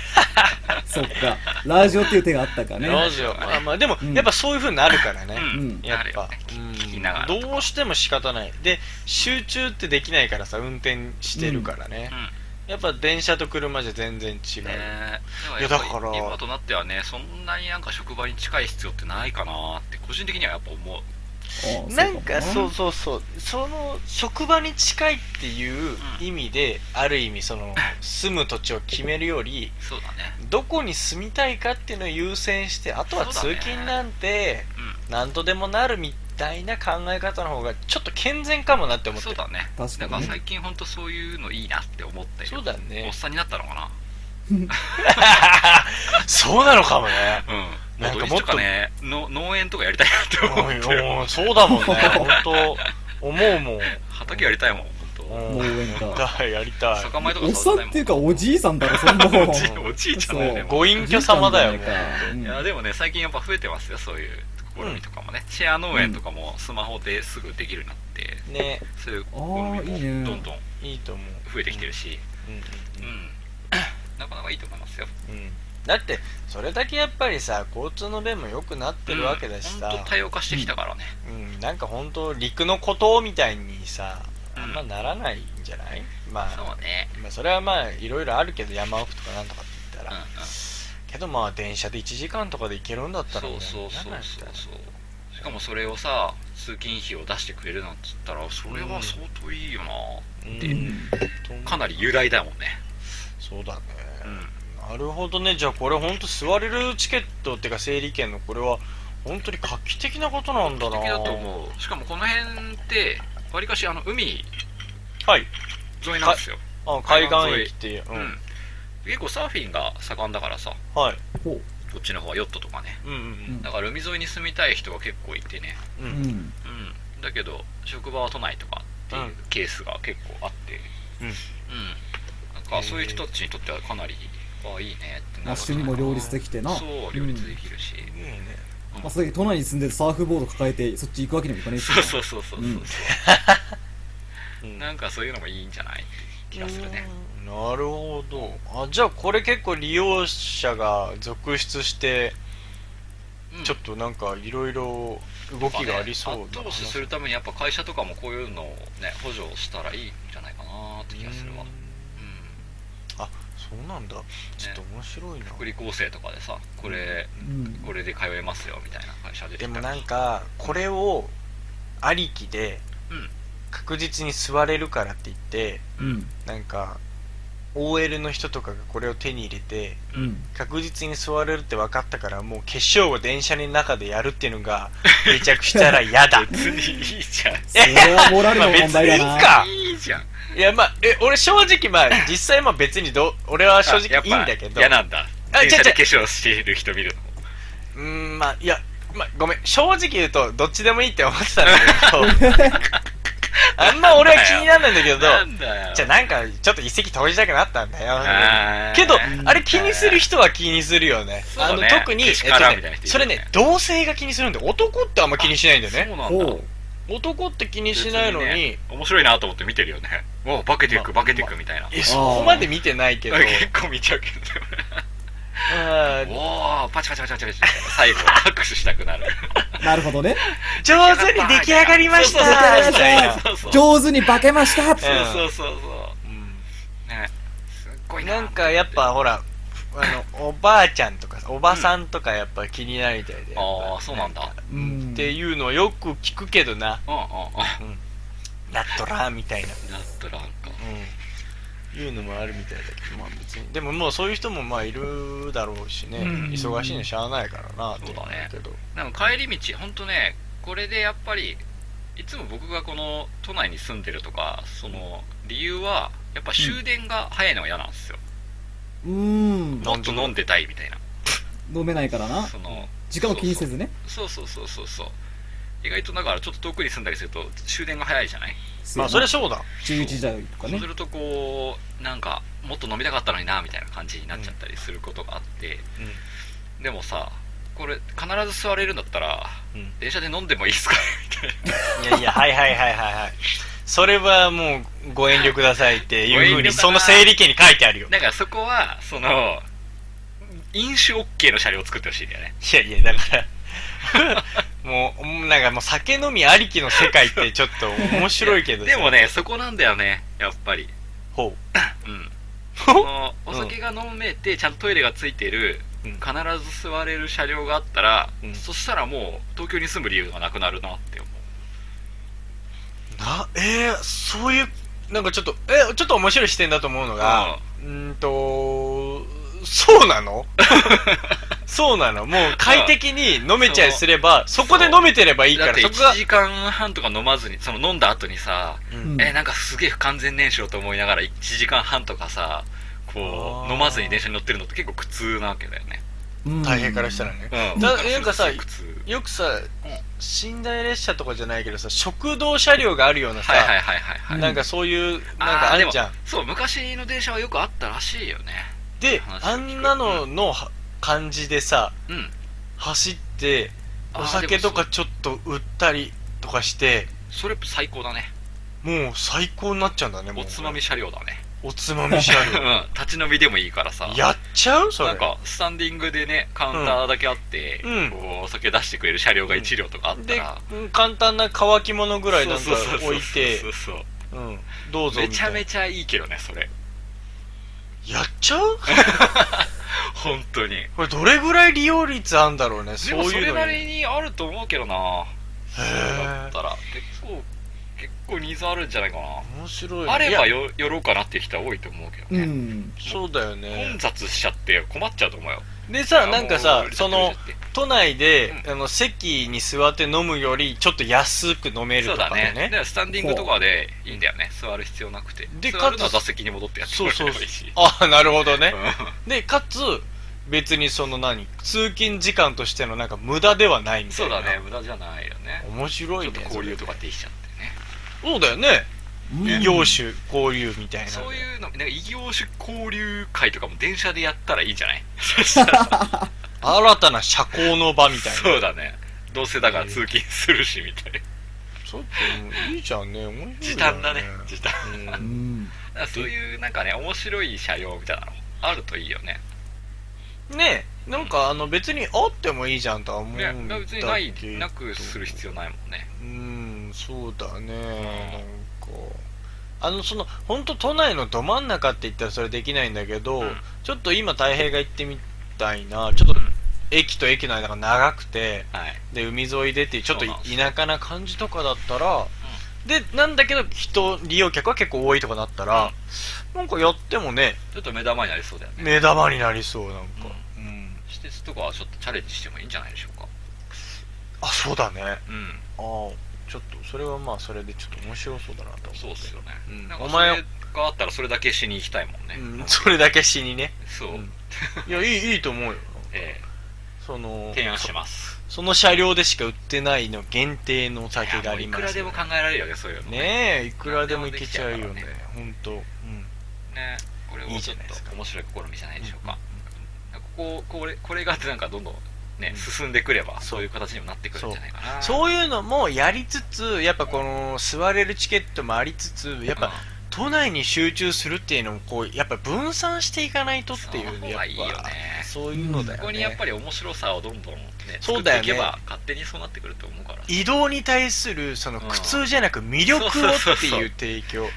[SPEAKER 2] あ *laughs* そっか。ラジオっていう手があったかね。
[SPEAKER 1] ラジオまあまあでも
[SPEAKER 2] うん
[SPEAKER 1] やっぱそういう風になるからね、
[SPEAKER 3] うん。
[SPEAKER 1] やっぱ。
[SPEAKER 3] ね、
[SPEAKER 1] うん。
[SPEAKER 3] 聞きながら
[SPEAKER 1] どうしても仕方ない。で集中ってできないからさ運転してるからね、
[SPEAKER 3] うん
[SPEAKER 1] やっぱ電車と車じゃ全然違う、
[SPEAKER 3] ね
[SPEAKER 1] いやだから。
[SPEAKER 3] 今となってはねそんなになんか職場に近い必要ってないかなって個人的にはやっぱ思う。
[SPEAKER 1] なんか
[SPEAKER 2] そ
[SPEAKER 1] そううそうそう。その職場に近いっていう意味で、ある意味その住む土地を決めるより
[SPEAKER 3] そうだね。
[SPEAKER 1] どこに住みたいかっていうのを優先してあとは通勤なんて
[SPEAKER 3] うん。
[SPEAKER 1] 何とでもなるみたいな考え方の方がちょっか健全かもなって思ってる。
[SPEAKER 3] そうだね。
[SPEAKER 2] 確かに
[SPEAKER 3] だから最近本当そういうのいいなって思ってる
[SPEAKER 1] そうだ
[SPEAKER 3] お
[SPEAKER 1] ね
[SPEAKER 3] っさんになったのかな？*laughs*
[SPEAKER 1] そうなのかもね。
[SPEAKER 3] うん。
[SPEAKER 1] なんかもっと
[SPEAKER 3] ねの農園とかやりたいなって思ってる。
[SPEAKER 1] そうだもんね。*laughs* 本当思うもん。
[SPEAKER 3] 畑やりたいもん
[SPEAKER 2] 農園か。
[SPEAKER 1] だやりたい。
[SPEAKER 3] 当酒米とか
[SPEAKER 2] おっさんっていうかおじいさんだろそんな
[SPEAKER 3] おじいおじいちゃんだよね
[SPEAKER 1] ご隠居様だよ
[SPEAKER 2] おじいちゃんじゃないかう。ん
[SPEAKER 3] いやでもね最近やっぱ増えてますよそういう試みとかもね、シェア農園とかもスマホですぐできるようになって、
[SPEAKER 1] ね。
[SPEAKER 3] そういう試みもどんどん
[SPEAKER 1] いいと思う
[SPEAKER 3] 増えてきてるし、
[SPEAKER 1] う。んうん
[SPEAKER 3] うん。*coughs* なかなかいいと思いますよ。
[SPEAKER 1] うん。だってそれだけやっぱりさ交通の便も良くなってるわけだしさ、
[SPEAKER 3] 本当多様化してきたからね、
[SPEAKER 1] うん、なんか本当陸の孤島みたいにさ
[SPEAKER 3] うん。
[SPEAKER 1] あんまならないんじゃない、まあ
[SPEAKER 3] そうね。
[SPEAKER 1] まあそれはまあいろいろあるけど山奥とかなんとかって言ったら、
[SPEAKER 3] うんうん
[SPEAKER 1] けどまあ電車で1時間とかで行けるんだったら
[SPEAKER 3] そうそうそうそうしかもそれをさ通勤費を出してくれるなんつったらそれは相当いいよな、
[SPEAKER 1] うん。
[SPEAKER 3] で
[SPEAKER 1] 本当
[SPEAKER 3] かなり雄大だもんね。
[SPEAKER 1] そうだね、
[SPEAKER 3] うん。
[SPEAKER 1] なるほどね。じゃあこれ本当座れるチケットっていうか整理券のこれは本当に画期的なことなんだな。
[SPEAKER 3] 素敵だと思う。しかもこの辺ってわりかしあの海
[SPEAKER 1] はい。
[SPEAKER 3] 沿いなんですよ。
[SPEAKER 1] あ海岸駅っていう。
[SPEAKER 3] うん、結構サーフィンが盛んだからさ
[SPEAKER 1] はい。
[SPEAKER 2] ほ
[SPEAKER 3] こっちの方はヨットとかね。
[SPEAKER 1] うんうん
[SPEAKER 3] だから海沿いに住みたい人が結構いてね。
[SPEAKER 1] うん。
[SPEAKER 2] う
[SPEAKER 1] うん。
[SPEAKER 2] ん
[SPEAKER 3] うん。だけど職場は都内とかっていうケースが結構あって。
[SPEAKER 1] うん。
[SPEAKER 3] うん。なんかそういう人たちにとってはかなりあいいねってなる。
[SPEAKER 2] 趣味も両立できてな。
[SPEAKER 3] そう両立できるし、
[SPEAKER 1] いいね
[SPEAKER 2] まあ、それ都内に住んでサーフボード抱えてそっち行くわけにもいかねえし。
[SPEAKER 3] そうそうそうそうそう、
[SPEAKER 2] う。ん
[SPEAKER 1] うん。
[SPEAKER 3] なんかそういうのもいいんじゃない？って気がするね。
[SPEAKER 1] うんなるほど。あじゃあこれ結構利用者が続出して
[SPEAKER 3] うん。
[SPEAKER 1] ちょっとなんかいろいろ動きがありそう
[SPEAKER 3] 後押しするためにやっぱ会社とかもこういうのをね補助したらいいんじゃないかなって気がするわ。
[SPEAKER 1] うん。
[SPEAKER 3] うん。
[SPEAKER 1] あそうなんだ。ちょっと面白いな、
[SPEAKER 3] 福利厚生とかでさこれ
[SPEAKER 2] うん。
[SPEAKER 3] これで通えますよみたいな会社で
[SPEAKER 1] でもなんかこれをありきで
[SPEAKER 3] うん。
[SPEAKER 1] 確実に座れるからって言って
[SPEAKER 2] うん。
[SPEAKER 1] なんか OL の人とかがこれを手に入れて
[SPEAKER 2] うん。
[SPEAKER 1] 確実に座れるって分かったからもう決勝を電車の中でやるっていうのがめちゃくちゃら嫌だ。*laughs*
[SPEAKER 3] 別にいいじゃん。
[SPEAKER 2] それはモラルの問題だな。
[SPEAKER 1] まあ別にいいか
[SPEAKER 3] いいじゃん。
[SPEAKER 1] いやまあえ俺正直まあ実際まあ別にど俺は正直いいんだけど。
[SPEAKER 3] 嫌なんだ。
[SPEAKER 1] あ
[SPEAKER 3] 電車で化粧している人見るの。
[SPEAKER 1] うーんまあいやまあごめん。正直言うとどっちでもいいって思ってたんだけど *laughs* あんま俺は気にならないんだけど。じゃあなんかちょっと一石投じたくなったんだよ。けどあれ気にする人は気にするよね。あの特に、それね同性が気にするんで男ってあんま気にしないんだよね。男って気にしないのに、
[SPEAKER 3] 面白いなと思って見てるよね。お化けていく
[SPEAKER 1] ま
[SPEAKER 3] 化けていくみたいな。
[SPEAKER 1] えそこまで見てないけど。*laughs*
[SPEAKER 3] 結構見ちゃうけどおおパチパチパチパチパチ最後握 *laughs* 手したくなる。
[SPEAKER 2] うなるほほどね。
[SPEAKER 1] 上手に出来上がりました。
[SPEAKER 2] 上手に化けました。
[SPEAKER 3] そうそうそう。そうね。すっごいな。
[SPEAKER 1] なんかやっぱほらあのおばあちゃんとかおばさんとかやっぱ気になるみたいで、やっぱ
[SPEAKER 3] ああそうなんだ。
[SPEAKER 1] う
[SPEAKER 2] うん。
[SPEAKER 1] んっていうのをよく聞くけどな。
[SPEAKER 3] うんうんうん。
[SPEAKER 1] なっとらみたいな。
[SPEAKER 3] だったらなんか。
[SPEAKER 1] うんいうのもあるみたいだけどまあ別に。でももうそういう人もまあいるだろうしね、
[SPEAKER 2] うん。
[SPEAKER 1] 忙しいのしゃあないからなと
[SPEAKER 3] そうだね
[SPEAKER 1] 思うけど
[SPEAKER 3] なんか帰り道本当ねこれでやっぱりいつも僕がこの都内に住んでるとかその理由はやっぱ終電が早いのが嫌なんですよ、
[SPEAKER 2] うん。
[SPEAKER 3] もっと飲んでたいみたいな。
[SPEAKER 2] 飲めないからな。
[SPEAKER 3] その
[SPEAKER 2] 時間を気にせずね。
[SPEAKER 3] そうそうそうそうそう。意外とだからちょっと遠くに住んだりすると終電が早いじゃない？
[SPEAKER 1] まあそれはそうだ。
[SPEAKER 2] 11時台とかね。
[SPEAKER 3] そうするとこうなんかもっと飲みたかったのになみたいな感じになっちゃったりすることがあって、でもさこれ必ず座れるんだったら
[SPEAKER 1] うん。
[SPEAKER 3] 電車で飲んでもいいっすか？みたいな。い
[SPEAKER 1] やいやはいはいはいはいはい。それはもうご遠慮くださいっていうふうにその整理券に書いてあるよ。
[SPEAKER 3] だからそこはその飲酒 OK の車両を作ってほしいんだよね。
[SPEAKER 1] いやいやだから *laughs* もうなんかもう酒飲みありきの世界ってちょっと面白いけどさ。
[SPEAKER 3] でもねそこなんだよねやっぱり。
[SPEAKER 1] ほ
[SPEAKER 3] う。ん。
[SPEAKER 1] ほ
[SPEAKER 3] そのお酒が飲めてちゃんとトイレがついてる
[SPEAKER 1] うん。
[SPEAKER 3] 必ず座れる車両があったら、
[SPEAKER 1] うん。
[SPEAKER 3] そしたらもう東京に住む理由がなくなるなって思う。
[SPEAKER 1] うなえー、そういうなんかちょっとえちょっと面白い視点だと思うのがうーんとそうなの？*laughs* そうなの。もう快適に飲めちゃいすればそこで飲めてればいいからそこが
[SPEAKER 3] 1時間半とか飲まずにその飲んだ後にさ、
[SPEAKER 1] うん。
[SPEAKER 3] えなんかすげえ不完全燃焼と思いながら1時間半とかさこう飲まずに電車に乗ってるのって結構苦痛なわけだよね。
[SPEAKER 2] うん。
[SPEAKER 1] 大変からしたらね。
[SPEAKER 3] うん。
[SPEAKER 1] だなんかさよくさ寝台列車とかじゃないけどさ食堂車両があるようなさ、
[SPEAKER 3] はいはいはいはいはい、
[SPEAKER 1] なんかそういうなん
[SPEAKER 3] あ
[SPEAKER 1] か
[SPEAKER 3] ーでも
[SPEAKER 1] あるじゃん。
[SPEAKER 3] そう昔の電車はよくあったらしいよね。
[SPEAKER 1] であんなののは感じでさ
[SPEAKER 3] うん。
[SPEAKER 1] 走ってお酒とかちょっと売ったりとかして
[SPEAKER 3] それ最高だね。
[SPEAKER 1] もう最高になっちゃうんだねもう。
[SPEAKER 3] おつまみ車両だね。
[SPEAKER 1] おつまみ車 *laughs*
[SPEAKER 3] う
[SPEAKER 1] 両
[SPEAKER 3] ん。立ち飲みでもいいからさ。
[SPEAKER 1] やっちゃう？それ。
[SPEAKER 3] なんかスタンディングでねカウンターだけあって、
[SPEAKER 1] うん。
[SPEAKER 3] こうお酒出してくれる車両が1両とかあった
[SPEAKER 1] で
[SPEAKER 3] ら、
[SPEAKER 1] うん。簡単な乾き物ぐらいなんか
[SPEAKER 3] そうそうそうそう
[SPEAKER 1] 置いて。
[SPEAKER 3] そうそう
[SPEAKER 1] うん。どうぞ
[SPEAKER 3] めちゃめちゃいいけどねそれ。
[SPEAKER 1] やっちゃう？*laughs* *laughs*
[SPEAKER 3] 本当に。
[SPEAKER 1] これどれぐらい利用率あんだろうね
[SPEAKER 3] で
[SPEAKER 1] そう
[SPEAKER 3] もそれなりにあると思うけどな。
[SPEAKER 1] へ
[SPEAKER 3] そうだ
[SPEAKER 1] え
[SPEAKER 3] ったら結構結構ニーズあるんじゃないかな。
[SPEAKER 1] 面白いね。
[SPEAKER 3] あれば
[SPEAKER 1] いや。
[SPEAKER 3] よ寄ろうかなっていう人は多いと思うけど
[SPEAKER 2] う
[SPEAKER 3] ね、
[SPEAKER 2] ん。
[SPEAKER 1] そうだよね。
[SPEAKER 3] 混雑しちゃって困っちゃうと思うよ
[SPEAKER 1] でさなんかさその都内で、
[SPEAKER 3] う
[SPEAKER 1] あの席に座って飲むよりちょっと安く飲めるとかでね
[SPEAKER 3] ね。だからスタンディングとかでいいんだよね。座る必要なくて。
[SPEAKER 1] で
[SPEAKER 3] 座るのは
[SPEAKER 1] かつ
[SPEAKER 3] 座席に戻ってやってくれ
[SPEAKER 1] そうそう
[SPEAKER 3] ればいいし。*laughs*
[SPEAKER 1] ああなるほどね。
[SPEAKER 3] う
[SPEAKER 1] でかつ別にその何通勤時間としてのなんか無駄ではないみ
[SPEAKER 3] ん
[SPEAKER 1] たいな。
[SPEAKER 3] そうだね。無駄じゃないよね。
[SPEAKER 1] 面白いね
[SPEAKER 3] ちょっと交流とかで。きちゃってね。
[SPEAKER 1] そうだよね。
[SPEAKER 2] うん
[SPEAKER 1] 異業種交流みたいな。
[SPEAKER 3] そういうのなんか異業種交流会とかも電車でやったらいいんじゃない？*laughs*
[SPEAKER 1] 新たな社交の場みたいな。
[SPEAKER 3] そうだね。どうせだから通勤するしみたいな。
[SPEAKER 1] ちょっといいじゃんね。面白いよね。
[SPEAKER 3] 時短。だね時短
[SPEAKER 1] う
[SPEAKER 2] うん。
[SPEAKER 3] そういうなんかね面白い車両みたいなのあるといいよね。
[SPEAKER 1] ねえ。なんかあの別にあってもいいじゃんとは思うんだ
[SPEAKER 3] ね
[SPEAKER 1] けど。
[SPEAKER 3] 別にないなくする必要ないもんね。
[SPEAKER 1] うんそうだね。なんかあのその本当都内のど真ん中って言ったらそれできないんだけど、
[SPEAKER 3] うん。
[SPEAKER 1] ちょっと今太平が行ってみたいなちょっと
[SPEAKER 3] うん
[SPEAKER 1] 駅と駅の間が長くて
[SPEAKER 3] はい。
[SPEAKER 1] で海沿いでっていうちょっと
[SPEAKER 3] そうなんです
[SPEAKER 1] 田舎な感じとかだったら、でなんだけど人利用客は結構多いとかだったら、なんかやってもね
[SPEAKER 3] ちょっと目玉になりそうだよね。
[SPEAKER 1] 目玉になりそうなんか、うん。
[SPEAKER 3] 私鉄とかはちょっとチャレンジしてもいいんじゃないでしょうか。
[SPEAKER 1] あそうだね。あ
[SPEAKER 3] うん。
[SPEAKER 1] あちょっとそれはまあそれでちょっと面白そうだなと思って。
[SPEAKER 3] そうっすよね、
[SPEAKER 1] うん。お前
[SPEAKER 3] があったらそれだけしに行きたいもんね、
[SPEAKER 1] うん、それだけ死にね。
[SPEAKER 3] そう、
[SPEAKER 1] うん。*laughs* いやいいいいと思うよ。
[SPEAKER 3] え
[SPEAKER 1] その
[SPEAKER 3] え提案します。
[SPEAKER 1] その車両でしか売ってないの限定のお酒があります
[SPEAKER 3] いやもういくらでも考えられるよねそういうの
[SPEAKER 1] ね。えいくらでもいけちゃうよね本当。うん。
[SPEAKER 3] ねこれ
[SPEAKER 1] いい
[SPEAKER 3] もちょっと面白い試みじゃないでしょうか、こここれこれがなんかどんどんね、進んでくればそう。いう形にもなってくるんじゃないかな。
[SPEAKER 1] そう。いうのもやりつつやっぱこの座れるチケットもありつつやっぱ都内に集中するっていうのもこうやっぱ分散していかないとっていう
[SPEAKER 3] その方
[SPEAKER 1] やっぱ
[SPEAKER 3] がいいよね。
[SPEAKER 1] そういうのだよね。
[SPEAKER 3] ここにやっぱり面白さをどんどんね
[SPEAKER 1] そうだよね。
[SPEAKER 3] 作っていけば勝手にそうなってくると思うから。
[SPEAKER 1] 移動に対するその苦痛じゃなく魅力をっていう提供。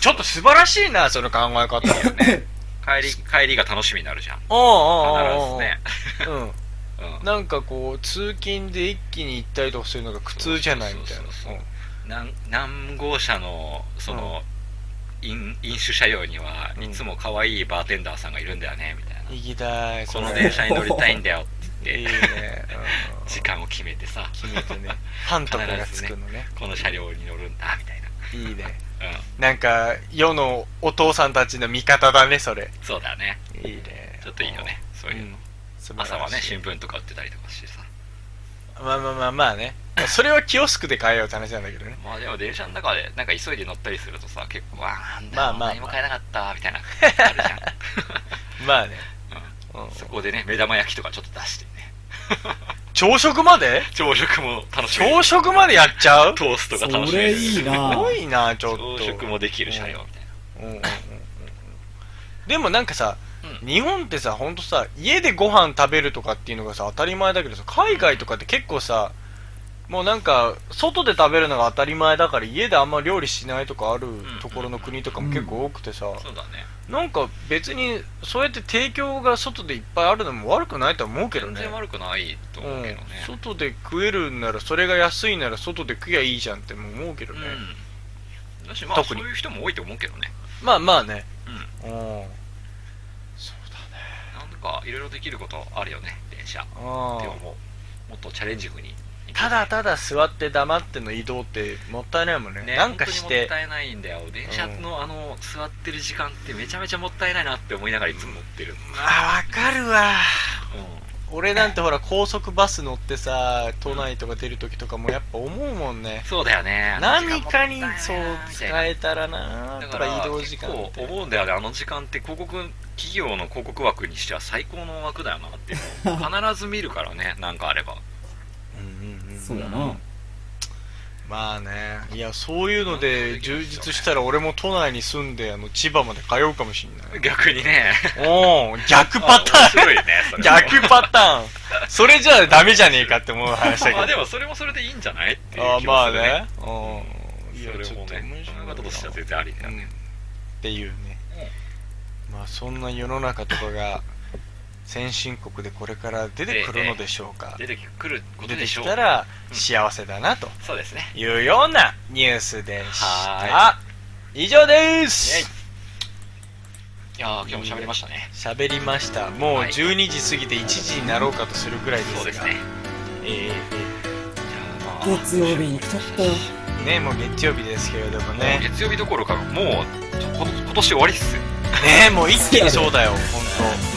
[SPEAKER 1] ちょっと素晴らしいなその考え方。
[SPEAKER 3] ね。帰り帰りが楽しみになるじゃん。
[SPEAKER 1] おうおうおうおう
[SPEAKER 3] 必ずね。
[SPEAKER 1] うん
[SPEAKER 3] うん。
[SPEAKER 1] なんかこう通勤で一気に行ったりとかするのが苦痛じゃないみたいな。
[SPEAKER 3] 何何号車のその、飲飲酒車両には
[SPEAKER 1] うん
[SPEAKER 3] いつも可愛いバーテンダーさんがいるんだよねみたいな、
[SPEAKER 1] 行きたい
[SPEAKER 3] この電車に乗りたいんだよって
[SPEAKER 1] いい
[SPEAKER 3] 言って。
[SPEAKER 1] ね、うん。
[SPEAKER 3] 時間を決めてさ。
[SPEAKER 1] 決めてね。*laughs* ファンとかがつくのね。
[SPEAKER 3] この車両に乗るんだみたいな。い
[SPEAKER 1] いね。
[SPEAKER 3] うん。
[SPEAKER 1] なんか世のお父さんたちの味方だねそれ。
[SPEAKER 3] そうだね。
[SPEAKER 1] いいね。
[SPEAKER 3] ちょっといいよねそういうの、朝はね新聞とか売ってたりとかしてさ。
[SPEAKER 1] まあまあまあまあね。それはキオスクで買えよって話なんだけどね。
[SPEAKER 3] まあでも電車の中でなんか急いで乗ったりするとさ結構わあなんだ
[SPEAKER 1] まあまあ。
[SPEAKER 3] 何も買えなかったみたいな *laughs* あるじゃん。*laughs*
[SPEAKER 1] まあね、
[SPEAKER 3] うん。
[SPEAKER 1] うん。
[SPEAKER 3] そこでね目玉焼きとかちょっと出してね。*laughs*
[SPEAKER 1] 朝食まで？
[SPEAKER 3] 朝食も楽しめる。
[SPEAKER 1] 朝食までやっちゃう？
[SPEAKER 3] トーストが楽
[SPEAKER 2] そ
[SPEAKER 3] しめる。
[SPEAKER 2] れいいな。
[SPEAKER 1] すごいなちょっと。
[SPEAKER 3] 朝食もできる車両みたいな。
[SPEAKER 1] うんうんうんうん。でもなんかさ、
[SPEAKER 3] う
[SPEAKER 1] 日本ってさほんとさ家でご飯食べるとかっていうのがさ当たり前だけどさ海外とかって結構さもうなんか外で食べるのが当たり前だから家であんま料理しないとかあるところの国とかも結構多くてさ、
[SPEAKER 3] そうだね。
[SPEAKER 1] なんか別にそうやって提供が外でいっぱいあるのも悪くないとは思うけどね。
[SPEAKER 3] 全然悪くないと
[SPEAKER 1] うん
[SPEAKER 3] 思うけどね、
[SPEAKER 1] 外で食えるんならそれが安いなら外で食えばいいじゃんっても思うけどね、
[SPEAKER 3] うん。だしまあそういう人も多いと思うけどね。
[SPEAKER 1] まあまあね。
[SPEAKER 3] うん。
[SPEAKER 1] うん
[SPEAKER 3] かいろいろできることあるよね電車。って
[SPEAKER 1] あ
[SPEAKER 3] 思う。
[SPEAKER 1] ー
[SPEAKER 3] もっとチャレンジングに。
[SPEAKER 1] ただただ座って黙っての移動ってもったいないもんね。
[SPEAKER 3] ね
[SPEAKER 1] なんかし
[SPEAKER 3] 本当にも
[SPEAKER 1] て
[SPEAKER 3] ったいないんだよ。電車のあの座ってる時間ってめちゃめちゃもったいないなって思いながらいつも乗ってる。
[SPEAKER 1] あわかるわ。
[SPEAKER 3] うん
[SPEAKER 1] 俺なんてほら高速バス乗ってさ都内とか出るときとかもやっぱ思うもんね。
[SPEAKER 3] そうだよね。
[SPEAKER 1] 何かにそう使えたらな
[SPEAKER 3] だから
[SPEAKER 1] 移動時間って。
[SPEAKER 3] 結構思うんだよね。あの時間って広告企業の広告枠にしては最高の枠だよなっていうのを必ず見るからね。なんかあれば。
[SPEAKER 1] うんうんうん。
[SPEAKER 2] そうだな。
[SPEAKER 1] まあね。いやそういうので充実したら俺も都内に住んであの千葉まで通うかもしんない。
[SPEAKER 3] 逆にね。
[SPEAKER 1] おー逆パタ
[SPEAKER 3] 面
[SPEAKER 1] ーン。
[SPEAKER 3] 白いね、それ。
[SPEAKER 1] 逆パターン。それじゃあダメじゃねえかって思う話だけど。
[SPEAKER 3] まあでもそれもそれでいいんじゃないっていう
[SPEAKER 1] あ
[SPEAKER 3] 気
[SPEAKER 1] まあね。うん。いや
[SPEAKER 3] それ
[SPEAKER 1] ちょっと
[SPEAKER 3] もね、考え方としては全然ありだよ
[SPEAKER 1] うん。っ
[SPEAKER 3] ね。
[SPEAKER 1] ていうね。まあそんな世の中とかが先進国でこれから出てくるのでしょうか。
[SPEAKER 3] 出てくること
[SPEAKER 1] 出て
[SPEAKER 3] でしょう。
[SPEAKER 1] きたら幸せだなと。
[SPEAKER 3] そうですね。
[SPEAKER 1] いうようなニュースでした。
[SPEAKER 3] は
[SPEAKER 1] 以上です。
[SPEAKER 3] いやー、今日も喋りましたね。
[SPEAKER 1] 喋りました。もう
[SPEAKER 3] はい。
[SPEAKER 1] 12時過ぎて1時になろうかとするくらいですが。
[SPEAKER 3] そうですね。
[SPEAKER 1] えー
[SPEAKER 3] じゃあまあ
[SPEAKER 2] 月曜日に来ちゃった。よ。
[SPEAKER 1] ねもう月曜日ですけれどもね。
[SPEAKER 3] 月曜日どころか、もう、こ今年終わりっす。
[SPEAKER 1] ねもう一気にそうだよ本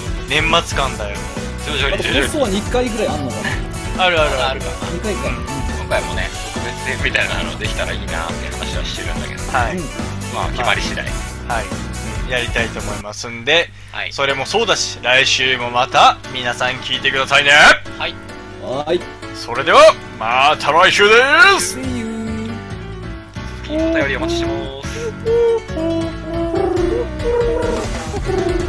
[SPEAKER 1] 当年末感だよ。
[SPEAKER 3] 徐々に。徐々に。
[SPEAKER 2] 放送は2回ぐらいあんのかな。
[SPEAKER 1] あるあるある。
[SPEAKER 3] あるかな。
[SPEAKER 2] 2回か。
[SPEAKER 3] 今回もね、特別編みたいなのできたらいいなって話はしてるんだけど、
[SPEAKER 1] はい、
[SPEAKER 2] うん。
[SPEAKER 3] まあ決まり次第。
[SPEAKER 1] はい。やりたいと思いますんで。
[SPEAKER 3] はい。
[SPEAKER 1] それもそうだし来週もまた皆さん聞いてくださいね。
[SPEAKER 3] はい。
[SPEAKER 2] はーい。
[SPEAKER 1] それではまた来週です!
[SPEAKER 3] お便りお待ちしてます。